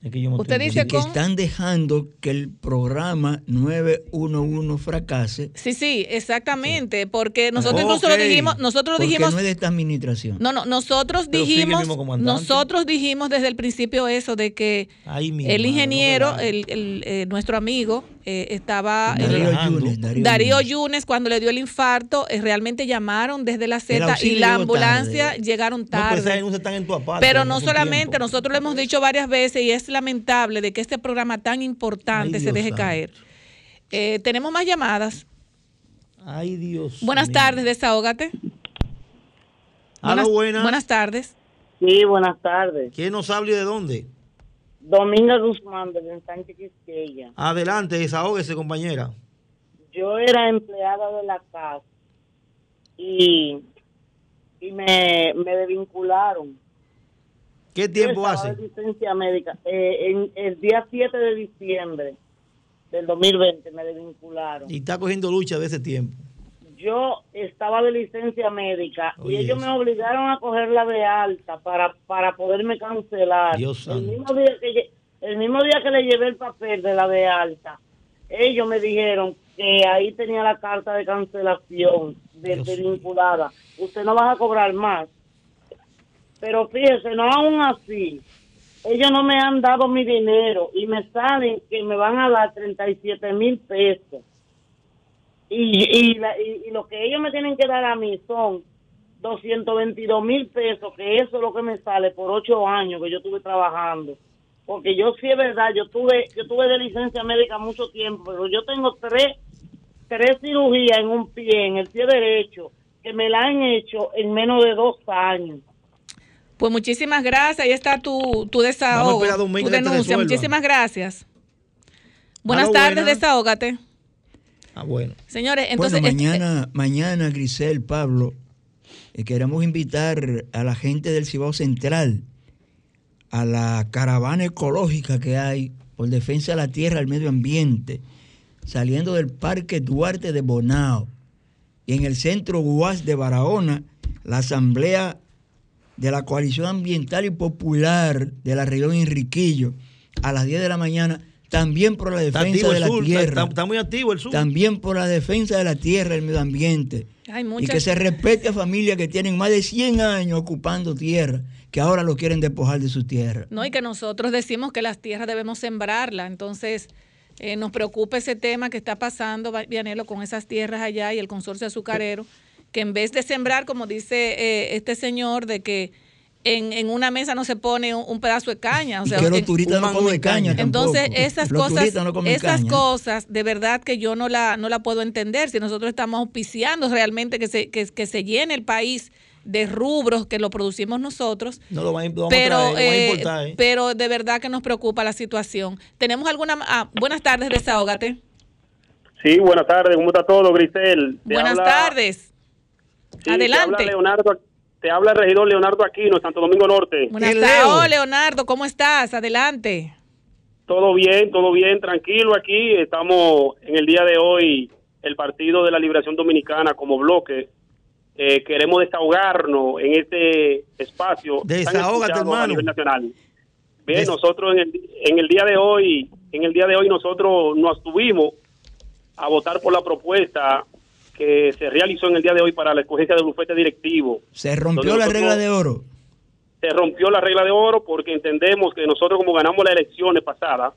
Usted dice que con- están dejando que el programa 911 fracase. Sí, sí, exactamente, porque nosotros Ah, incluso ok. lo dijimos, nosotros porque dijimos, no es de esta administración. no, no, nosotros dijimos, nosotros dijimos desde el principio eso de que Ay, el madre, ingeniero, no el, el, eh, nuestro amigo, eh, estaba Darío el- Yunes, Darío Darío Yunes. Yunes cuando le dio el infarto, eh, realmente llamaron desde la Z y la ambulancia tarde. llegaron tarde. esas denuncias están en tu aparte. Pero no solamente, tiempo. nosotros lo hemos dicho varias veces y es lamentable de que este programa tan importante Ay, se Dios deje santo. caer. Eh, tenemos más llamadas. Ay, Dios. Buenas mío. tardes, desahógate. Aló, buenas. Buenas tardes. Sí, buenas tardes. ¿Quién nos habla y de dónde? Dominga Guzmán, de Ensanche Quisqueya. Adelante, desahógese, compañera. Yo era empleada de la casa y, y me, me desvincularon. ¿Qué tiempo hace? licencia médica. Eh, en el día 7 de diciembre del 2020 me desvincularon. Y está cogiendo lucha de ese tiempo. Yo estaba de licencia médica y ellos me obligaron a cogerla de alta para, para poderme cancelar. Dios el santo. mismo día que el mismo día que le llevé el papel de la de alta, ellos me dijeron que ahí tenía la carta de cancelación de, de vinculada. Usted no va a cobrar más. Pero fíjese, no aún así, ellos no me han dado mi dinero y me salen que me van a dar 37 mil pesos. Y, y, la- y, y lo que ellos me tienen que dar a mí son 222 mil pesos, que eso es lo que me sale por ocho años que yo estuve trabajando. Porque yo sí es verdad, yo tuve, yo tuve de licencia médica mucho tiempo, pero yo tengo tres, tres cirugías en un pie, en el pie derecho, que me la han hecho en menos de dos años. Pues muchísimas gracias. Ahí está tu, tu desahogo, tu denuncia. Muchísimas gracias. Buenas Aló, tardes, buenas. desahógate. Ah, bueno. Señores, entonces... bueno, este- mañana, mañana, Grisel, Pablo, eh, queremos invitar a la gente del Cibao Central a la caravana ecológica que hay por defensa de la tierra y el medio ambiente, saliendo del Parque Duarte de Bonao y en el Centro UAS de Barahona, la Asamblea de la Coalición Ambiental y Popular de la región Enriquillo, a las 10 de la mañana, también por la defensa de el la sur, tierra. está, está muy activo el sur. También por la defensa de la tierra y el medio ambiente. Hay Y muchas- que se respete a familias que tienen más de 100 años ocupando tierra, que ahora lo quieren despojar de su tierra. No, y que nosotros decimos que las tierras debemos sembrarlas. Entonces, eh, nos preocupa ese tema que está pasando, Vianelo, con esas tierras allá y el consorcio azucarero, que en vez de sembrar, como dice eh, este señor, de que en, en una mesa no se pone un, un pedazo de caña. O sea, que los en- turistas no comen caña Entonces, tampoco. esas Los cosas, no comen esas caña. cosas, de verdad que yo no la, no la puedo entender. Si nosotros estamos auspiciando realmente que se, que, que se llene el país de rubros que lo producimos nosotros, No lo van a, lo vamos pero, a traer, lo van a eh, importar, ¿eh? pero de verdad que nos preocupa la situación. ¿Tenemos alguna... Ah, buenas tardes, desahógate. Sí, buenas tardes, ¿cómo está todo, Grisel? Te Buenas habla- tardes. sí, Adelante. Te habla, Leonardo, te habla el regidor Leonardo Aquino, Santo Domingo Norte. Buenas tardes. Leonardo, ¿cómo estás? Adelante. Todo bien, todo bien, tranquilo aquí. Estamos en el día de hoy, el Partido de la Liberación Dominicana como bloque. Eh, queremos desahogarnos en este espacio. Desahógate, a hermano. nivel nacional. Bien, Des- nosotros en el, en el día de hoy, en el día de hoy nosotros nos tuvimos a votar por la propuesta que se realizó en el día de hoy para la escogencia del bufete directivo. Se rompió la regla de oro. se rompió la regla de oro porque entendemos que nosotros como ganamos las elecciones pasadas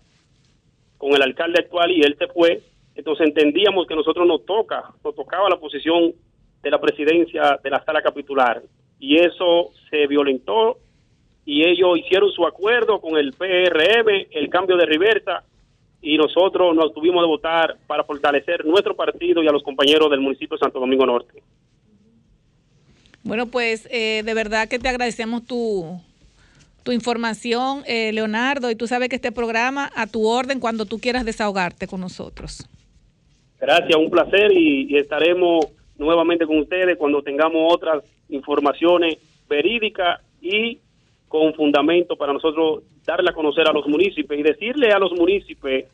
con el alcalde actual y él se fue, entonces entendíamos que nosotros nos toca, nos tocaba la posición de la presidencia de la sala capitular y eso se violentó y ellos hicieron su acuerdo con el PRM, el cambio de reversa y nosotros nos tuvimos de votar para fortalecer nuestro partido y a los compañeros del municipio de Santo Domingo Norte. Bueno, pues eh, de verdad que te agradecemos tu, tu información, eh, Leonardo, y tú sabes que este programa a tu orden cuando tú quieras desahogarte con nosotros. Gracias, un placer y, y estaremos nuevamente con ustedes cuando tengamos otras informaciones verídicas y con fundamento para nosotros darle a conocer a los municipios y decirle a los municipios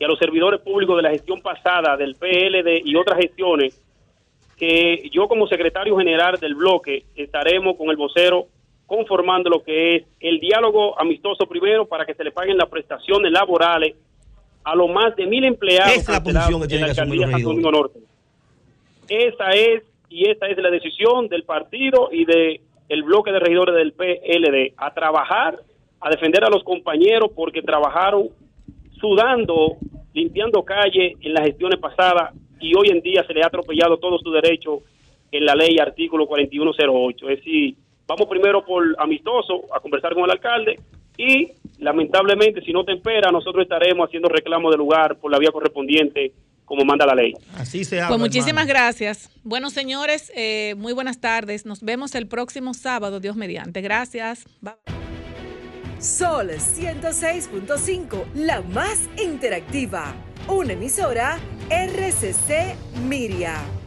y a los servidores públicos de la gestión pasada del PLD y otras gestiones que yo como secretario general del bloque estaremos con el vocero conformando lo que es el diálogo amistoso primero para que se le paguen las prestaciones laborales a los más de mil empleados Esa es la en alcaldía los Santo Domingo Norte. Esa es y esta es la decisión del partido y de el bloque de regidores del PLD a trabajar, a defender a los compañeros porque trabajaron sudando, limpiando calle en las gestiones pasadas y hoy en día se le ha atropellado todo su derecho en la ley artículo 4108. Es decir, vamos primero por amistoso a conversar con el alcalde y lamentablemente si no te espera nosotros estaremos haciendo reclamo de lugar por la vía correspondiente como manda la ley. Así se Pues muchísimas gracias. Bueno, señores, eh, muy buenas tardes. Nos vemos el próximo sábado, Dios mediante. Gracias. Bye. Sol 106.5, la más interactiva. Una emisora RCC Miria.